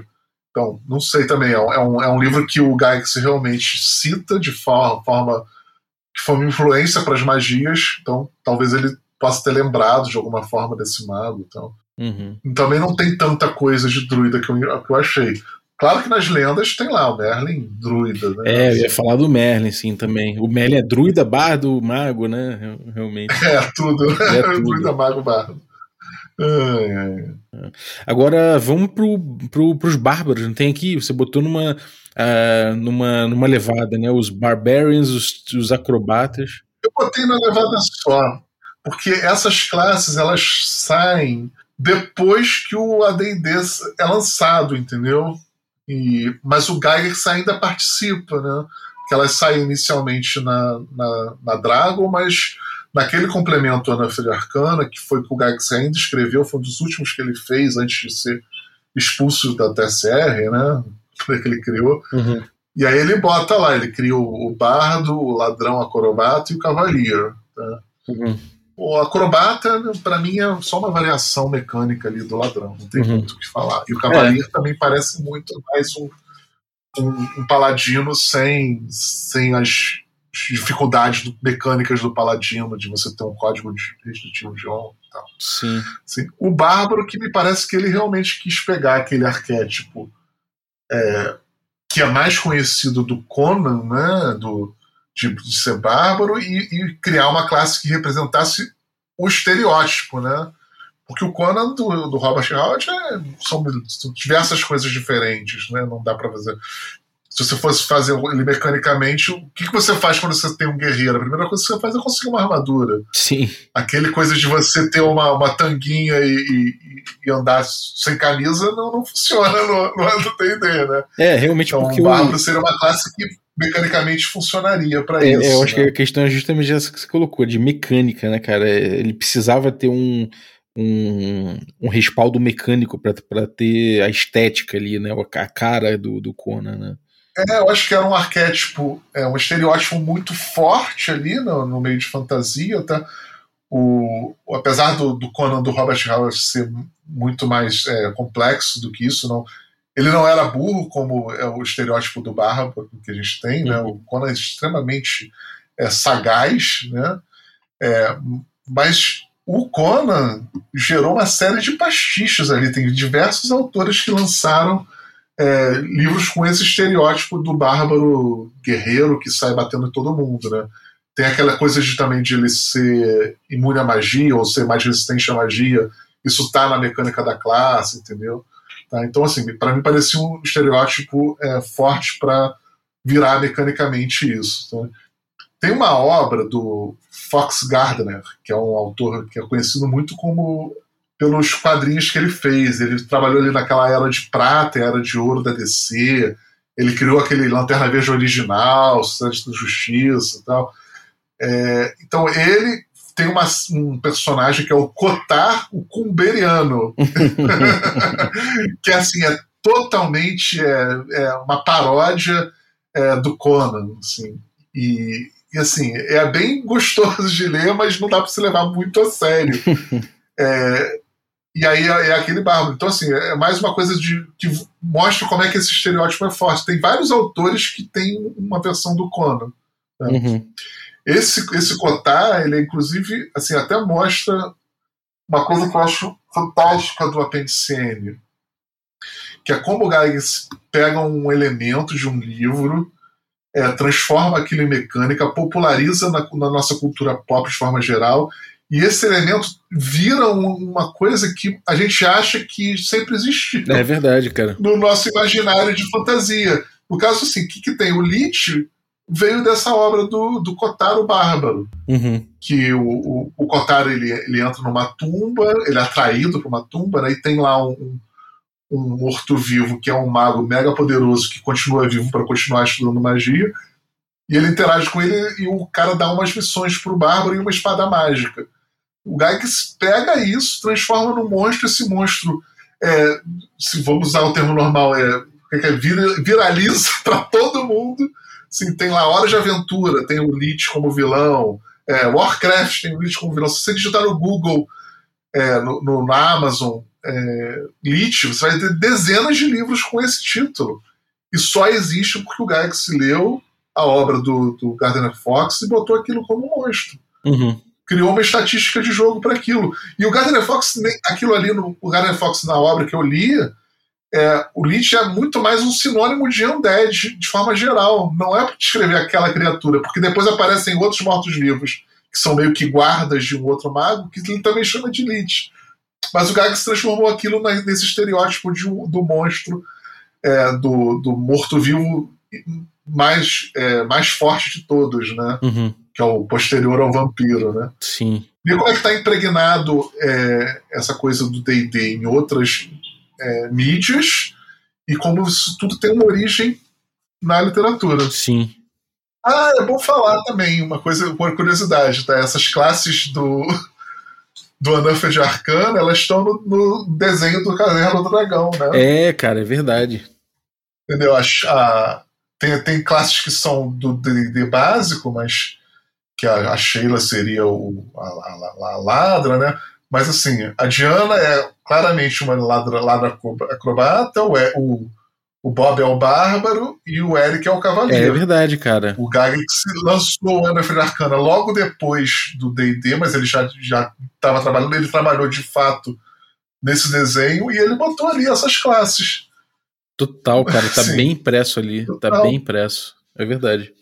Então, não sei também. É um, é um livro que o Gygax realmente cita de forma, forma que foi uma influência para as magias, então talvez ele possa ter lembrado de alguma forma desse mago. Então. Uhum. Também não tem tanta coisa de druida que eu, que eu achei. Claro que nas lendas tem lá o Merlin druida, né? É, eu ia falar do Merlin, sim, também. O Merlin é druida, bardo, mago, né? Realmente. É, tudo. É tudo. druida, mago, bardo. Agora vamos pro, pro, pros bárbaros. Não tem aqui? Você botou numa, uh, numa, numa levada, né? Os barbarians, os, os acrobatas. Eu botei na levada só, porque essas classes elas saem depois que o AD&D é lançado, entendeu? E, mas o Gygax ainda participa, né? Que elas saem inicialmente na, na, na Dragon, mas naquele complemento Ana Filha Arcana, que foi que o Gygax ainda escreveu, foi um dos últimos que ele fez antes de ser expulso da TSR, né? Que ele criou. Uhum. E aí ele bota lá, ele cria o, bardo, o ladrão acrobata e o cavaleiro. Tá? Uhum. O acrobata, para mim, é só uma variação mecânica ali do ladrão, não tem uhum. muito o que falar. E o cavaleiro é. também parece muito mais um, um, um, paladino sem, sem as dificuldades mecânicas do paladino, de você ter um código de restritivo de honra e tal. Sim. Sim. O bárbaro, que me parece que ele realmente quis pegar aquele arquétipo é, que é mais conhecido do Conan, né, do, de, de ser bárbaro, e, e, criar uma classe que representasse o estereótipo, né? Porque o Conan do, do Robert Howard é, são, são diversas coisas diferentes, né? Não dá para fazer se você fosse fazer ele mecanicamente, o que, que você faz quando você tem um guerreiro? A primeira coisa que você faz é conseguir uma armadura. Sim. Aquele coisa de você ter uma, uma tanguinha e, e, e andar sem camisa não, não funciona no, no D&D, né? É, realmente então, porque o Bárbaro seria uma classe que mecanicamente funcionaria para é, isso. Eu acho né? que a questão é justamente essa que você colocou, de mecânica, né, cara? Ele precisava ter um um, um respaldo mecânico para ter a estética ali, né? A cara do, do Conan, né? É, eu acho que era um arquétipo, é, um estereótipo muito forte ali no, no meio de fantasia, tá? O, apesar do, do Conan do Robert Howard ser muito mais é, complexo do que isso, não, ele não era burro como é o estereótipo do Bárbaro que a gente tem, né? O Conan é extremamente é, sagaz, né? É, mas o Conan gerou uma série de pastiches ali. Tem diversos autores que lançaram é, livros com esse estereótipo do bárbaro guerreiro que sai batendo em todo mundo, né? Tem aquela coisa de também de ele ser imune à magia ou ser mais resistente à magia. Isso tá na mecânica da classe, entendeu? Tá? Então, assim, para mim parecia um estereótipo é, forte para virar mecanicamente isso. Tá? Tem uma obra do Fox Gardner, que é um autor que é conhecido muito como pelos quadrinhos que ele fez. Ele trabalhou ali naquela era de prata, era de ouro da DC. Ele criou aquele Lanterna Verde original, Sociedade da Justiça e tal. É, então ele tem uma, um personagem que é o Kotar, o Cumberiano. que assim, é totalmente é, é uma paródia é, do Conan. Assim. E, e assim, é bem gostoso de ler, mas não dá para se levar muito a sério. É, e aí é, é aquele bárbaro. Então, assim, é mais uma coisa de, que mostra como é que esse estereótipo é forte. Tem vários autores que têm uma versão do Conan. Né? Uhum. Esse, esse Cotar, ele inclusive, assim, até mostra uma coisa que eu acho fantástica do apendicene, que é como o Geiges pega um elemento de um livro, é, transforma aquilo em mecânica, populariza na, na nossa cultura pop de forma geral e esse elemento vira uma coisa que a gente acha que sempre existiu. É verdade, cara. No nosso imaginário de fantasia. No caso, assim, o que, que tem? O Lich veio dessa obra do, do Kotaro Bárbaro. Uhum. Que o, o, o Kotaro ele, ele entra numa tumba, ele é atraído para uma tumba, né, e tem lá um, um morto-vivo que é um mago mega poderoso que continua vivo para continuar estudando magia. E ele interage com ele e o cara dá umas missões pro Bárbaro e uma espada mágica. O Gygax pega isso, transforma num monstro, esse monstro, é, se vamos usar o termo normal, é, é, é viraliza para todo mundo. Tem lá Hora de Aventura, tem o Lich como vilão, é, Warcraft tem o Lich como vilão. Se você digitar no Google, é, no, no, na Amazon, é, Lich, você vai ter dezenas de livros com esse título. E só existe porque o Gygax leu a obra do, do Gardner Fox e botou aquilo como monstro. Uhum criou uma estatística de jogo para aquilo. E o Gardner Fox, aquilo ali, no, o Gardner Fox na obra que eu lia, é, o Lich é muito mais um sinônimo de undead de forma geral. Não é para descrever aquela criatura, porque depois aparecem outros mortos-vivos que são meio que guardas de um outro mago, que ele também chama de Lich. Mas o Gygax transformou aquilo nesse estereótipo de, do monstro, é, do, do morto-vivo mais, é, mais forte de todos, né? Uhum que é o posterior ao vampiro, né? Sim. E como é que está impregnado é, essa coisa do D&D em outras é, mídias e como isso tudo tem uma origem na literatura. Sim. Ah, é bom falar também uma coisa, uma curiosidade, tá? Essas classes do do Anuffed Arcana, elas estão no, no, desenho do Caverna do Dragão, né? É, cara, é verdade. Entendeu? A, a, tem, tem classes que são do D&D básico, mas que a, a Sheila seria o, a, a, a, ladra, né? Mas assim, a Diana é claramente uma ladra, ladra acrobata, o, o, o Bob é o bárbaro e o Eric é o cavaleiro. É verdade, cara. O Gygax lançou o Ana Arcana logo depois do D&D, mas ele já já estava trabalhando, ele trabalhou de fato nesse desenho e ele botou ali essas classes. Total, cara, tá Sim. bem impresso ali, tá Total. tá bem impresso. É verdade.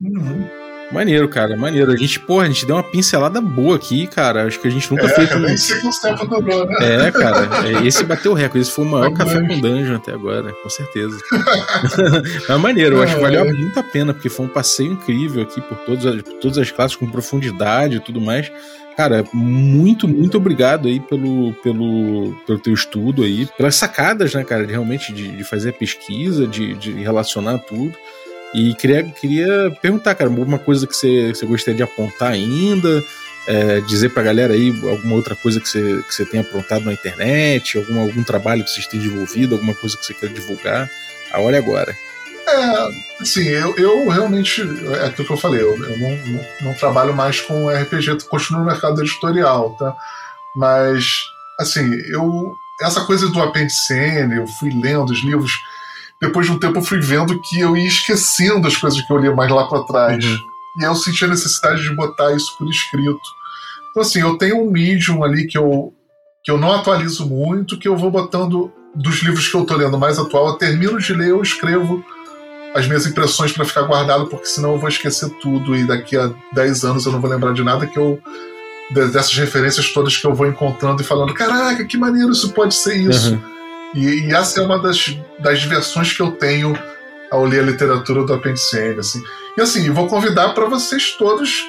Uhum. Maneiro, cara, maneiro. A gente, porra, a gente deu uma pincelada boa aqui, cara. Acho que a gente nunca é, fez. Eu nem sei quanto tempo durou, né? É, cara. É, esse bateu o recorde. Esse foi o maior café com dungeon até agora, com certeza. Mas maneiro, eu acho que valeu é. muito a pena, porque foi um passeio incrível aqui por, todas as, por todas as classes, com profundidade e tudo mais. Cara, muito, muito obrigado aí pelo, pelo, pelo teu estudo aí, pelas sacadas, né, cara, de, realmente de, de fazer a pesquisa, de, de relacionar tudo. E queria, queria perguntar, cara, alguma coisa que você, você gostaria de apontar ainda? É, dizer pra galera aí alguma outra coisa que você, que você tenha aprontado na internet, algum, algum trabalho que você esteja envolvido, alguma coisa que você queira divulgar. A hora é agora. É, assim, eu, eu realmente, é aquilo que eu falei, eu, eu não, não, não, trabalho mais com RPG, continuo no mercado editorial, tá? Mas, assim, eu, essa coisa do apendicene, eu fui lendo os livros, depois de um tempo eu fui vendo que eu ia esquecendo as coisas que eu lia mais lá para trás. Uhum. E eu senti a necessidade de botar isso por escrito. Então, assim, eu tenho um medium ali que eu, que eu não atualizo muito, que eu vou botando dos livros que eu tô lendo mais atual. Eu termino de ler, eu escrevo as minhas impressões para ficar guardado, porque senão eu vou esquecer tudo e daqui a 10 anos eu não vou lembrar de nada que eu dessas referências todas que eu vou encontrando e falando, caraca, que maneiro isso pode ser isso. Uhum. E, e, essa é uma das, das diversões que eu tenho ao ler a literatura do Apendicene, assim. E assim, vou convidar para vocês todos,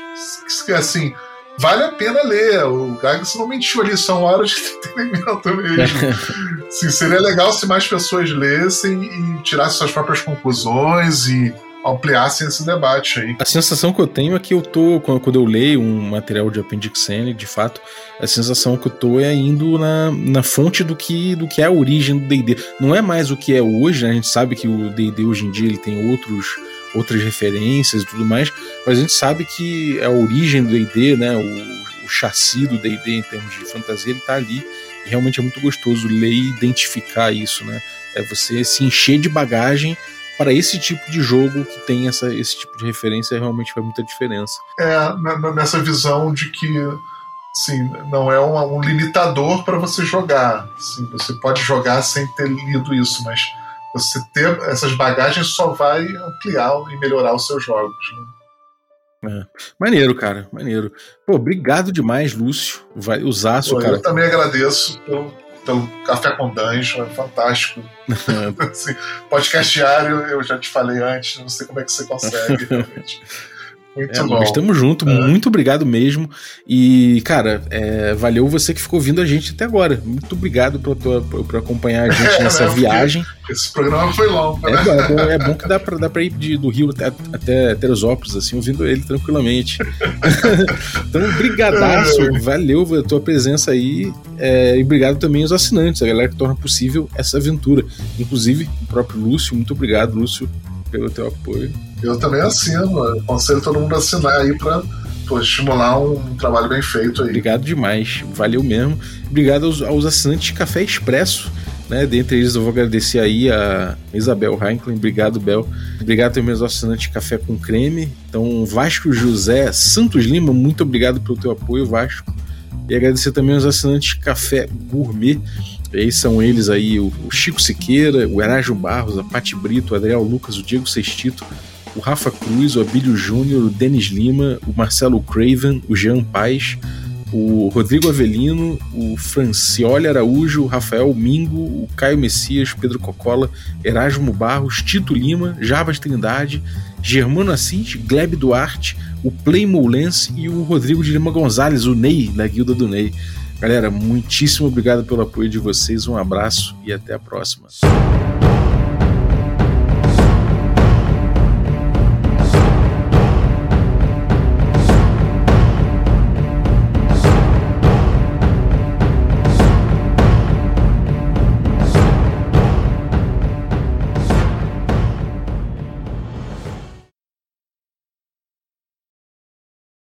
assim, vale a pena ler. O Gags não mentiu ali, são horas de entretenimento mesmo. Sim, seria legal se mais pessoas lessem e tirassem suas próprias conclusões e ampliassem esse debate aí. A sensação que eu tenho é que eu tô, quando eu leio um material de Appendix N, de fato, a sensação que eu tô é indo na, na fonte do que, do que é a origem do D&D. Não é mais o que é hoje, né? A gente sabe que o D&D hoje em dia ele tem outros outras referências e tudo mais, mas a gente sabe que a origem do D&D, né, o, o chassi do D&D em termos de fantasia, ele tá ali e realmente é muito gostoso ler e identificar isso, né? É você se encher de bagagem para esse tipo de jogo que tem essa, esse tipo de referência realmente faz muita diferença. É, nessa visão de que sim, não é um, um limitador para você jogar. Sim, você pode jogar sem ter lido isso, mas você ter essas bagagens só vai ampliar e melhorar os seus jogos. Né? É. Maneiro, cara, maneiro. Pô, obrigado demais, Lúcio. Vai usar, Pô, cara. Eu também agradeço pelo, pelo Café com Dungeon, é fantástico. assim, podcast diário, eu já te falei antes, não sei como é que você consegue, realmente. Muito é, bom. Estamos juntos, é. muito obrigado mesmo. E, cara, é, valeu você que ficou ouvindo a gente até agora. Muito obrigado por, tua, por, acompanhar a gente é, nessa né, viagem. Esse programa foi longo, né? É, bom, é bom que dá pra, dá pra ir de, do Rio até, até Teresópolis, assim, ouvindo ele tranquilamente. então, brigadaço, é. valeu a tua presença aí. É, e obrigado também aos assinantes, a galera que torna possível essa aventura. Inclusive, o próprio Lúcio, muito obrigado, Lúcio, pelo teu apoio. Eu também assino, aconselho todo mundo a assinar aí para estimular um trabalho bem feito aí. Obrigado demais, valeu mesmo. Obrigado aos, aos assinantes de Café Expresso. Né, dentre eles eu vou agradecer aí a Isabel Heinklin, obrigado Bel, obrigado também aos assinantes de Café com Creme, então Vasco José Santos Lima, muito obrigado pelo teu apoio Vasco, e agradecer também aos assinantes de Café Gourmet, e aí são eles aí o Chico Siqueira, o Erasmo Barros, a Pati Brito, o Adriel Lucas, o Diego Sextito, o Rafa Cruz, o Abílio Júnior, o Denis Lima, o Marcelo Craven, o Jean Paz, o Rodrigo Avelino, o Francioli Araújo, o Rafael Mingo, o Caio Messias, Pedro Cocola, Erasmo Barros, Tito Lima, Jarbas Trindade, Germano Assis, Gleb Duarte, o Play Moulense e o Rodrigo de Lima Gonzalez, o Ney, da Guilda do Ney. Galera, muitíssimo obrigado pelo apoio de vocês, um abraço e até a próxima.